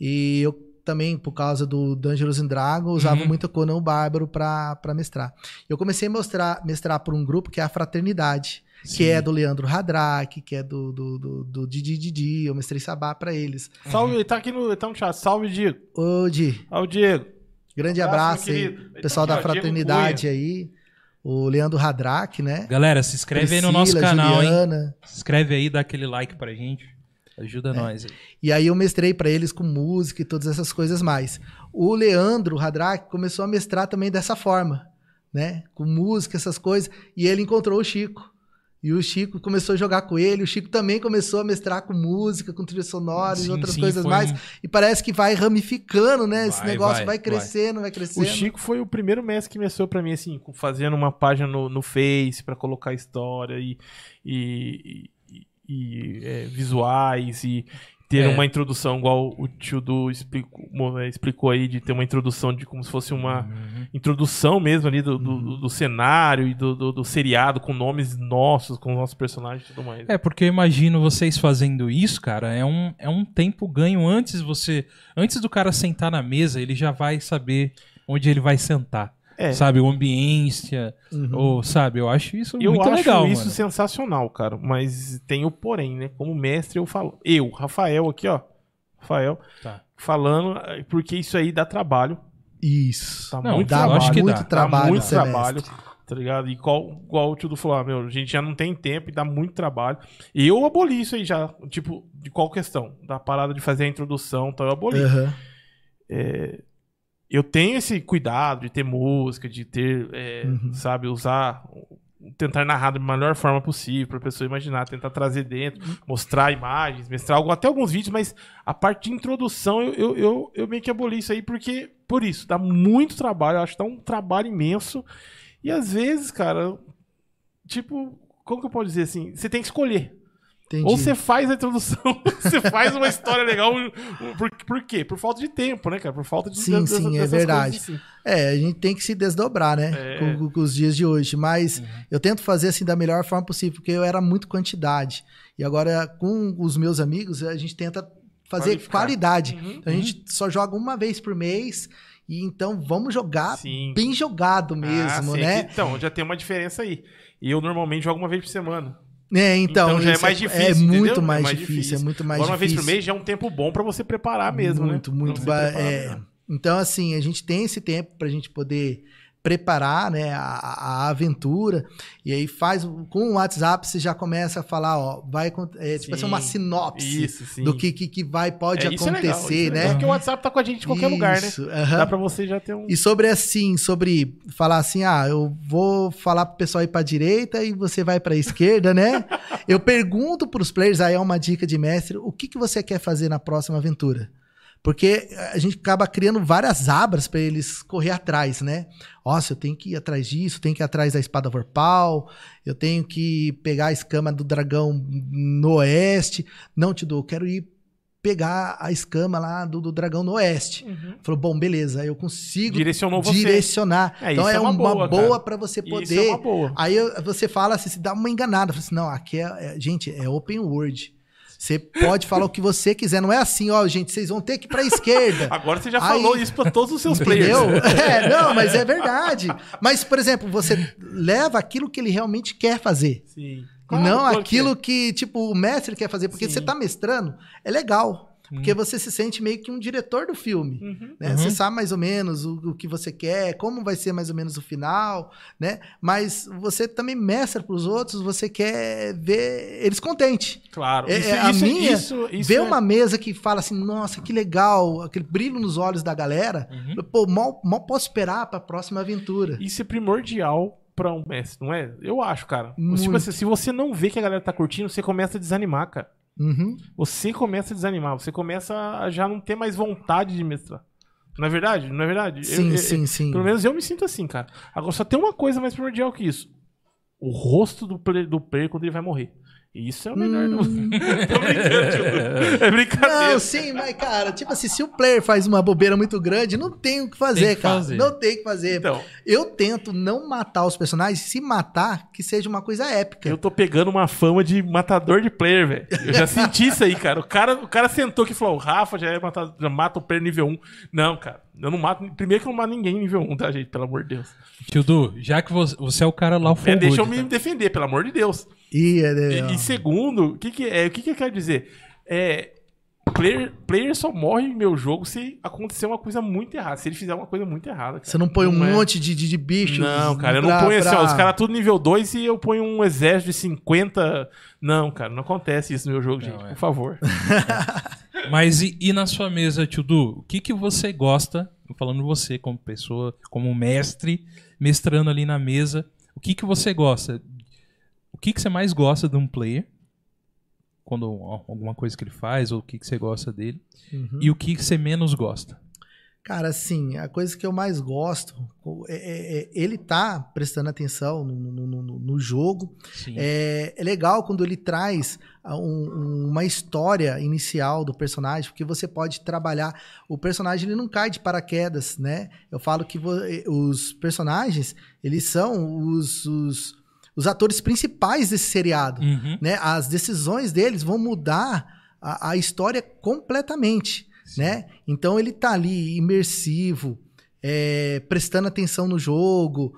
E eu também, por causa do Dangerous and Dragon, usava Uhum. muito Conan o Bárbaro para mestrar. Eu comecei a mostrar, mestrar por um grupo que é a Fraternidade, que é do Leandro Hadraque, que é do, do, do, do Didi Didi. Eu mestrei sabá para eles. Salve, ele tá aqui no, tá no chat. Salve, Diego. Ô, Di, Ó, o Diego. grande Abraço, abraço meu aí. Pessoal tá da aqui, ó, Diego Fraternidade aí. O Leandro Hadraque, né? Galera, se inscreve aí no nosso Priscila, canal, hein? Juliana. Se inscreve aí, dá aquele like pra gente. Ajuda nós aí. E aí eu mestrei pra eles com música e todas essas coisas mais. O Leandro Hadraque começou a mestrar também dessa forma, né? Com música, essas coisas. E ele encontrou o Chico. E o Chico começou a jogar com ele. O Chico também começou a mestrar com música, com trilha sonora e outras sim, coisas foi mais. um- E parece que vai ramificando, né? Esse Vai, negócio vai, vai, vai. crescendo, vai, O crescendo. Chico foi o primeiro mestre que mestrou pra mim, assim, fazendo uma página no, no Face pra colocar história e, e, e- e, é, visuais e ter É. uma introdução, igual o tio do explicou, é, explicou aí, de ter uma introdução de como se fosse uma Uhum. introdução mesmo ali do, do, do- do cenário e do, do, do seriado, com nomes nossos, com os nossos personagens e tudo mais. É, porque eu imagino vocês fazendo isso, cara, é um, é um tempo ganho antes você. Antes do cara sentar na mesa, ele já vai saber onde ele vai sentar. É. Sabe, o ambiência, Uhum. ou sabe, eu acho isso Eu muito acho legal, isso mano. sensacional, cara. Mas tem o porém, né? Como mestre, eu falo. Eu, Rafael, aqui, ó. Rafael, Tá. falando, porque isso aí dá trabalho. Isso. Tá Não, muito Dá trabalho. acho que muito dá. trabalho dá muito trabalho. Tá ligado? E qual, igual o tio do falou, ah, meu, a gente já não tem tempo e dá muito trabalho. E eu aboli isso aí já, tipo, de qual questão? Da parada de fazer a introdução, então eu aboli. Aham. Eu tenho esse cuidado de ter música, de ter, é, Uhum. sabe, usar, tentar narrar da melhor forma possível para a pessoa imaginar, tentar trazer dentro, mostrar imagens, mostrar algo, até alguns vídeos, mas a parte de introdução eu, eu, eu, eu meio que aboli isso aí, porque, por isso, dá muito trabalho, eu acho que dá um trabalho imenso, e às vezes, cara, tipo, como que eu posso dizer assim, você tem que escolher. Entendi. Ou você faz a introdução, você faz uma história legal. Por, por quê? Por falta de tempo, né, cara? Por falta de Sim, sim, é verdade. assim. É, a gente tem que se desdobrar, né? É. Com, com os dias de hoje. Mas Uhum. eu tento fazer assim da melhor forma possível, porque eu era muito quantidade. E agora, com os meus amigos, a gente tenta fazer Qualificar. qualidade. Uhum. Então, a gente só joga uma vez por mês. E então vamos jogar Sim. bem jogado mesmo, Ah, né? Então, já tem uma diferença aí. E eu normalmente jogo uma vez por semana. É, então, Então já é isso mais É difícil, muito entendeu? É mais, mais difícil, difícil. é muito mais Agora, uma vez difícil. por mês já é um tempo bom pra você preparar mesmo, muito, né? muito, é. mesmo. Então, assim, a gente tem esse tempo pra gente poder preparar, né, a, a aventura, e aí faz, com o WhatsApp você já começa a falar, ó, vai, é, tipo assim, uma sinopse Isso, do que, que, que vai, pode É, isso é legal, acontecer, isso é legal, né? Porque o WhatsApp tá com a gente em qualquer lugar, né? Isso. Dá pra você já ter um. E sobre assim, sobre falar assim, ah, eu vou falar pro pessoal ir pra direita e você vai pra esquerda, né? Eu pergunto pros players, aí é uma dica de mestre, o que, que você quer fazer na próxima aventura? Porque a gente acaba criando várias abras pra eles correr atrás, né? Nossa, eu tenho que ir atrás disso, tenho que ir atrás da espada vorpal, eu tenho que pegar a escama do dragão no oeste. Não te dou, eu quero ir pegar a escama lá do, do dragão no oeste. Uhum. Falou, bom, beleza, eu consigo Direcionou você. direcionar. É, então isso é é uma uma, boa, para você Isso poder. é uma boa. Aí você fala assim, se dá uma enganada, fala assim, não, aqui é, é- gente, é open world. Você pode falar o que você quiser, não é assim, ó, gente, vocês vão ter que ir pra esquerda. Agora você já Aí- falou isso pra todos os seus players. Entendeu? É, não, mas é verdade. Mas, por exemplo, você leva aquilo que ele realmente quer fazer. Sim. e não Claro, aquilo que, tipo, o mestre quer fazer. Porque Sim. você tá mestrando, é legal. Porque você se sente meio que um diretor do filme. Uhum. né? Você sabe mais ou menos o, o que você quer, como vai ser mais ou menos o final, né? Mas você também mestra para os outros, você quer ver eles contentes. Claro. É, Isso, é, a isso, minha, isso, isso ver é- uma mesa que fala assim, nossa, que legal, aquele brilho nos olhos da galera. Uhum. Pô, mal, mal posso esperar para a próxima aventura. Isso é primordial pra um mestre, não é? Eu acho, cara. Muito. Tipo assim, se você não vê que a galera tá curtindo, você começa a desanimar, cara. Uhum. Você começa a desanimar, você começa a já não ter mais vontade de mestrar. Não é verdade? Não é verdade? Sim, Eu- eu- sim, sim. Pelo menos eu me sinto assim, cara. Agora só tem uma coisa mais primordial que isso. O rosto do player, do player quando ele vai morrer. Isso é o melhor. Não. Hum. Tô brincando, tio. É brincadeira. Não, sim, mas, cara, tipo assim, se o player faz uma bobeira muito grande, não tem o que fazer, Tem que cara. fazer. Não tem o que fazer. Então, Eu tento não matar os personagens, se matar, que seja uma coisa épica. eu tô pegando uma fama de matador de player, velho. Eu já senti isso aí, cara. O cara, o cara sentou aqui e falou: o Rafa já, é matador, já mata o player nível 1. Não, cara. Eu não mato. Primeiro que eu não mato ninguém nível 1, tá, gente? Pelo amor de Deus. Tio Du, já que você, você é o cara lá, o É, deixa eu me defender, pelo amor de Deus. E, é, E, e segundo, o que que, é, o que que eu quero dizer? É, player, player só morre em meu jogo se acontecer uma coisa muito errada. Se ele fizer uma coisa muito errada. cara. você não põe um é. monte de, de, de bichos. Não, cara, eu não pra- ponho assim, ó, pra- os caras tudo nível 2 e eu ponho um exército de 50. Não, cara, não acontece isso no meu jogo, Não, gente, é. por favor. Mas e, e na sua mesa, Tio Du, o que, que você gosta, falando você como pessoa, como mestre, mestrando ali na mesa, o que, que você gosta? O que, que você mais gosta de um player? Quando alguma coisa que ele faz, ou o que, que você gosta dele? Uhum. E o que, que você menos gosta? Cara, assim, a coisa que eu mais gosto é, é- é ele tá prestando atenção no, no- no- no- jogo. É, é legal quando ele traz um- uma história inicial do personagem, porque você pode trabalhar. O personagem ele não cai de paraquedas, né? Eu falo que eh, os personagens eles são os, os, os atores principais desse seriado Uhum. né? As decisões deles vão mudar a, a história completamente, né? Então ele tá ali imersivo, é, prestando atenção no jogo.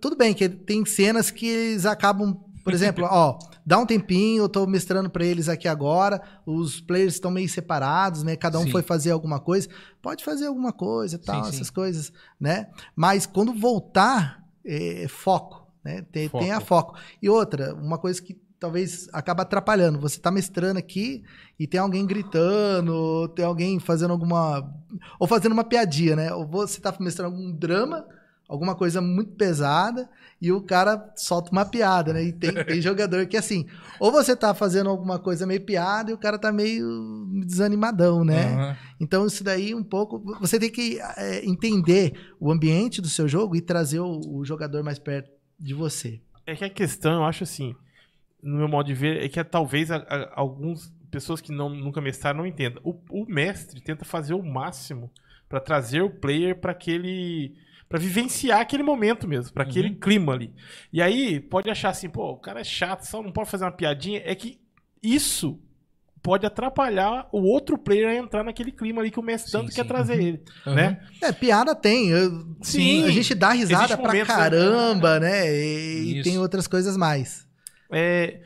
Tudo bem que tem cenas que eles acabam, por exemplo, ó, dá um tempinho, eu tô mestrando pra eles aqui agora, os players estão meio separados, né? Cada um Sim. foi fazer alguma coisa, pode fazer alguma coisa, tal, Sim, sim. essas coisas, né? Mas quando voltar, é, foco, né? Tem, tenha foco. E outra, uma coisa que talvez acaba atrapalhando. Você tá mestrando aqui e tem alguém gritando, ou tem alguém fazendo alguma. Ou fazendo uma piadinha, né? Ou você tá mestrando algum drama, alguma coisa muito pesada, e o cara solta uma piada, né? E tem, tem jogador que assim, ou você tá fazendo alguma coisa meio piada e o cara tá meio desanimadão, né? Aham. Então, isso daí um pouco. Você tem que é, entender o ambiente do seu jogo e trazer o, o jogador mais perto de você. É que a questão, eu acho assim, no meu modo de ver, é que talvez a- a- algumas pessoas que não, nunca mestraram não entendam. O, o mestre tenta fazer o máximo pra trazer o player pra aquele. Pra vivenciar aquele momento mesmo, pra aquele Uhum. clima ali. E aí, pode achar assim, pô, o cara é chato, só não pode fazer uma piadinha. É que isso pode atrapalhar o outro player a entrar naquele clima ali que o mestre Sim, tanto sim. quer trazer ele, Aham. né? É, piada tem. eu- Sim. A gente dá risada pra né? caramba, né? E, e Isso. tem outras coisas mais. É,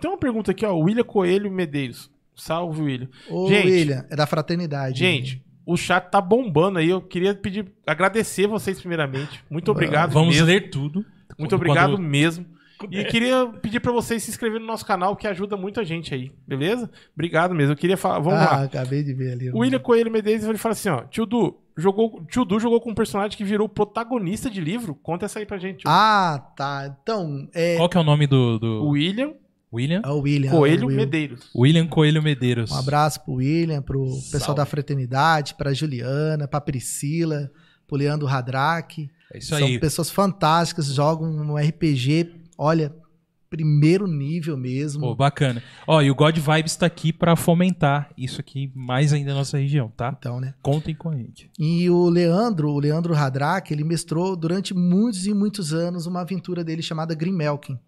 tem uma pergunta aqui, ó. William Coelho Medeiros. Salve, William. Ô, Gente. William, é da fraternidade. Gente, o chat tá bombando aí. Eu queria pedir, agradecer vocês primeiramente. Muito obrigado Vamos mesmo. ler tudo. Muito obrigado Quando- mesmo. E queria pedir pra vocês se inscreverem no nosso canal, que ajuda muito a gente aí, beleza? Obrigado mesmo. Eu queria falar. Vamos ah, lá. acabei de ver ali. O William Coelho Medeiros ele fala assim: ó, tio Du, jogou, tio Du jogou com um personagem que virou protagonista de livro. Conta essa aí pra gente. tio. Ah, tá. Então, é. Qual que é o nome do, do William William? é o William. Coelho é o Will. Medeiros. William Coelho Medeiros. Um abraço pro William, pro pessoal Salve. da fraternidade, pra Juliana, pra Priscila, pro Leandro Hadrak. É isso São aí. pessoas fantásticas, jogam um RPG, olha, primeiro nível mesmo. Pô, bacana. Ó, e o God Vibes tá aqui pra fomentar isso aqui mais ainda na nossa região, tá? Então, né? Contem com a gente. E o Leandro, o Leandro Hadrak, ele mestrou durante muitos e muitos anos uma aventura dele chamada Green Melkin,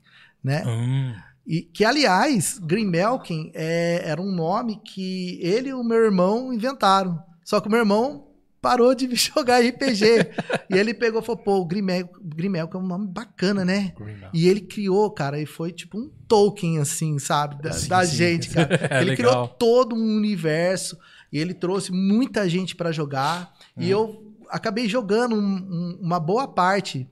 né? Hum, E que, aliás, Green Melkin é, era um nome que ele e o meu irmão inventaram. Só que o meu irmão parou de jogar RPG. e ele pegou e falou, pô, o Green, Mel Green Melkin é um nome bacana, né? E ele criou, cara, e foi tipo um Tolkien, assim, sabe? Da, Sim, da sim. gente, cara. É ele legal. criou todo um universo e ele trouxe muita gente pra jogar. Hum. E eu acabei jogando um- um- uma boa parte.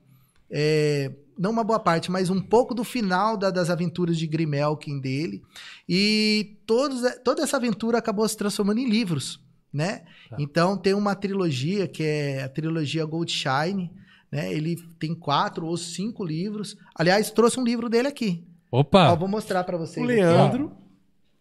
é, não uma boa parte, mas um pouco do final da- das aventuras de Grimelkin dele. E todos, toda essa aventura acabou se transformando em livros, né? Tá. Então tem uma trilogia que é a trilogia Goldshine, né? Ele tem quatro ou cinco livros. Aliás, trouxe um livro dele aqui. Opa! Ó, vou mostrar pra vocês. O aqui. Leandro.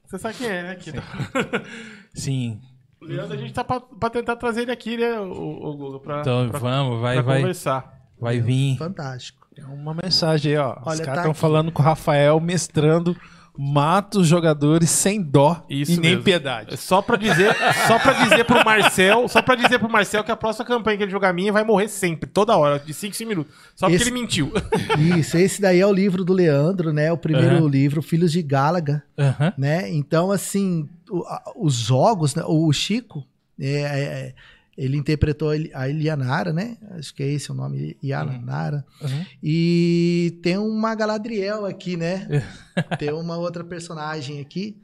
Você sabe quem é, né? Aqui, Sim. O Leandro, a gente tá pra, pra tentar trazer ele aqui, né, o, o Google, pra, Então pra, vamos, vai, pra vai, conversar. vai vir. Fantástico. Tem uma mensagem aí, ó. Os Olha, caras tá estão aqui. falando com o Rafael mestrando mata os jogadores sem dó Isso e nem mesmo. piedade. Só pra dizer, só pra dizer pro Marcel, só pra dizer pro Marcel que a próxima campanha que ele jogar minha vai morrer sempre, toda hora, de 5 em 5 minutos. Só porque Esse- ele mentiu. Isso, esse daí é o livro do Leandro, né? O primeiro Aham. livro, Filhos de Gálaga, Aham. né? Então, assim, o- a- os jogos, né? o Chico, é, é, é, ele interpretou a Ili- a Ilianara, né? Acho que é esse o nome, Ilianara. Uhum. E tem uma Galadriel aqui, né? tem uma outra personagem aqui,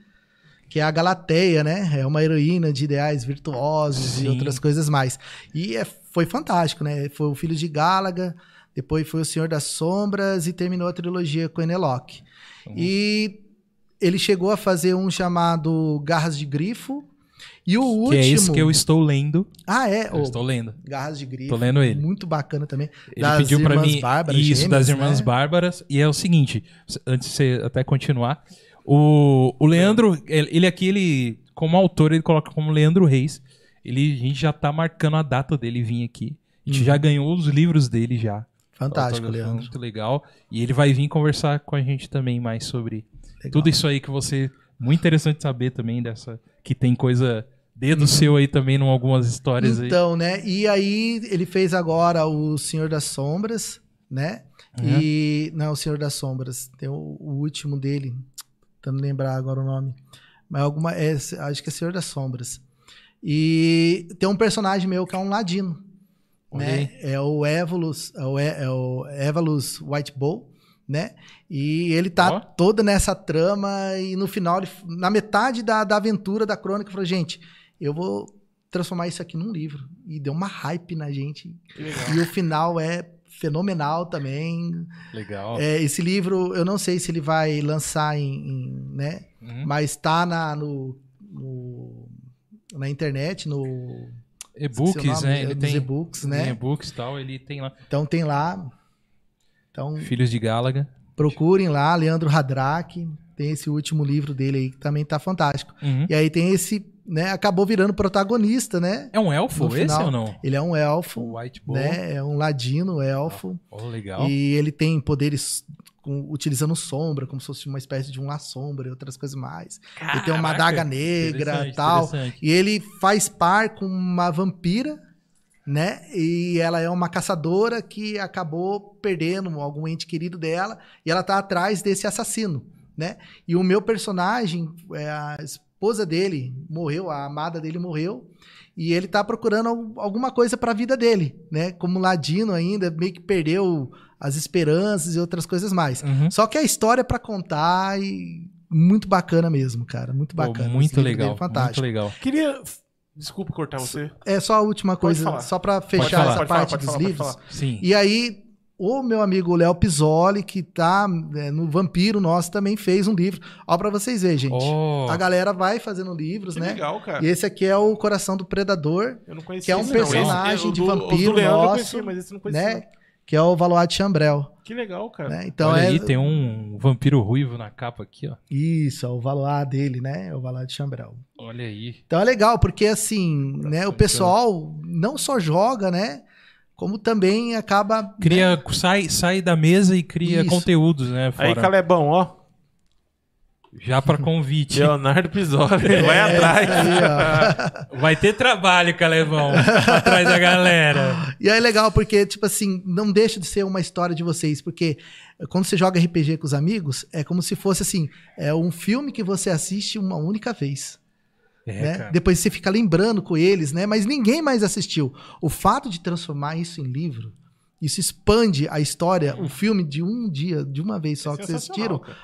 que é a Galateia, né? É uma heroína de ideais virtuosos Sim. e outras coisas mais. E é- foi fantástico, né? Foi o Filho de Gálaga, depois foi o Senhor das Sombras e terminou a trilogia com Eneloque. E ele chegou a fazer um chamado Garras de Grifo. E o Que último. é esse que eu estou lendo. Ah, é? Eu o estou lendo. Garras de Grifo. Tô lendo ele. Muito bacana também. Ele Das pediu Irmãs mim Bárbaras, isso gêmeas, das irmãs né? bárbaras e é o seguinte, antes de você até continuar, o, o Leandro, ele aqui ele como autor ele coloca como Leandro Reis. Ele a gente já tá marcando a data dele vir aqui. A gente já ganhou os livros dele já. Fantástico, Leandro. Muito legal. E ele vai vir conversar com a gente também mais sobre Legal. tudo isso aí que você. Muito interessante saber também dessa. Que tem coisa. Dedo seu aí também em algumas histórias aí. Então, né? E aí ele fez agora o Senhor das Sombras, né? Uhum. E não, o Senhor das Sombras. Tem o, o último dele, tentando lembrar agora o nome. Mas alguma é, acho que é Senhor das Sombras. E tem um personagem meu que é um ladino, né? É o Evolus, é o, é o Evolus White Bow, né? E ele tá Ó. todo nessa trama e no final, ele- na metade da, da aventura da crônica, falou, gente, eu vou transformar isso aqui num livro. E deu uma hype na gente. E o final é fenomenal também. Legal. É, esse livro, eu não sei se ele vai lançar em, em, né? Uhum. Mas tá na, no, no- na internet, no E-books, né? Ele tem e-books, tem né? e-books tal, ele tem lá. Então tem lá. Então Filhos de Gálaga. procurem lá, Leandro Hadraque. Tem esse último livro dele aí que também tá fantástico. Uhum. E aí tem esse, né? Acabou virando protagonista, né? É um elfo No esse final, ou não? Ele é um elfo, White Bull. né? É um ladino, elfo. Oh, legal. E ele tem poderes com- utilizando sombra, como se fosse uma espécie de um La Sombra e outras coisas mais. ele tem uma Caraca, adaga negra e tal. E ele faz par com uma vampira, né? E ela é uma caçadora que acabou perdendo algum ente querido dela e ela tá atrás desse assassino, né? E o meu personagem, é, a esposa dele morreu, a amada dele morreu. E ele tá procurando al- alguma coisa pra vida dele, né? Como ladino ainda, meio que perdeu as esperanças e outras coisas mais. Uhum. Só que a história pra contar e muito bacana mesmo, cara, muito Pô, bacana. Esse muito livro legal. dele é fantástico. Muito legal. Queria. Desculpa cortar você. É só a última coisa, só pra Pode fechar essa pode falar, parte pode dos falar, pode livros. falar. Sim. E aí, o meu amigo Léo Pisoli, que tá né, no Vampiro Nosso, também fez um livro. Ó, pra vocês verem, gente. Oh. A galera vai fazendo livros, Que né? legal, cara. E esse aqui é o Coração do Predador, Eu não conhecia que é um esse, não. Esse- personagem o de do- vampiro do Leandro eu nosso, conhecia, mas esse eu não conhecia. né? Que é o de Chambrel. Que legal, cara. Né? Então Olha é. aí, tem um vampiro ruivo na capa aqui, ó. Isso, é o Valois dele, né? É o de Chambrel. Olha aí. Então é legal, porque assim, né, o pessoal não só joga, né? Como também acaba. né, Cria, sai, sai da mesa e cria Isso. conteúdos, né? Aí, Fora. Calebão, ó. Já pra convite. Leonardo Pisoli. Vai atrás. Aí, ó. Vai ter trabalho, Calevão, atrás da galera. E aí é legal porque, tipo assim, não deixa de ser uma história de vocês, porque quando você joga RPG com os amigos, é como se fosse assim, é um filme que você assiste uma única vez. É, né? Depois você fica lembrando com eles, né? Mas ninguém mais assistiu. O fato de transformar isso em livro, isso expande a história, o filme de um dia, de uma vez só que vocês assistiram, cara.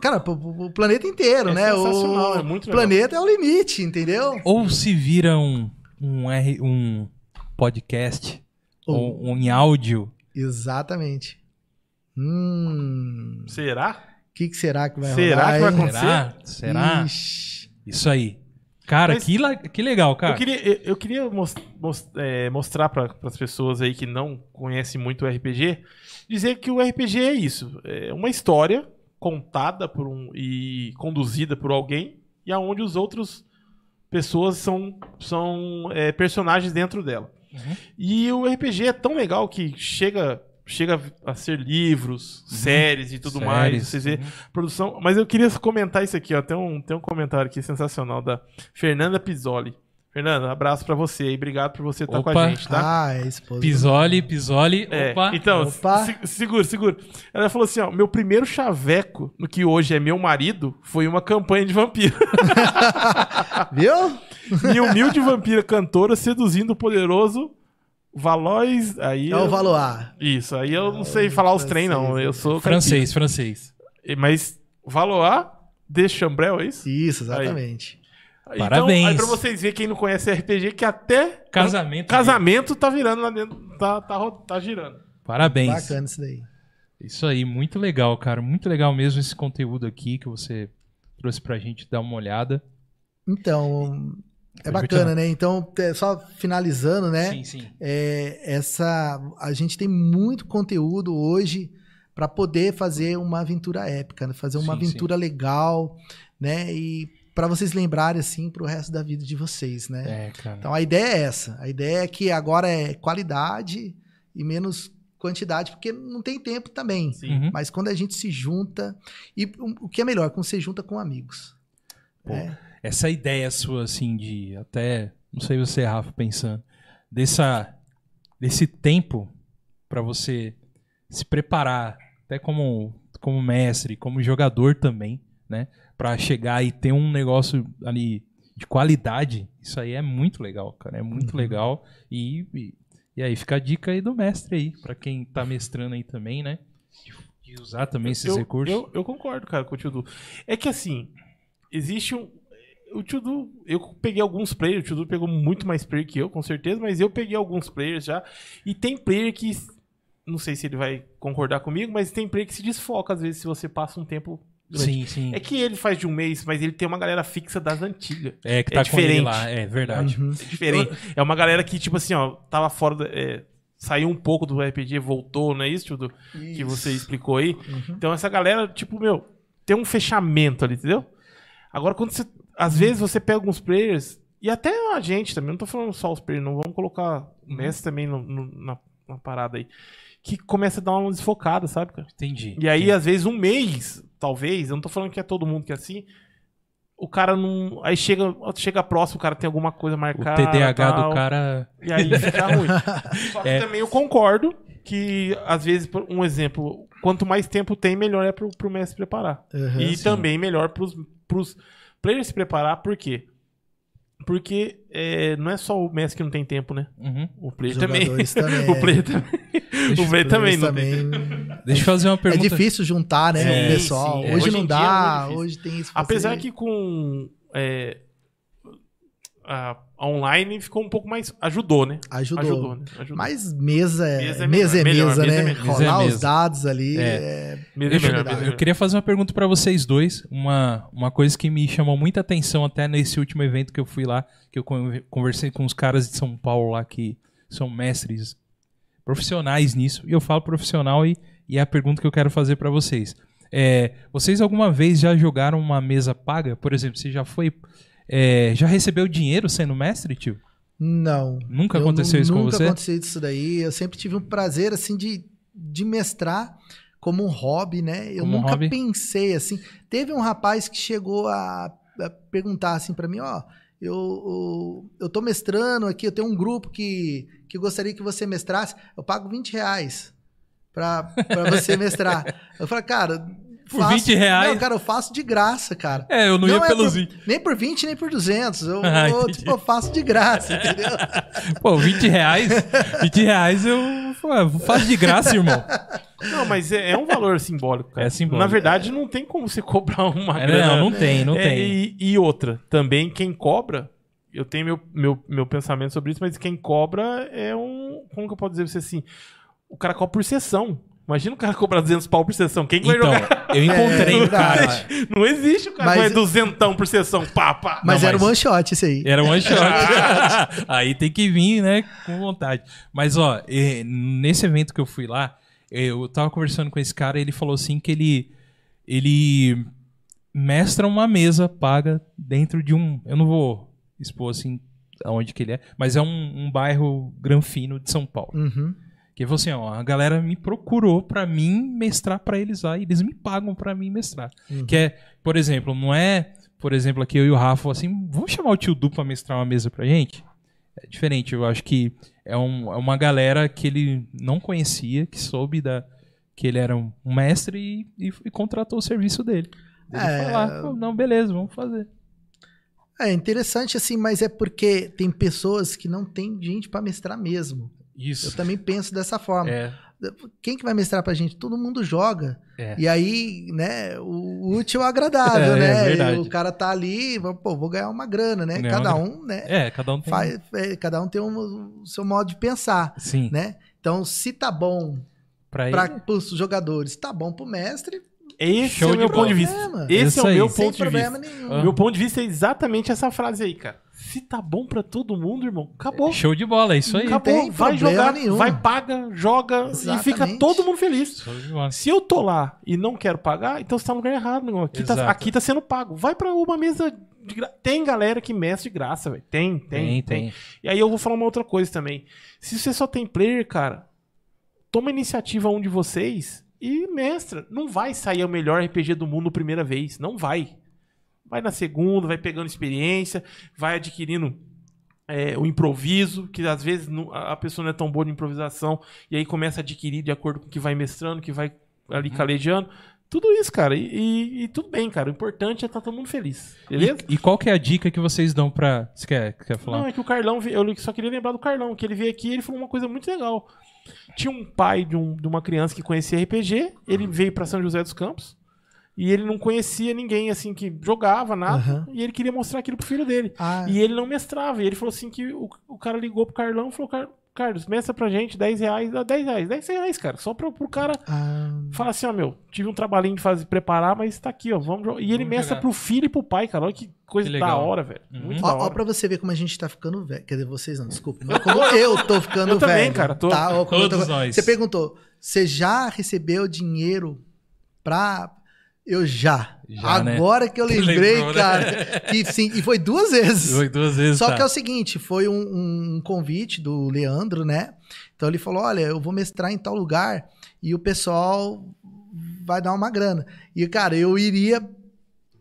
Cara, pro, pro- pro planeta inteiro, É né? sensacional, O é muito legal. planeta é o limite, entendeu? Ou se vira um, um, R, um podcast, Ou- um em áudio. Exatamente. Hum. O Será? que, que será que vai Será rolar? que vai acontecer? Será? Será? Isso aí. Cara, Mas- que, que legal, cara. Eu queria, eu, queria mos- mos- é, mostrar para as pessoas aí que não conhecem muito o RPG, dizer que o RPG é isso, é uma história contada por um e conduzida por alguém e aonde os outros pessoas são são é, personagens dentro dela. Uhum. E o RPG é tão legal que chega chega a ser livros, séries e tudo Séries, mais. Vocês vê uhum. produção. Mas eu queria comentar isso aqui, ó. Tem um, tem um comentário aqui sensacional da Fernanda Pizzoli. Fernanda, abraço pra você aí. Obrigado por você estar com a Opa. gente, tá? Ah, é esposa. Pisoli, Pisoli. É, Opa. então, Opa. se- segura, segura. Ela falou assim, ó, meu primeiro chaveco, no que hoje é meu marido, foi uma campanha de vampiro. Viu? Minha humilde vampira cantora seduzindo o poderoso Valois... Aí É o eu- Valois. Isso, aí eu não sei falar os trem, não. Eu sou Francês, francês. Mas Valois de Chambrel, é isso? Isso, exatamente. Então, Parabéns. aí pra vocês verem, quem não conhece RPG, que até Casamento. casamento tá virando lá dentro, tá, tá, tá girando. Parabéns. Bacana isso daí. Isso aí, muito legal, cara. Muito legal mesmo esse conteúdo aqui que você trouxe pra gente dar uma olhada. Então, é bacana, né? Então, é, só finalizando, né? Sim, sim. é, essa a gente tem muito conteúdo hoje para poder fazer uma aventura épica, né? fazer uma Sim, aventura legal, né? E para vocês lembrarem assim para o resto da vida de vocês, né? É, cara. Então a ideia é essa. A ideia é que agora é qualidade e menos quantidade, porque não tem tempo também. Uhum. Mas quando a gente se junta e o que é melhor, quando você junta com amigos. Pô, né? Essa ideia sua, assim, de até, não sei você, Rafa, pensando, dessa, desse tempo pra você se preparar, até como, como mestre, como jogador também, né? Pra chegar e ter um negócio ali de qualidade, isso aí é muito legal, cara. É muito Uhum. legal. E, e, e aí fica a dica aí do mestre aí, pra quem tá mestrando aí também, né? De, de usar também esses eu, recursos. Eu, eu concordo, cara, com o Tio. É que assim, existe um. O Tio Du, eu peguei alguns players, o Tio Du pegou muito mais player que eu, com certeza, mas eu peguei alguns players já. E tem player que. Não sei se ele vai concordar comigo, mas tem player que se desfoca, às vezes, se você passa um tempo. Grande. Sim, sim. É que ele faz de um mês, mas ele tem uma galera fixa das antigas. É, que é tá com ele diferente. lá, é verdade. Uhum. É diferente. É uma galera que, tipo assim, ó, tava fora. da- é, saiu um pouco do RPG, voltou, não é isso, Tio Du? que você explicou aí. Então essa galera, tipo, meu, tem um fechamento ali, entendeu? Agora, quando você. Às vezes você pega alguns players, e até a gente também, não tô falando só os players, não vamos colocar o Messi também no- no- na, na parada aí. Que começa a dar uma desfocada, sabe, cara? Entendi. E aí, às vezes, um mês, talvez, eu não tô falando que é todo mundo que é assim. O cara não. Aí chega, chega próximo, o cara tem alguma coisa O marcada. TDAH tal. do cara. E aí fica ruim. Só que É. também eu concordo que, às vezes, por- um exemplo, quanto mais tempo tem, melhor é pro, pro mestre preparar. Uhum. e sim. também melhor pros, pros players se preparar, por quê? Porque é, não é só o mestre que não tem tempo, né? Uhum. O player também. também. o player também. o player também não tem tempo. também. Deixa eu fazer uma É pergunta. difícil juntar, né, Sim, o pessoal. sim. Hoje Hoje não é dá, difícil. hoje tem isso. Apesar que com é, a online ficou um pouco mais. Ajudou, né? Ajudou. Ajudou, né? Ajudou. Mas mesa é Mesa mesa, é é melhor, mesa, melhor, né? é. Rolar Mesa é os dados ali. É. é- Deixa melhor, eu- eu queria fazer uma pergunta pra vocês dois. Uma, uma coisa que me chamou muita atenção até nesse último evento que eu fui lá, que eu con- conversei com os caras de São Paulo lá que são mestres profissionais nisso. E eu falo profissional e, e é a pergunta que eu quero fazer pra vocês. É, vocês alguma vez já jogaram uma mesa paga? Por exemplo, você já foi. É, já recebeu dinheiro sendo mestre, tio? Não. Nunca Eu aconteceu isso com Nunca você? aconteceu isso daí. Eu sempre tive um prazer, assim, de, de mestrar como um hobby, né? Eu Como nunca hobby? pensei, assim. Teve um rapaz que chegou a, a perguntar, assim, pra mim, ó... Eu, eu, eu tô mestrando aqui, eu tenho um grupo que, que gostaria que você mestrasse. Eu pago 20 reais pra, pra você mestrar. Eu falei, cara... Por 20 reais? Não, cara, eu faço de graça, cara. É, eu não, ia é pelos por- 20. Nem por 20, nem por 200. Eu, Ah, eu, tipo, eu faço de graça, entendeu? Pô, 20 reais? 20 reais eu faço de graça, irmão. Não, mas é, é um valor simbólico, cara. É simbólico. Na verdade, não tem como você cobrar uma É, grana. não, não tem, não É, tem. E, e outra, também quem cobra, eu tenho meu, meu, meu pensamento sobre isso, mas quem cobra é um. Como que eu posso dizer pra você assim? O cara cobra por sessão. Imagina o cara cobrar 200 pau por sessão. Quem que vai Então, jogar? eu encontrei É, um cara. verdade. Não existe o cara Mas- que vai duzentão por sessão. Pá, pá. Mas Não, era mas- um one shot esse aí. Era um one shot. Aí tem que vir, né? Com vontade. Mas, ó, nesse evento que eu fui lá, eu tava conversando com esse cara e ele falou assim que ele. Ele mestra uma mesa paga dentro de um. Eu não vou expor assim aonde que ele é, mas é um, um bairro granfino de São Paulo. Uhum. Que falou assim, ó, a galera me procurou pra mim mestrar pra eles lá e eles me pagam pra mim mestrar. Uhum. Que é, por exemplo, não é, por exemplo, aqui eu e o Rafa assim, vamos chamar o tio Du pra mestrar uma mesa pra gente? É diferente, eu acho que é, um- é uma galera que ele não conhecia, que soube da, que ele era um mestre e, e- e contratou o serviço dele. Ele É. foi lá, "Pô, não, beleza, vamos fazer. É interessante assim, mas é porque tem pessoas que não tem gente pra mestrar mesmo. Eu Isso. também penso dessa forma. É, Quem que vai mestrar pra gente? Todo mundo joga. é. E aí, né, o útil é o agradável, É, né? é o cara tá ali, pô, vou ganhar uma grana, né? Ganhar Cada um, né? É, cada um tem. Faz, é, cada um tem um- o seu modo de pensar, Sim. né? Então, se tá bom para os jogadores, tá bom pro mestre, Esse Show é o de meu ponto de vista. Problema. Esse é o meu sem ponto de problema vista. nenhum. Meu ponto de vista é exatamente essa frase aí, cara. Se tá bom pra todo mundo, irmão, acabou. Show de bola, é isso aí. Acabou. tem vai jogar, nenhum. vai, paga, joga e fica Exatamente. todo mundo feliz. Show de bola. Se eu tô lá e não quero pagar, então você tá no lugar errado, meu irmão. Aqui, tá, aqui tá sendo pago. Vai pra uma mesa de gra... Tem galera que mestre de graça, velho. Tem, tem, Tem, tem. E aí eu vou falar uma outra coisa também. Se você só tem player, cara, toma iniciativa um de vocês e mestra. Não vai sair o melhor RPG do mundo primeira vez. Não vai. Vai na segunda, vai pegando experiência, vai adquirindo é, o improviso, que às vezes a pessoa não é tão boa de improvisação, e aí começa a adquirir de acordo com o que vai mestrando, que vai ali Uhum. calejando. Tudo isso, cara. E, e- e tudo bem, cara. O importante é estar todo mundo feliz. Beleza? E, e qual que é a dica que vocês dão pra. Você quer, quer falar? Não, é que o Carlão, eu só queria lembrar do Carlão, que ele veio aqui e ele falou uma coisa muito legal. Tinha um pai de, um- de uma criança que conhecia RPG, ele veio pra São José dos Campos e ele não conhecia ninguém assim que jogava nada Aham. e ele queria mostrar aquilo pro filho dele. Ah, E ele não mestrava. E ele falou assim que o, o cara ligou pro Carlão e falou, "Car- Carlos, mestra pra gente 10 reais, dá 10 reais, 10 reais, cara. Só pro, pro cara ah, falar assim, ó, meu, tive um trabalhinho de fazer, preparar, mas tá aqui, ó, vamos. E ele Vamos mestra jogar. pro filho e pro pai, cara. Olha que coisa Que da hora, velho. Uhum. Muito Ó, da ó hora. pra você ver como a gente tá ficando velho. Quer dizer, vocês não, desculpa. Mas como eu tô ficando Eu também, velho. cara, tô- Tá? Ó, Todos tô- nós. Você perguntou, você já recebeu dinheiro pra... Eu já. Já, né? Agora que eu lembrei, Lembrou, né? cara. Que sim, e foi duas vezes. Foi duas vezes. Só tá. que é o seguinte, foi um, um convite do Leandro, né? Então ele falou, olha, eu vou mestrar em tal lugar e o pessoal vai dar uma grana. E, cara, eu iria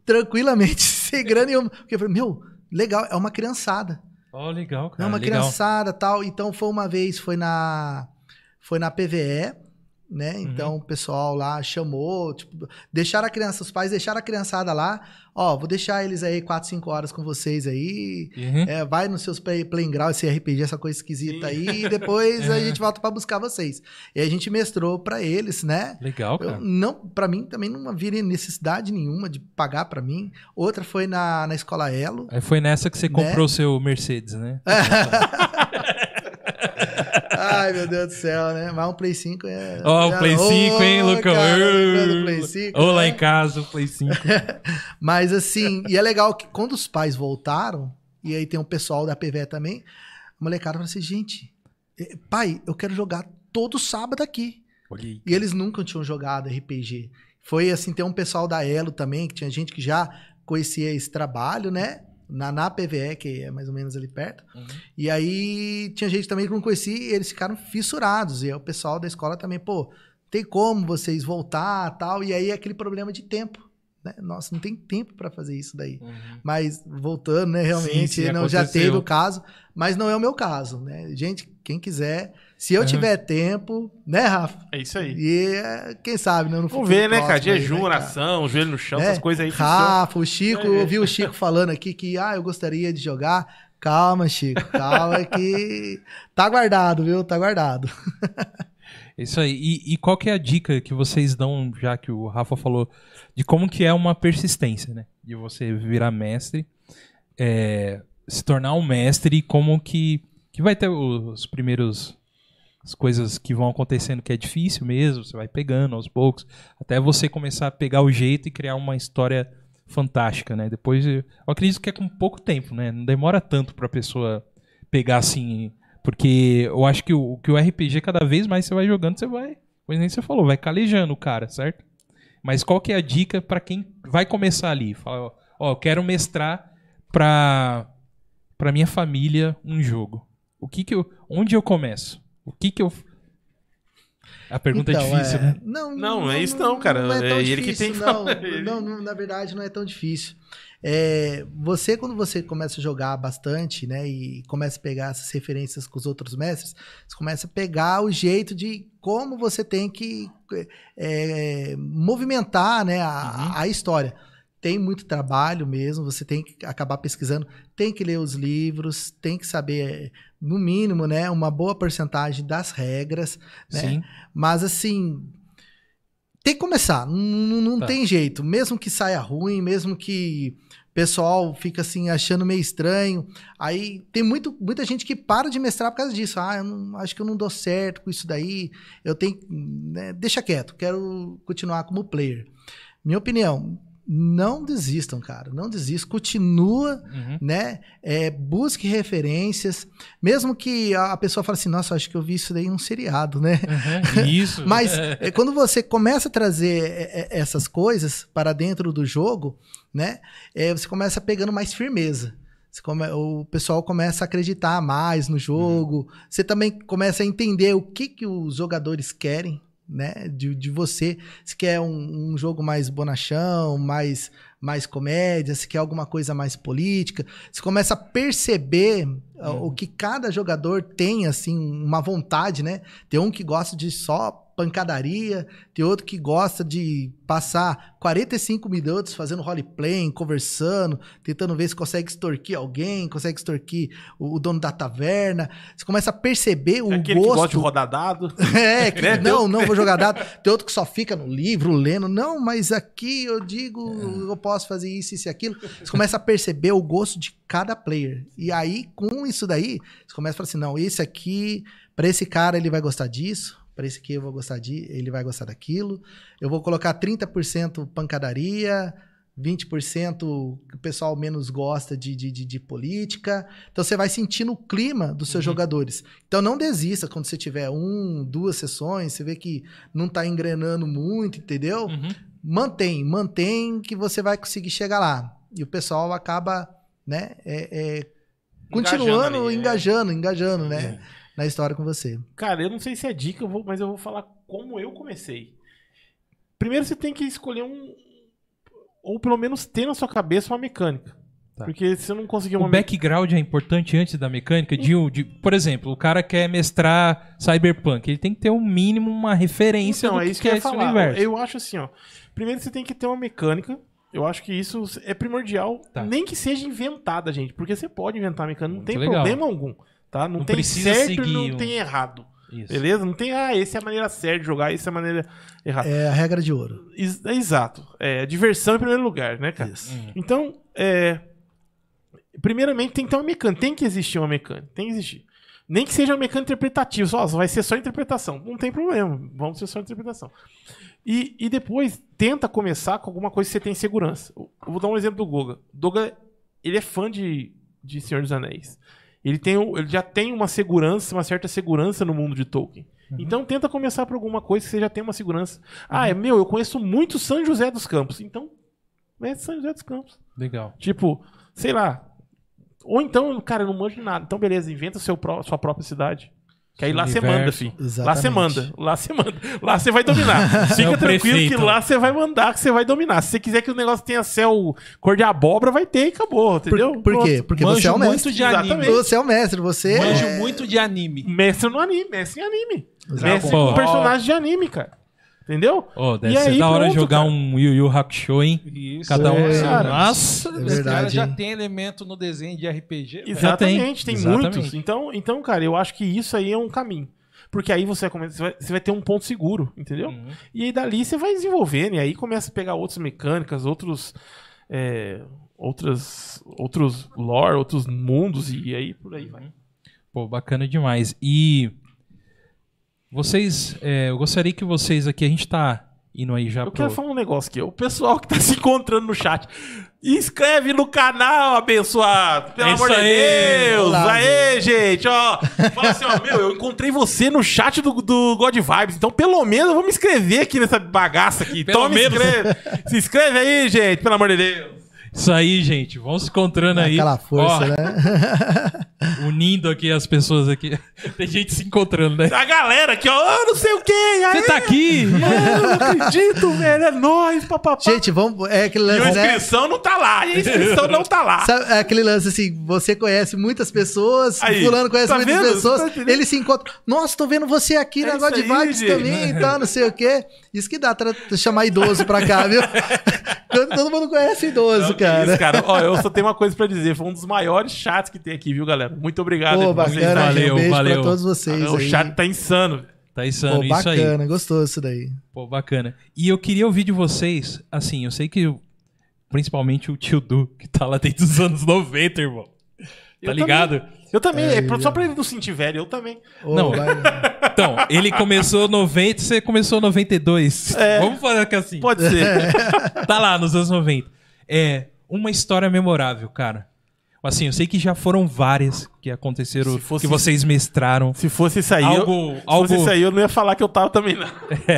tranquilamente, sem grana nenhuma. Porque eu falei, meu, legal, é uma criançada. Ó, legal, É cara. uma legal. criançada tal. Então foi uma vez, foi na. Foi na PVE, né? Então o pessoal lá chamou, tipo, deixaram a criança, os pais deixaram a criançada lá. Ó, vou deixar eles aí 4, 5 horas com vocês aí. Uhum. É, vai nos seus play, playing ground, esse RPG, essa coisa esquisita aí, e depois a gente volta pra buscar vocês. E a gente mestrou pra eles, né? Legal, Eu, cara. não, para mim também não havia necessidade nenhuma de pagar pra mim. Outra foi na, na escola Elo. Aí foi nessa que você Né? comprou o seu Mercedes, né? Ai, meu Deus do céu, né? Mas um Play 5 é. Ó, o Play 5, hein, Ô, Lucão? cara, lembrando do Play 5, Ou lá né? em casa, o Play 5. Mas assim, e é legal que quando os pais voltaram, e aí tem um pessoal da PVE também, a molecada falou assim: gente, eh, pai, eu quero jogar todo sábado aqui. Olha aí. E eles nunca tinham jogado RPG. Foi assim, tem um pessoal da Elo também, que tinha gente que já conhecia esse trabalho, né? Na, na PVE, que é mais ou menos ali perto. Uhum. E aí tinha gente também que não conhecia e eles ficaram fissurados. E aí o pessoal da escola também, pô, tem como vocês voltar tal. E aí aquele problema de tempo. Né? Nossa, não tem tempo pra fazer isso daí. Uhum. Mas voltando, né, realmente, Sim, sim, não, já teve o caso, mas não é o meu caso, né? Gente, quem quiser, se eu Uhum. tiver tempo, né, Rafa? É isso aí. E é, quem sabe, né? No Vamos ver, né, cara? Jejum, né, oração, joelho no chão, Né? essas coisas aí. Rafa, o Chico, ver. eu vi o Chico falando aqui que, ah, eu gostaria de jogar. Calma, Chico, calma que tá guardado, viu? Tá guardado. Isso aí. E, e qual que é a dica que vocês dão, já que o Rafa falou, de como que é uma persistência, né? De você virar mestre, é, se tornar um mestre e como que, que vai ter os primeiros as coisas que vão acontecendo que é difícil mesmo, você vai pegando aos poucos, até você começar a pegar o jeito e criar uma história fantástica, né? Depois, eu acredito que é com pouco tempo, né? Não demora tanto pra pessoa pegar assim, porque eu acho que o, que o RPG cada vez mais você vai jogando, você vai, como nem você falou, vai calejando o cara, certo? Mas qual que é a dica pra quem vai começar ali? Fala, ó, quero mestrar pra para minha família um jogo. O que que eu, onde eu começo? O que que eu A pergunta é difícil, né? Não, não é isso não, cara. Não é, tão É ele que difícil, tem que não, falar. Ele- não, não, na verdade, não é tão difícil. É, você, quando você começa a jogar bastante, né, e começa a pegar essas referências com os outros mestres, você começa a pegar o jeito de como você tem que é, movimentar, né, a, a história. Tem muito trabalho mesmo, você tem que acabar pesquisando, tem que ler os livros, tem que saber, no mínimo, né, uma boa porcentagem das regras, né? Sim. Mas assim, tem que começar, não, não- Tá. tem jeito. Mesmo que saia ruim, mesmo que o pessoal fica assim achando meio estranho. Aí tem muito, muita gente que para de mestrar por causa disso. Ah, eu não- acho que eu não dou certo com isso daí. Eu tenho, né, deixa quieto, quero continuar como player. Minha opinião, não desistam, cara, não desistam, continua Uhum. né? É, busque referências, mesmo que a pessoa fale assim, nossa, acho que eu vi isso daí em um seriado, né? Uhum. Isso. Mas É. é, quando você começa a trazer é, é, essas coisas para dentro do jogo, né? é, você começa pegando mais firmeza. Come- o pessoal começa a acreditar mais no jogo. Você também começa a entender o que, que os jogadores querem, né? De, de você. Se quer um, um jogo mais bonachão, mais, mais comédia, se quer alguma coisa mais política. Você começa a perceber o que cada jogador tem, assim, uma vontade, né? Tem um que gosta de só pancadaria, tem outro que gosta de passar 45 minutos fazendo roleplay, conversando, tentando ver se consegue extorquir alguém, consegue extorquir o, o dono da taverna. Você começa a perceber o É aquele que gosta de gosto. rodar dado. É, que, Né? não, não vou jogar dado. Tem outro que só fica no livro lendo. Não, mas aqui eu digo, eu posso fazer isso, isso e aquilo. Você começa a perceber o gosto de cada player. E aí, com isso daí, você começa a falar assim: não, esse aqui, pra esse cara, ele vai gostar disso. Pra esse aqui eu vou gostar de, ele vai gostar daquilo. Eu vou colocar 30% pancadaria, 20% que o pessoal menos gosta de, de, de, de política. Então você vai sentindo o clima dos seus jogadores. Então não desista quando você tiver um, duas sessões, você vê que não tá engrenando muito, entendeu? Uhum. Mantém, mantém que você vai conseguir chegar lá. E o pessoal acaba, né, é, é, continuando, ali, é. engajando, engajando, né, na história com você. Cara, eu não sei se é dica, eu vou- mas eu vou falar como eu comecei. Primeiro você tem que escolher um. Ou pelo menos ter na sua cabeça uma mecânica. Tá. Porque se eu não conseguir uma O background é importante antes da mecânica de, de, por exemplo, o cara quer mestrar Cyberpunk, ele tem que ter um mínimo uma referência Então, do é que, isso que que eu é esse falar. universo. Eu acho assim, ó. Primeiro você tem que ter uma mecânica. Eu acho que isso é primordial. Tá. Nem que seja inventada, gente. Porque você pode inventar mecânica, não Muito tem legal. problema algum. Tá? Não, Não tem precisa certo e seguir não um- tem errado. Isso. Beleza? Não tem, ah, essa é a maneira certa de jogar, essa é a maneira errada. É a regra de ouro. Ex- é exato. É, diversão em primeiro lugar, né, cara? Isso. Então, é, primeiramente tem que ter uma mecânica. Tem que existir uma mecânica. Tem que existir. Nem que seja uma mecânica interpretativa. Só, vai ser só interpretação. Não tem problema. Vamos ser só interpretação. E, e depois, tenta começar com alguma coisa que você tem segurança. Eu vou dar um exemplo do Goga. Doga, ele é fã de, de Senhor dos Anéis. Ele, tem, ele já tem uma segurança, uma certa segurança no mundo de Tolkien. Então tenta começar por alguma coisa que você já tem uma segurança. Ah, é meu, eu conheço muito São José dos Campos. Então, é São José dos Campos. Legal. Tipo, sei lá. Ou então, cara, eu não manjo de nada. Então, beleza, inventa seu pró- sua própria cidade. Que aí lá você manda, filho. Lá você manda. Lá você manda. Lá você vai dominar. É Fica tranquilo prefeito. que lá você vai mandar, que você vai dominar. Se você quiser que o negócio tenha céu cor de abóbora, vai ter e acabou, entendeu? Por, por quê? Porque Manjo você é o muito mestre. de anime. Exatamente. Você é o mestre, você Manjo é... muito de anime. Mestre no anime, mestre em anime. Exato. Mestre Pô. com personagem de anime, cara. Entendeu? Ô, deve E ser aí, da hora pronto, jogar cara. um Yu Yu Hakusho, hein? Isso. Cada um. É, Nossa! cara. Esse É cara verdade, já hein? tem elemento no desenho de RPG. velho. Exatamente, tem, Exatamente. muitos. Então, então, cara, eu acho que isso aí é um caminho. Porque aí você, vai, você vai ter um ponto seguro, entendeu? Uhum. E aí dali você vai desenvolvendo, e aí começa a pegar outras mecânicas, outros. é, outras, outros lore, outros mundos, e aí por aí vai. Pô, bacana demais. E vocês, é, eu gostaria que vocês aqui, a gente tá indo aí já Eu pro... quero falar um negócio aqui. O pessoal que tá se encontrando no chat, inscreve no canal, abençoado. Pelo É amor de aí. Deus. Olá, Aê, gente, ó. Fala assim, ó, meu, eu encontrei você no chat do, do God Vibes. Então, pelo menos, eu vou me inscrever aqui nessa bagaça aqui. Pelo então, me menos. inscreve. Se inscreve aí, gente, pelo amor de Deus. Isso aí, gente. Vamos se encontrando aí. Aquela força, Ó, né? unindo aqui as pessoas aqui. Tem gente se encontrando, né? A galera aqui, ó, ah, não sei o quê. Você tá aqui? eu não acredito, velho. É nóis, papapá. Gente, vamos. É aquele E a lance, né? inscrição não tá lá. E a inscrição não tá lá. Sabe, é aquele lance assim, você conhece muitas pessoas, Aí, fulano conhece tá muitas vendo? Você pessoas, tá eles se encontram. Nossa, tô vendo você aqui É no negócio de isso aí, vibes também e tal, não sei o quê. Isso que dá pra chamar idoso pra cá, viu? Todo mundo conhece idoso, Não, cara. isso, cara. Ó, eu só tenho uma coisa pra dizer. Foi um dos maiores chats que tem aqui, viu, galera? Muito obrigado. aí Pô, pra vocês. bacana, valeu, gente. Um beijo valeu. pra todos vocês O aí. chat tá insano. Tá insano, Pô, isso aí. bacana, gostoso isso daí. Pô, bacana. E eu queria ouvir de vocês, assim, eu sei que principalmente o tio Du, que tá lá desde os anos 90, irmão. Tá Eu ligado? Eu também, É, é, só pra ele não sentir velho, eu também. Ô, Não. vai- Então, ele começou 90, você começou 92. É. Vamos falar que assim. Pode ser. Tá lá nos anos 90. É uma história memorável, cara. Assim, eu sei que já foram várias que aconteceram, Se fosse- que vocês mestraram. Se fosse isso aí, Algo- eu, se algo- fosse isso aí, eu não ia falar que eu tava também, não.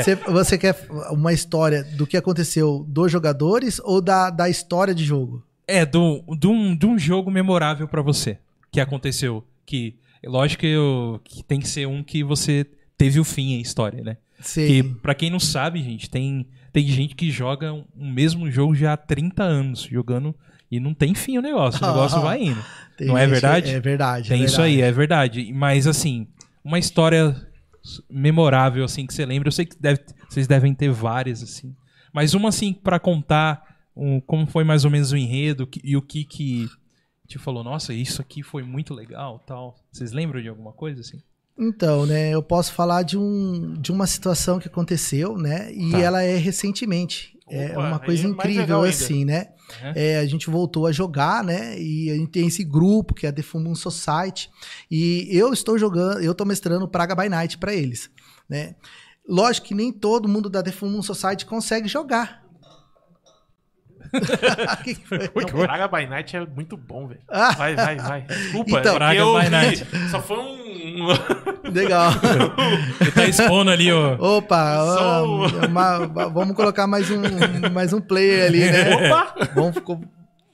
Você, você quer uma história do que aconteceu dos jogadores ou da, da história de jogo? É, do, de, um, de um jogo memorável pra você que aconteceu. Que, lógico que, eu- que tem que ser um que você teve o fim em história, né? Sei. Que, pra quem não sabe, gente, tem, tem gente que joga o um mesmo jogo já há 30 anos, jogando e não tem fim o negócio. O negócio vai indo. Tem não é verdade? É verdade. Tem é isso verdade. aí, é verdade. Mas, assim, uma história memorável, assim, que você lembra. Eu sei que deve- vocês devem ter várias, assim. Mas uma, assim, pra contar um, como foi mais ou menos o enredo e o que que te falou, nossa, isso aqui foi muito legal, tal. Vocês lembram de alguma coisa, assim? Então, né, eu posso falar de, um, de uma situação que aconteceu, né, e Tá. ela é recentemente. é Opa, uma aí coisa é incrível, assim, né? Uhum. É, a gente voltou a jogar, né, e a gente tem esse grupo que é a The Full Society, e eu estou jogando, eu estou mestrando Praga by Night para eles, né. Lógico que nem todo mundo da The Full Society consegue jogar. Que que foi? Não, Praga by Night é muito bom, velho. Ah. Vai, vai, vai. Desculpa, Então, é Praga porque eu- by Night. Só foi um. Legal. Ele tá expondo ali, ó. Opa, Só ó, uma- vamos colocar mais um, mais um player ali, né? Opa! Vamos,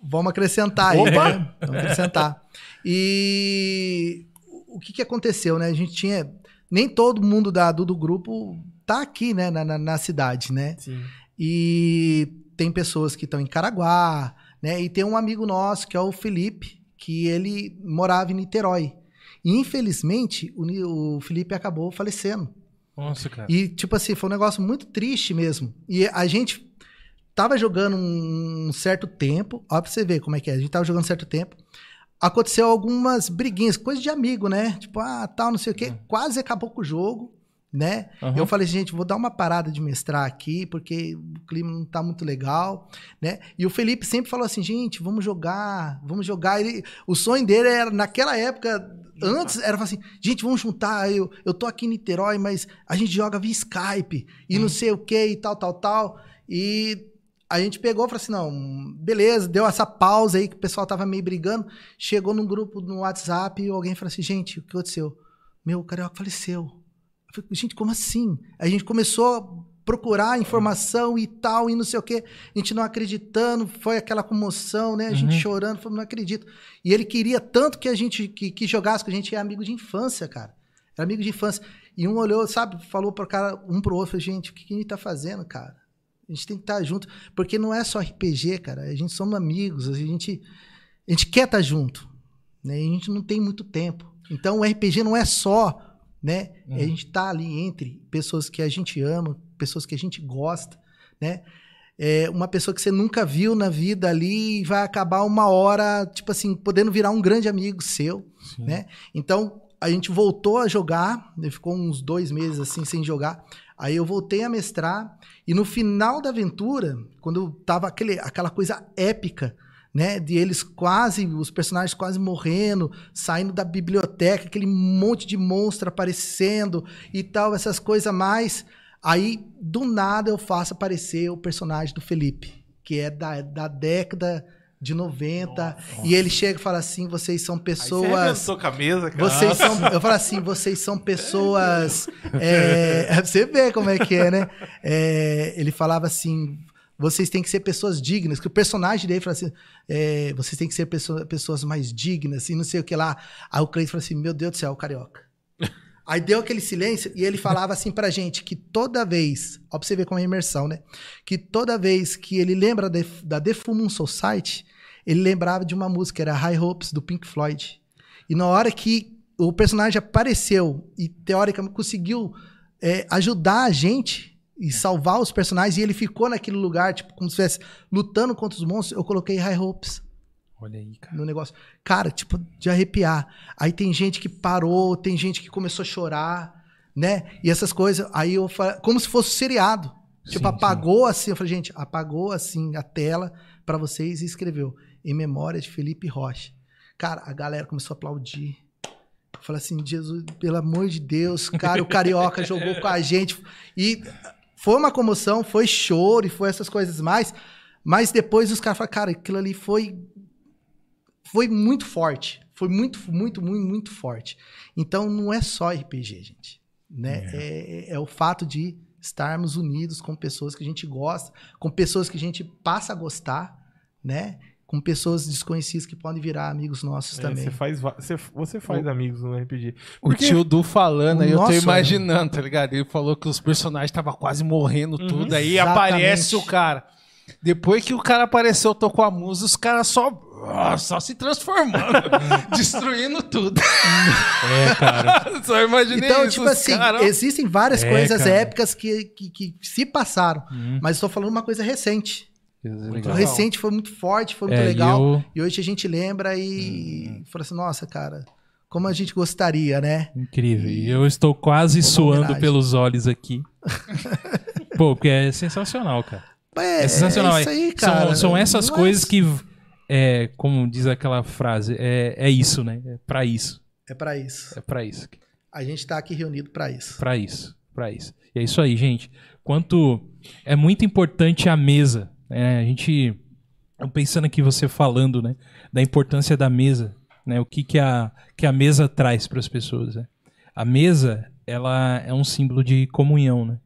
vamos acrescentar aí, Opa! né? Vamos acrescentar. E o que, que aconteceu, né? A gente tinha. Nem todo mundo da, do, do grupo tá aqui, né? Na, na, na cidade, né? Sim. E tem pessoas que estão em Caraguá, né? E tem um amigo nosso, que é o Felipe, que ele morava em Niterói. E, infelizmente, o, o Felipe acabou falecendo. Nossa, cara. E, tipo assim, foi um negócio muito triste mesmo. E a gente tava jogando um certo tempo. Ó, pra você ver como é que é. A gente tava jogando um certo tempo. Aconteceu algumas briguinhas, coisa de amigo, né? Tipo, ah, tal, não sei o quê. Quase acabou com o jogo, né? Uhum. Eu falei, gente, vou dar uma parada de mestrar aqui, porque o clima não tá muito legal, né? E o Felipe sempre falou assim, gente, vamos jogar, vamos jogar. Ele, o sonho dele era, naquela época, antes, era falar assim, gente, vamos juntar, eu, eu tô aqui em Niterói, mas a gente joga via Skype, e não sei o que, e tal, tal, tal. E a gente pegou e falou assim, não, beleza, deu essa pausa aí, que o pessoal tava meio brigando, chegou num grupo no WhatsApp, e alguém falou assim, gente, o que aconteceu? Meu, o Carioca faleceu. Eu falei, gente, como assim? A gente começou a procurar informação e tal, e não sei o quê. A gente não acreditando, foi aquela comoção, né? A gente Uhum. chorando, falou, não acredito. E ele queria tanto que a gente que, que jogasse, que a gente é amigo de infância, cara. Era amigo de infância. E um olhou, sabe, falou pro cara, um pro outro, gente, o que, que a gente tá fazendo, cara? A gente tem que estar junto. Porque não é só RPG, cara. A gente somos amigos, a gente, a gente quer estar junto. Né? E a gente não tem muito tempo. Então o RPG não é só né? Uhum. A gente tá ali entre pessoas que a gente ama, pessoas que a gente gosta, né? É uma pessoa que você nunca viu na vida ali vai acabar uma hora, tipo assim, podendo virar um grande amigo seu, Sim. né? Então, a gente voltou a jogar, ele ficou uns dois meses assim sem jogar. Aí eu voltei a mestrar e no final da aventura, quando tava aquele, aquela coisa épica, né, de eles quase, os personagens quase morrendo, saindo da biblioteca, aquele monte de monstro aparecendo e tal, essas coisas mais. Aí, do nada, eu faço aparecer o personagem do Felipe, que é da, da década de 90, e ele chega e fala assim: vocês são você pessoas. arrebentou com a mesa, cara. Vocês são, eu falo assim, vocês são pessoas. é, você vê como é que é, né? É, ele falava assim: vocês têm que ser pessoas dignas. Que o personagem dele fala assim: é, vocês têm que ser pessoa- pessoas mais dignas e não sei o que lá. Aí o Cleiton falou assim: meu Deus do céu, carioca. Aí deu aquele silêncio e ele falava assim pra gente que toda vez, ó pra você ver como é a imersão, né? Que toda vez que ele lembra de- da The Full Moon Society, ele lembrava de uma música, era High Hopes, do Pink Floyd. E na hora que o personagem apareceu e teoricamente conseguiu é, ajudar a gente e salvar os personagens, e ele ficou naquele lugar, tipo, como se estivesse lutando contra os monstros, eu coloquei High Hopes Olha aí, cara. no negócio. Cara, tipo, de arrepiar. Aí tem gente que parou, tem gente que começou a chorar, né? E essas coisas. Aí eu falei, como se fosse um seriado. Tipo, Sim, apagou assim. Eu falei, gente, apagou assim a tela pra vocês e escreveu em memória de Felipe Rocha. Cara, a galera começou a aplaudir. Eu falei assim, Jesus, pelo amor de Deus, cara, o Carioca jogou com a gente. E foi uma comoção, foi choro e foi essas coisas mais. Mas depois os caras falaram, cara, aquilo ali foi foi muito forte. Foi muito, muito, muito, muito forte. Então não é só RPG, gente. Né? É. é o fato de estarmos unidos com pessoas que a gente gosta, com pessoas que a gente passa a gostar, né? Com pessoas desconhecidas que podem virar amigos nossos É, também. você faz, você, você faz amigos no RPG. O Porque- tio Du falando aí, eu tô imaginando, tá ligado? Ele falou que os personagens estavam quase morrendo tudo, aí Exatamente. aparece o cara. Depois que o cara apareceu, tocou a música, os caras só, ah, só se transformando, destruindo tudo. É, cara. só imaginei Então, isso, tipo os assim, caras- existem várias É, coisas cara. épicas que, que, que se passaram. Hum, Mas estou falando uma coisa recente. O recente foi muito forte, foi muito É, e legal. eu- E hoje a gente lembra e fala assim, nossa, cara, como a gente gostaria, né? Incrível. E eu estou quase suando homenagem. pelos olhos aqui. Pô, porque é sensacional, cara. É, É sensacional. é isso aí, São- cara. São, essas Não é- coisas que, é, como diz aquela frase, é, é isso, né? É pra isso. É pra isso. É pra isso. A gente tá aqui reunido pra isso. Pra isso. Pra isso. E é isso aí, gente. Quanto é muito importante a mesa. Né? A gente. Pensando aqui você falando, né? Da importância da mesa. Né? O que, que, a, que a mesa traz para as pessoas. Né? A mesa, ela é um símbolo de comunhão, né?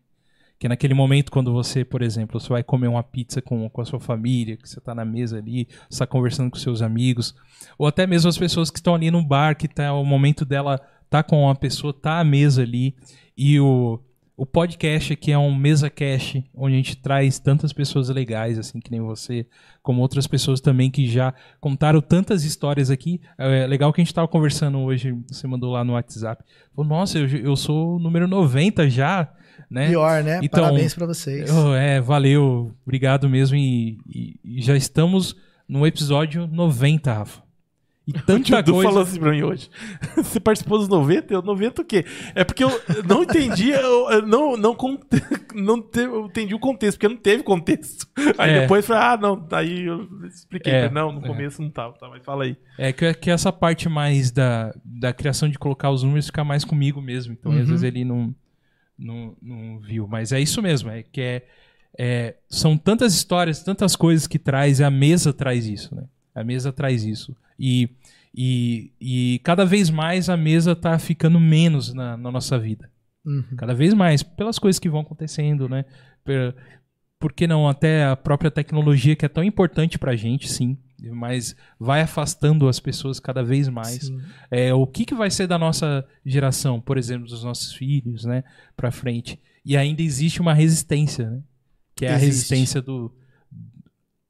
Que naquele momento, quando você, por exemplo, você vai comer uma pizza com, com a sua família, que você está na mesa ali, está conversando com seus amigos, ou até mesmo as pessoas que estão ali no bar, que tá o momento dela tá com uma pessoa, tá à mesa ali, e o, o podcast aqui é um mesa cash, onde a gente traz tantas pessoas legais, assim, que nem você, como outras pessoas também que já contaram tantas histórias aqui. É legal que a gente tava conversando hoje, você mandou lá no WhatsApp. Falou, nossa, eu, eu sou o número 90 já, né? Pior, né? Então, Parabéns pra vocês. Oh, é, valeu, obrigado mesmo. E, e- e já estamos no episódio 90, Rafa. E O tanta Du coisa. falou assim pra mim hoje. Você participou dos 90? Eu, 90 o quê? É porque eu não entendi, eu, não, não, não te- entendi o contexto, porque não teve contexto. Aí É. depois falei, ah, não, aí eu expliquei. É, não, no é. começo não tava, tá, mas fala aí. É que, que essa parte mais da, da criação de colocar os números fica mais comigo mesmo. Então, às Uhum. vezes ele não, não, não viu. Mas é isso mesmo. É que é, é- são tantas histórias, tantas coisas que traz, e a mesa traz isso, né? A mesa traz isso. E, e, e cada vez mais a mesa tá ficando menos na, na nossa vida. Uhum. Cada vez mais, pelas coisas que vão acontecendo, né? Per- Por que não até a própria tecnologia que é tão importante pra gente, sim, mas vai afastando as pessoas cada vez mais. Sim. É, o que, que vai ser da nossa geração, por exemplo, dos nossos filhos, né, para frente? E ainda existe uma resistência, né? Que é a Existe. resistência do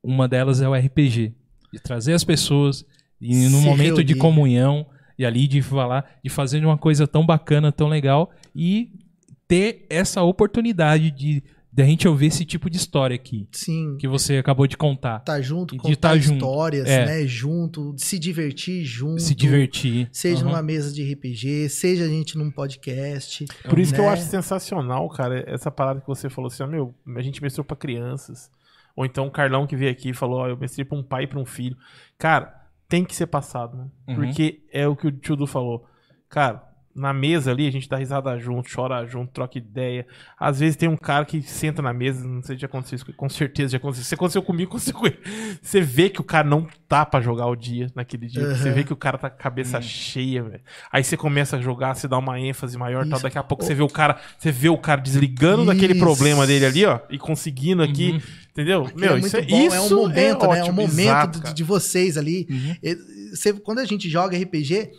uma delas é o RPG, de trazer as pessoas e no momento de reunir. comunhão e ali de falar, de fazer uma coisa tão bacana, tão legal e ter essa oportunidade de, de a gente ouvir esse tipo de história aqui Sim. que você acabou de contar, Tá junto, de contar tá junto. histórias, É. né? Junto, de se divertir junto. se divertir, Seja Aham. numa mesa de RPG, seja a gente num podcast. Por isso que eu né? acho sensacional, cara, essa parada que você falou assim, ó, meu, a gente mestrou pra crianças. Ou então o Carlão que veio aqui e falou, ó, eu mestrei pra um pai e pra um filho. Cara, tem que ser passado, né? Uhum. Porque é o que o tio Du falou. Cara, na mesa ali, a gente dá risada junto, chora junto, troca ideia. Às vezes tem um cara que senta na mesa, não sei se já aconteceu isso, com certeza já aconteceu. Se aconteceu comigo, aconteceu com ele. Você vê que o cara não tá pra jogar o dia naquele dia. Você Aham. vê que o cara tá com a cabeça cheia, velho. Aí você começa a jogar, você dá uma ênfase maior e tal. Isso. Daqui a pouco você vê o cara, você vê o cara desligando daquele Isso. problema dele ali, ó, e conseguindo aqui. Entendeu? é muito bom, é um momento, né? É um ótimo, momento exato, de, de vocês ali. Uhum. Você- quando a gente joga RPG,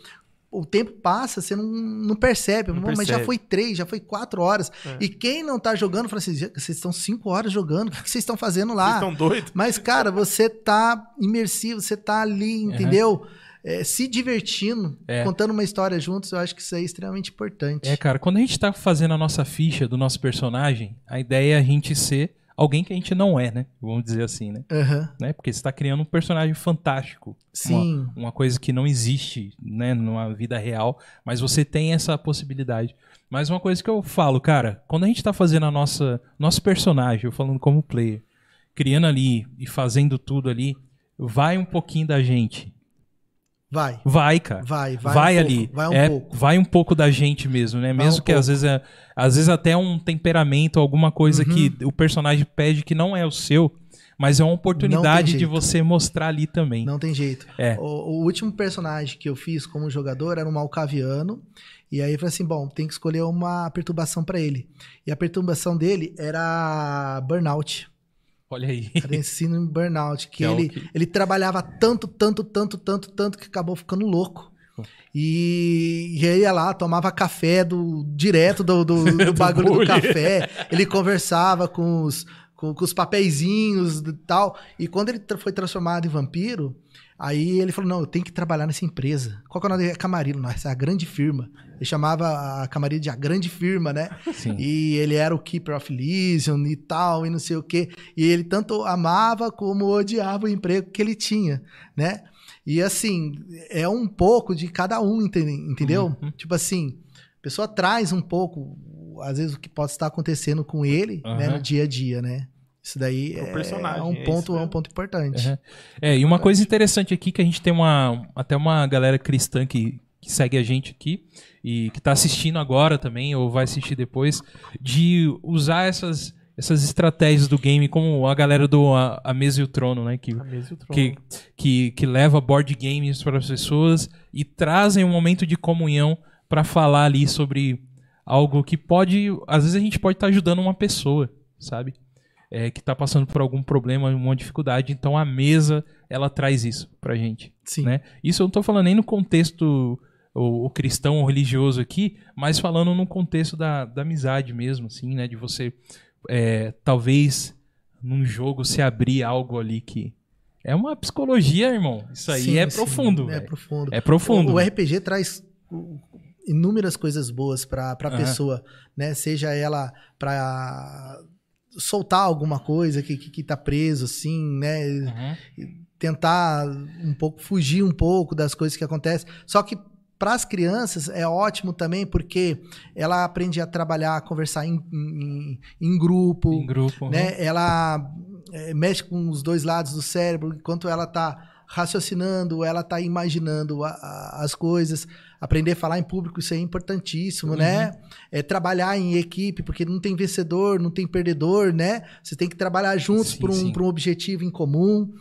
o tempo passa, você não, não percebe. Não Mas já percebe. foi três, já foi quatro horas. É. E quem não tá jogando, fala assim: "Já- vocês estão cinco horas jogando, o que que vocês estão fazendo Vocês lá? estão doidos? Mas, cara, você tá imersivo, você tá ali, entendeu? É, se divertindo, É. contando uma história juntos, eu acho que isso é extremamente importante. É, cara, quando a gente tá fazendo a nossa ficha do nosso personagem, a ideia é a gente ser alguém que a gente não é, né? Vamos dizer assim, né? Aham. né? Porque você tá criando um personagem fantástico. Sim. Uma, uma coisa que não existe, né, numa vida real, mas você tem essa possibilidade. Mas uma coisa que eu falo, cara, quando a gente tá fazendo a nossa nosso personagem, eu falando como player, criando ali e fazendo tudo ali, vai um pouquinho da gente. Vai. Vai, cara. Vai, vai. Vai, um ali. pouco, vai um é, pouco. vai um pouco da gente mesmo, né? Vai Mesmo um que às pouco. vezes é, às vezes até um temperamento, alguma coisa Uhum. que o personagem pede que não é o seu, mas é uma oportunidade de você mostrar ali também. Não tem jeito. É. O, o último personagem que eu fiz como jogador era um malcaviano. E aí eu falei assim: bom, tem que escolher uma perturbação pra ele. E a perturbação dele era burnout. Olha aí. Era esse síndrome burnout. Que Que é ele, que- ele trabalhava tanto, tanto, tanto, tanto, tanto que acabou ficando louco. E, e aí ia lá, tomava café do, direto do, do, do bagulho do bullying. café. Ele conversava com os, com, com os papeizinhos e tal. E quando ele foi transformado em vampiro, aí ele falou: não, eu tenho que trabalhar nessa empresa. Qual que é o nome dele? É Camarilo, não, essa é a grande firma. Ele chamava a Camarilo de a grande firma, né? Sim. E ele era o Keeper of Elysium e tal, e não sei o quê. E ele tanto amava como odiava o emprego que ele tinha, né? E assim, é um pouco de cada um, ente- entendeu? Uhum. Tipo assim, a pessoa traz um pouco, às vezes, o que pode estar acontecendo com ele, né, Aham. no dia a dia, né? Isso daí Pro é, personagem, é um é ponto, isso é um ponto importante. Uhum. É, e uma coisa interessante aqui que a gente tem uma até uma galera cristã que, que segue a gente aqui e que tá assistindo agora também ou vai assistir depois de usar essas essas estratégias do game como a galera do a, a mesa e o trono, né, que A mesa e o trono. que, que, que leva board games para as pessoas e trazem um momento de comunhão para falar ali sobre algo que pode. Às vezes a gente pode estar ajudando uma pessoa, sabe? É, que está passando por algum problema, uma dificuldade. Então a mesa, ela traz isso pra gente. Sim. Né? Isso eu não tô falando nem no contexto o, o cristão ou religioso aqui, mas falando no contexto da, da amizade mesmo, assim, né? De você é, talvez num jogo se abrir algo ali que. É uma psicologia, irmão. Isso aí Sim, é sim, profundo. É profundo. É profundo. O, o RPG traz inúmeras coisas boas para a Aham. pessoa, né? Seja ela para soltar alguma coisa que, que, que tá preso, assim, né? Uhum. Tentar um pouco, fugir um pouco das coisas que acontecem. Só que para as crianças é ótimo também porque ela aprende a trabalhar, a conversar em, em, em grupo, Em grupo. uhum. né? Ela é, mexe com os dois lados do cérebro, enquanto ela tá raciocinando, ela tá imaginando a- a- as coisas, aprender a falar em público, isso é importantíssimo, né? É trabalhar em equipe, porque não tem vencedor, não tem perdedor, né? Você tem que trabalhar juntos por um, por um objetivo em comum.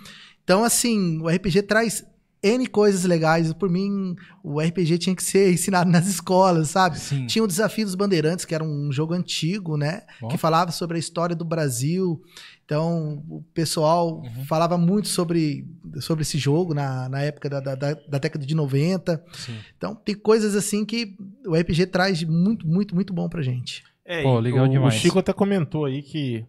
Então, assim, o RPG traz N coisas legais. Por mim, o RPG tinha que ser ensinado nas escolas, sabe? Sim. Tinha o Desafio dos Bandeirantes, que era um jogo antigo, né? Ó. Que falava sobre a história do Brasil. Então, o pessoal Uhum. falava muito sobre, sobre esse jogo na, na época da, da, da- da década de 90. Sim. Então, tem coisas assim que o RPG traz de muito, muito, muito bom pra gente. É, Pô, e legal o, demais. O Chico até comentou aí que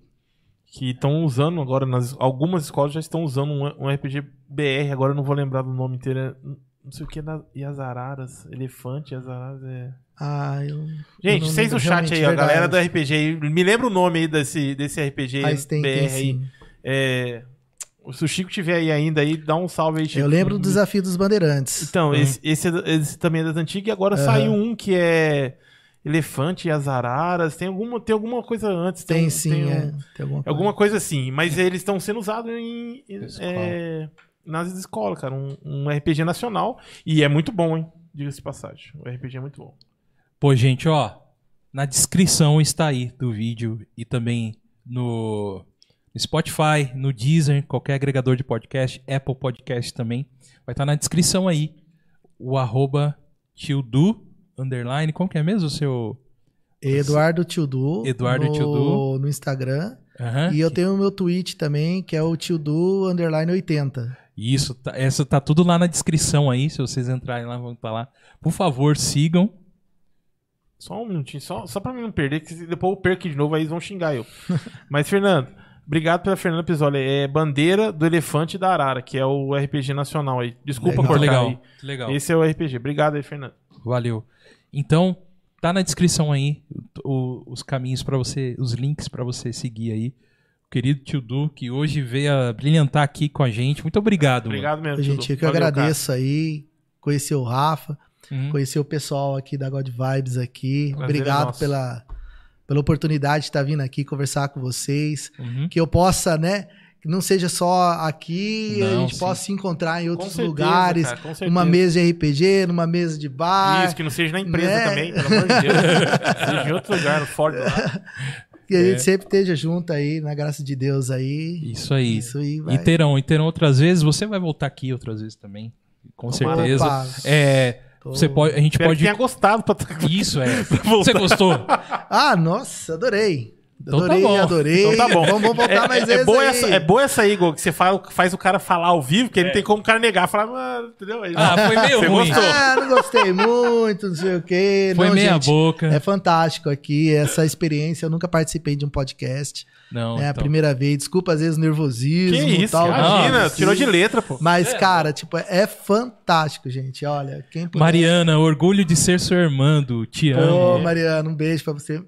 que estão usando agora nas algumas escolas já estão usando um, um RPG BR, agora eu não vou lembrar do nome inteiro, é, não sei o que na Iazararas, elefante, Iazararas é. Ah, eu. Gente, eu vocês no chat aí, ó, a galera do RPG me lembra o nome aí desse desse RPG Mas tem, BR tem aí. É, se o Chico tiver aí ainda aí, dá um salve aí, Chico. Eu lembro do Desafio dos Bandeirantes. Então, Hum. esse, esse, é- esse também é das antigas e agora Aham. saiu um que é Elefante e as Araras. Tem alguma, tem alguma coisa antes. Tem, um- sim, tem um- é. Tem alguma coisa. Alguma coisa assim, mas eles estão sendo usados em, é, nas escolas, cara. Um, um RPG nacional. E é muito bom, hein? Diga-se de passagem. O RPG é muito bom. Pô, gente, ó, na descrição está aí do vídeo e também no Spotify, no Deezer, qualquer agregador de podcast, Apple Podcast também. Vai estar na descrição aí o arroba tildu, underline, como que é mesmo o seu... Eduardo Tildu. Eduardo no, Tildu. No Instagram. Aham. E eu tenho o meu tweet também, que é o Tildu underline 80. Isso, tá- essa tá tudo lá na descrição aí, se vocês entrarem lá, vão estar lá. Por favor, sigam. Só um minutinho, só, só pra mim não perder, que depois eu perco de novo, aí eles vão xingar eu. Mas, Fernando, obrigado pela Fernanda Pisoli. É Bandeira do Elefante da Arara, que é o RPG nacional aí. Desculpa Legal. cortar legal, aí. legal. Esse é o RPG. Obrigado aí, Fernando. Valeu. Então, tá na descrição aí o- os caminhos para você, os links para você seguir aí. O querido tio Du, que hoje veio a brilhantar aqui com a gente. Muito obrigado. mano. Obrigado mesmo. Gente, eu que Valeu, agradeço aí. Conhecer o Rafa, Uhum. conhecer o pessoal aqui da God Vibes aqui. Prazer é Obrigado nosso. pela, pela oportunidade de estar vindo aqui conversar com vocês. Uhum. Que eu possa, né? Que não seja só aqui, a Não, gente sim. possa se encontrar em Com outros certeza, lugares. cara. Numa mesa de RPG, numa mesa de bar. Isso, que não seja na empresa né? também, pelo amor de Deus. seja em outro lugar, no Ford lá. Que a É. gente sempre esteja junto aí, na graça de Deus aí. Isso aí. Isso aí vai. E terão, e terão outras vezes. Você vai voltar aqui outras vezes também. Com Tomara. certeza. É, você pode, a gente Espero pode. que tenha gostado. Pra... Isso é. Você gostou? Ah, nossa, adorei. Então tá Adorei, bom. adorei. Então tá bom. Vamos, vamos voltar mais é, vezes é, boa aí. essa, é boa essa aí, Igor, que você fala, faz o cara falar ao vivo, que ele não tem como o cara negar. Falar, mano, entendeu? Ah, foi meio Você ruim. gostou? Ah, não gostei muito, não sei o quê. Foi não, meia gente, boca. É fantástico aqui, essa experiência. Eu nunca participei de um podcast. Não, é a então. primeira vez. Desculpa, às vezes, o nervosismo Que e isso, tal. imagina, Não, tirou de letra, pô. Mas, cara, tipo, é fantástico, gente. Olha, quem puder- Mariana, orgulho de ser seu irmão. Te Pô, amo. Mariana, um beijo pra você.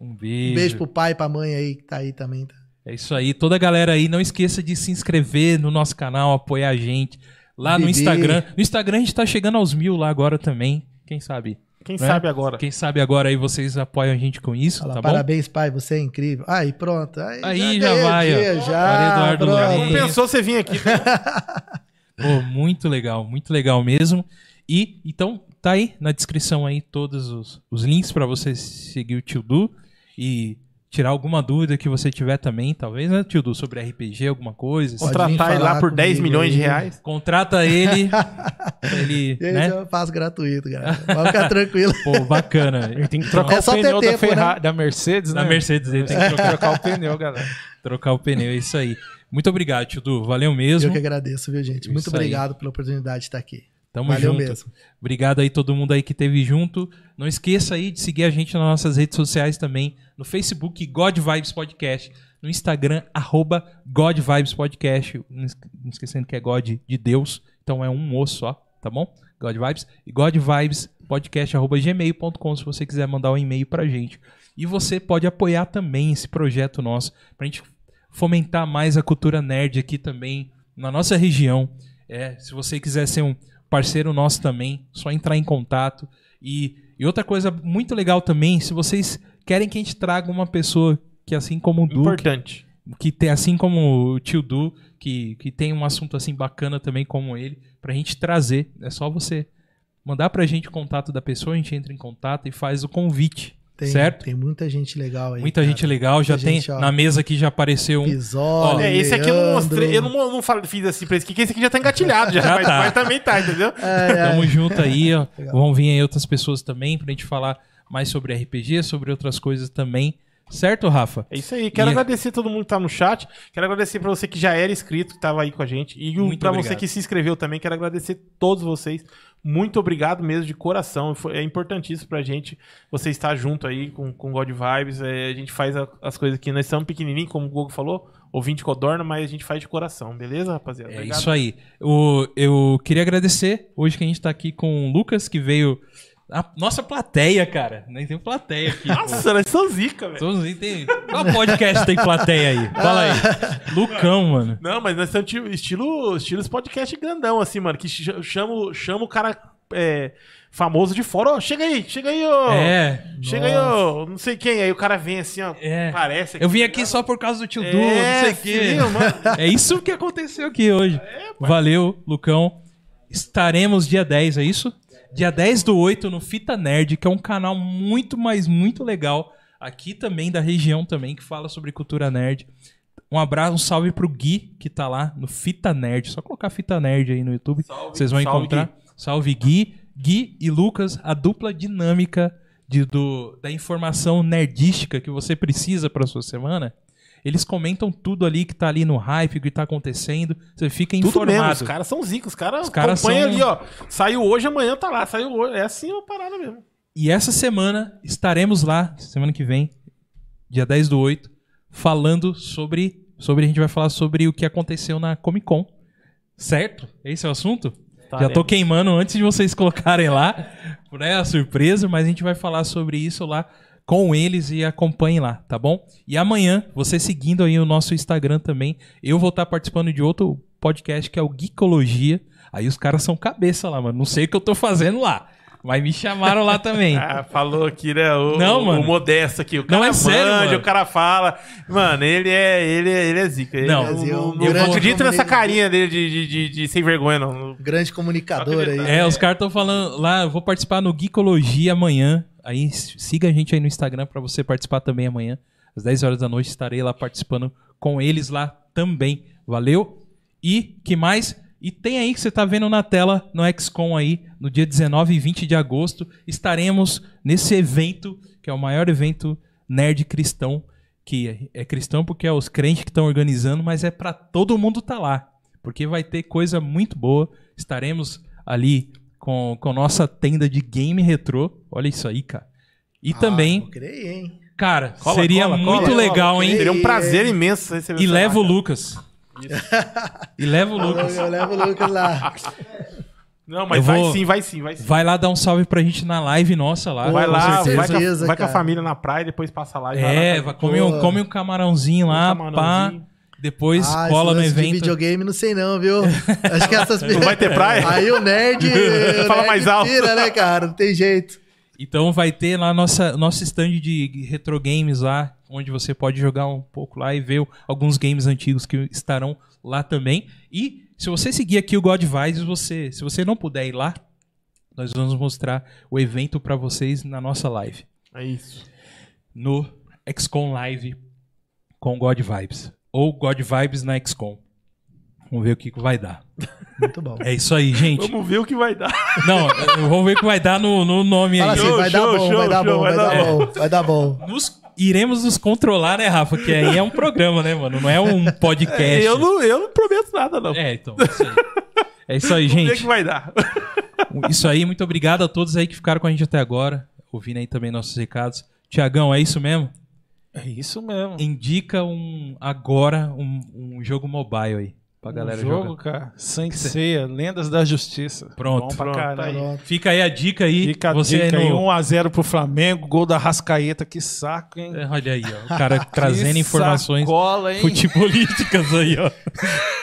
Um Um beijo. beijo pro pai e pra mãe aí, que tá aí também. Tá? É isso aí. Toda a galera aí, não esqueça de se inscrever no nosso canal, apoiar a gente. Lá no Bebê. Instagram. No Instagram a gente tá chegando aos mil lá agora também. Quem sabe? Quem Né? sabe agora. Quem sabe agora aí vocês apoiam a gente com isso, Fala, tá bom? parabéns, pai, você é incrível. Aí, pronto. Aí, Aí já o vai, dia, Já, Eduardo. Não pensou você vir aqui. Pô, muito legal, muito legal mesmo. E então tá aí na descrição aí todos os, os links pra você seguir o Tio Du e tirar alguma dúvida que você tiver também, talvez, né, Tio Du, sobre RPG, alguma coisa. Vir Contratar ele lá por 10 comigo milhões de reais. Contrata ele, ele, né? eu faço gratuito, galera. Pode ficar tranquilo. Pô, bacana. Ele tem que trocar É o só ter pneu da, tempo, Ferrari, da Mercedes, Na né? Mercedes ele tem que trocar o pneu, galera. trocar o pneu, é isso aí. Muito obrigado, Tio Du, valeu Eu mesmo. que agradeço, viu, gente? Muito Isso aí. obrigado pela oportunidade de estar aqui. Tamo Valeu junto. mesmo. Obrigado aí todo mundo aí que teve junto. Não esqueça aí de seguir a gente nas nossas redes sociais também. No Facebook, God Vibes Podcast. No Instagram, arroba God Vibes Podcast. Não es- não esquecendo que é God de Deus. Então é um osso só, tá bom? God Vibes. E God Vibes Podcast, arroba gmail.com se você quiser mandar um e-mail pra gente. E você pode apoiar também esse projeto nosso pra gente fomentar mais a cultura nerd aqui também na nossa região. É, se você quiser ser um parceiro nosso também, só entrar em contato. E, e outra coisa muito legal também, se vocês querem que a gente traga uma pessoa que assim como o Duque, Importante. que tem assim como o tio Du, que, que tem um assunto assim bacana também como ele, pra gente trazer. É só você mandar pra gente o contato da pessoa, a gente entra em contato e faz o convite. Tem, certo? Tem muita gente legal aí. Muita cara. gente legal, já Muita tem gente, ó. na mesa aqui já apareceu um. Pisoli, É, esse aqui eu não mostrei, eu não, não falei- fiz assim pra esse aqui, que esse aqui já tá engatilhado, já, Já mas, tá. mas também tá, entendeu? É, é. Tamo junto aí, ó. Legal. Vão vir aí outras pessoas também pra gente falar mais sobre RPG, sobre outras coisas também. Certo, Rafa? É isso aí. Quero E- agradecer todo mundo que tá no chat. Quero agradecer pra você que já era inscrito, que tava aí com a gente. E pra você que se inscreveu também. Quero agradecer todos vocês. Muito obrigado mesmo, de coração. É importantíssimo pra gente você estar junto aí com, com God Vibes. É, a gente faz a- as coisas aqui. Nós somos pequenininhos, como o Gogo falou. Ouvinte codorna, mas a gente faz de coração. Beleza, rapaziada? É isso aí. O, eu queria agradecer hoje que a gente tá aqui com o Lucas, que veio. A nossa plateia, cara. Nem tem plateia aqui. pô. Nossa, nós somos zica, velho. Todos aí tem. Qual podcast tem plateia aí? Fala aí. Lucão, mano. Não, mas nós estamos tipo, estilo, estilo podcast grandão, assim, mano. Que ch- chama, chama o cara é, famoso de fora. Chega aí, chega aí, ó. É. Chega aí, ó. Não sei quem. Aí o cara vem assim, ó. É. Parece. Eu vim aqui só por causa do tio Du, É, não sei o quê. É isso que aconteceu aqui hoje. Valeu, Lucão. Estaremos dia 10, é isso? Dia 10 do 8 no Fita Nerd, que é um canal muito, mas muito legal. Aqui também, da região também, que fala sobre cultura nerd. Um abraço, um salve pro Gui, que tá lá no Fita Nerd. Só colocar Fita Nerd aí no YouTube, Salve, vocês vão salve, encontrar. Salve Gui. Gui e Lucas, a dupla dinâmica de, do, da informação nerdística que você precisa pra sua semana. Eles comentam tudo ali que tá ali no hype, o que tá acontecendo. Você fica Tudo informado. mesmo, os caras são zicos, os caras Os caras acompanham são- ali, ó. Saiu hoje, amanhã tá lá. Saiu hoje. É assim uma parada mesmo. E essa semana estaremos lá, semana que vem, dia 10 do 8, falando sobre. sobre a gente vai falar sobre o que aconteceu na Comic Con. Certo? Esse é o assunto? Já tô queimando antes de vocês colocarem lá, né? A surpresa, mas a gente vai falar sobre isso lá com eles e acompanhem lá, tá bom? E amanhã, você seguindo aí o nosso Instagram também, eu vou estar participando de outro podcast que é o Geekologia. Aí os caras são cabeça lá, mano. Não sei o que eu tô fazendo lá, mas me chamaram lá também. Ah, falou aqui, né? O, Não, o- mano. O modesto aqui. O cara Não, é sério, manja, mano. o cara fala. Mano, ele é, ele é, ele é zica. Ele- Não, eu Brasil, não, um não acredito nessa carinha dele de, de, de, de sem vergonha, não. Grande comunicador aí. É, os caras estão falando lá, eu vou participar no Geekologia amanhã. Aí siga a gente aí no Instagram pra você participar também amanhã. Às 10 horas da noite estarei lá participando com eles lá também. Valeu? E que mais? E tem aí que você tá vendo na tela no XCOM aí, no dia 19 e 20 de agosto, estaremos nesse evento, que é o maior evento nerd cristão, que é- cristão porque é os crentes que estão organizando, mas é pra todo mundo tá lá, porque vai ter coisa muito boa. Estaremos ali com, com nossa tenda de game retrô. Olha isso aí, cara. E Ah, também, não creio, hein? cara, Cola, seria cola, muito cola, legal, cola, hein? Seria um prazer imenso receber E leva o. Lucas. E leva o Lucas. Eu levo o Lucas lá. Não, mas Eu vai vou- sim, vai sim, vai sim. Vai lá dar um salve pra gente na live nossa lá. Vai com lá, vai, com a, certeza, vai com a família na praia, depois passa lá. e É, vai vai lá, come um, come um camarãozinho lá, Um pá. Depois Ah, cola no lance de evento. videogame, não sei não, viu? Acho que essas Não vai ter praia? Aí o nerd. o Fala nerd mais alto. Tira, né, cara? Não tem jeito. Então vai ter lá nossa, nosso stand de retro games lá, onde você pode jogar um pouco lá e ver alguns games antigos que estarão lá também. E se você seguir aqui o God Vibes, você, se você não puder ir lá, nós vamos mostrar o evento pra vocês na nossa live, É isso. no XCOM Live com God Vibes ou God Vibes na XCOM. Vamos ver o que, que vai dar. Muito bom. É isso aí, gente. Vamos ver o que vai dar. Não, vamos ver o que vai dar no, no nome Fala aí. assim, Show, vai dar show, bom, show, vai dar show, bom, vai vai dar dar bom, vai dar bom. Nos- iremos nos controlar, né, Rafa? Que aí é um programa, né, mano? Não é um podcast. eu, não, eu não prometo nada, não. É, então. Isso aí. É isso aí, Vamos ver o que gente. vai dar. Isso aí, muito obrigado a todos aí que ficaram com a gente até agora. Ouvindo aí também nossos recados. Tiagão, é isso mesmo? É isso mesmo. Indica um agora um, um jogo mobile aí pra galera um jogo, jogar. cara. Sem ceia, Lendas da Justiça. Pronto. Bom pra Pronto, tá aí. Pronto. Fica aí a dica aí. Fica a você dica aí aí, no... 1x0 pro Flamengo, gol da Rascaeta, que saco, hein? É, Olha aí, ó. O cara trazendo informações Sacola, futebolísticas aí, ó.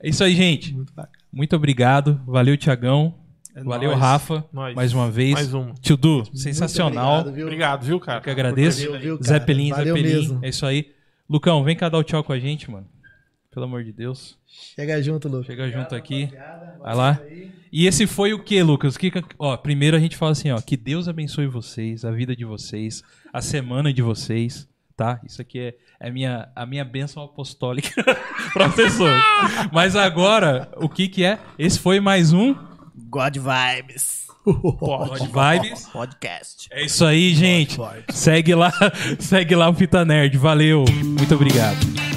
É isso aí, gente. Muito obrigado. Valeu, Tiagão. Valeu, nóis. Rafa. Nóis. Mais uma vez. Mais uma. Tio Du, sensacional. Obrigado, viu? Obrigado, viu, cara? Eu que agradeço. Valeu, viu, cara? Zé Pelim, Zé Valeu Pelim. mesmo. É isso aí. Lucão, vem cá dar o tchau com a gente, mano. Pelo amor de Deus. Chega junto, Lucas. Chega junto aqui. Vai lá. E esse foi o que, Lucas? Que, que- ó, primeiro a gente fala assim, ó, que Deus abençoe vocês, a vida de vocês, a semana de vocês, tá? Isso aqui é, é minha, a minha bênção apostólica para pessoas. Mas agora, o que que é? Esse foi mais um God Vibes God Vibes. Podcast. É isso aí, gente. Segue lá, segue lá o Fita Nerd. Valeu. Muito obrigado.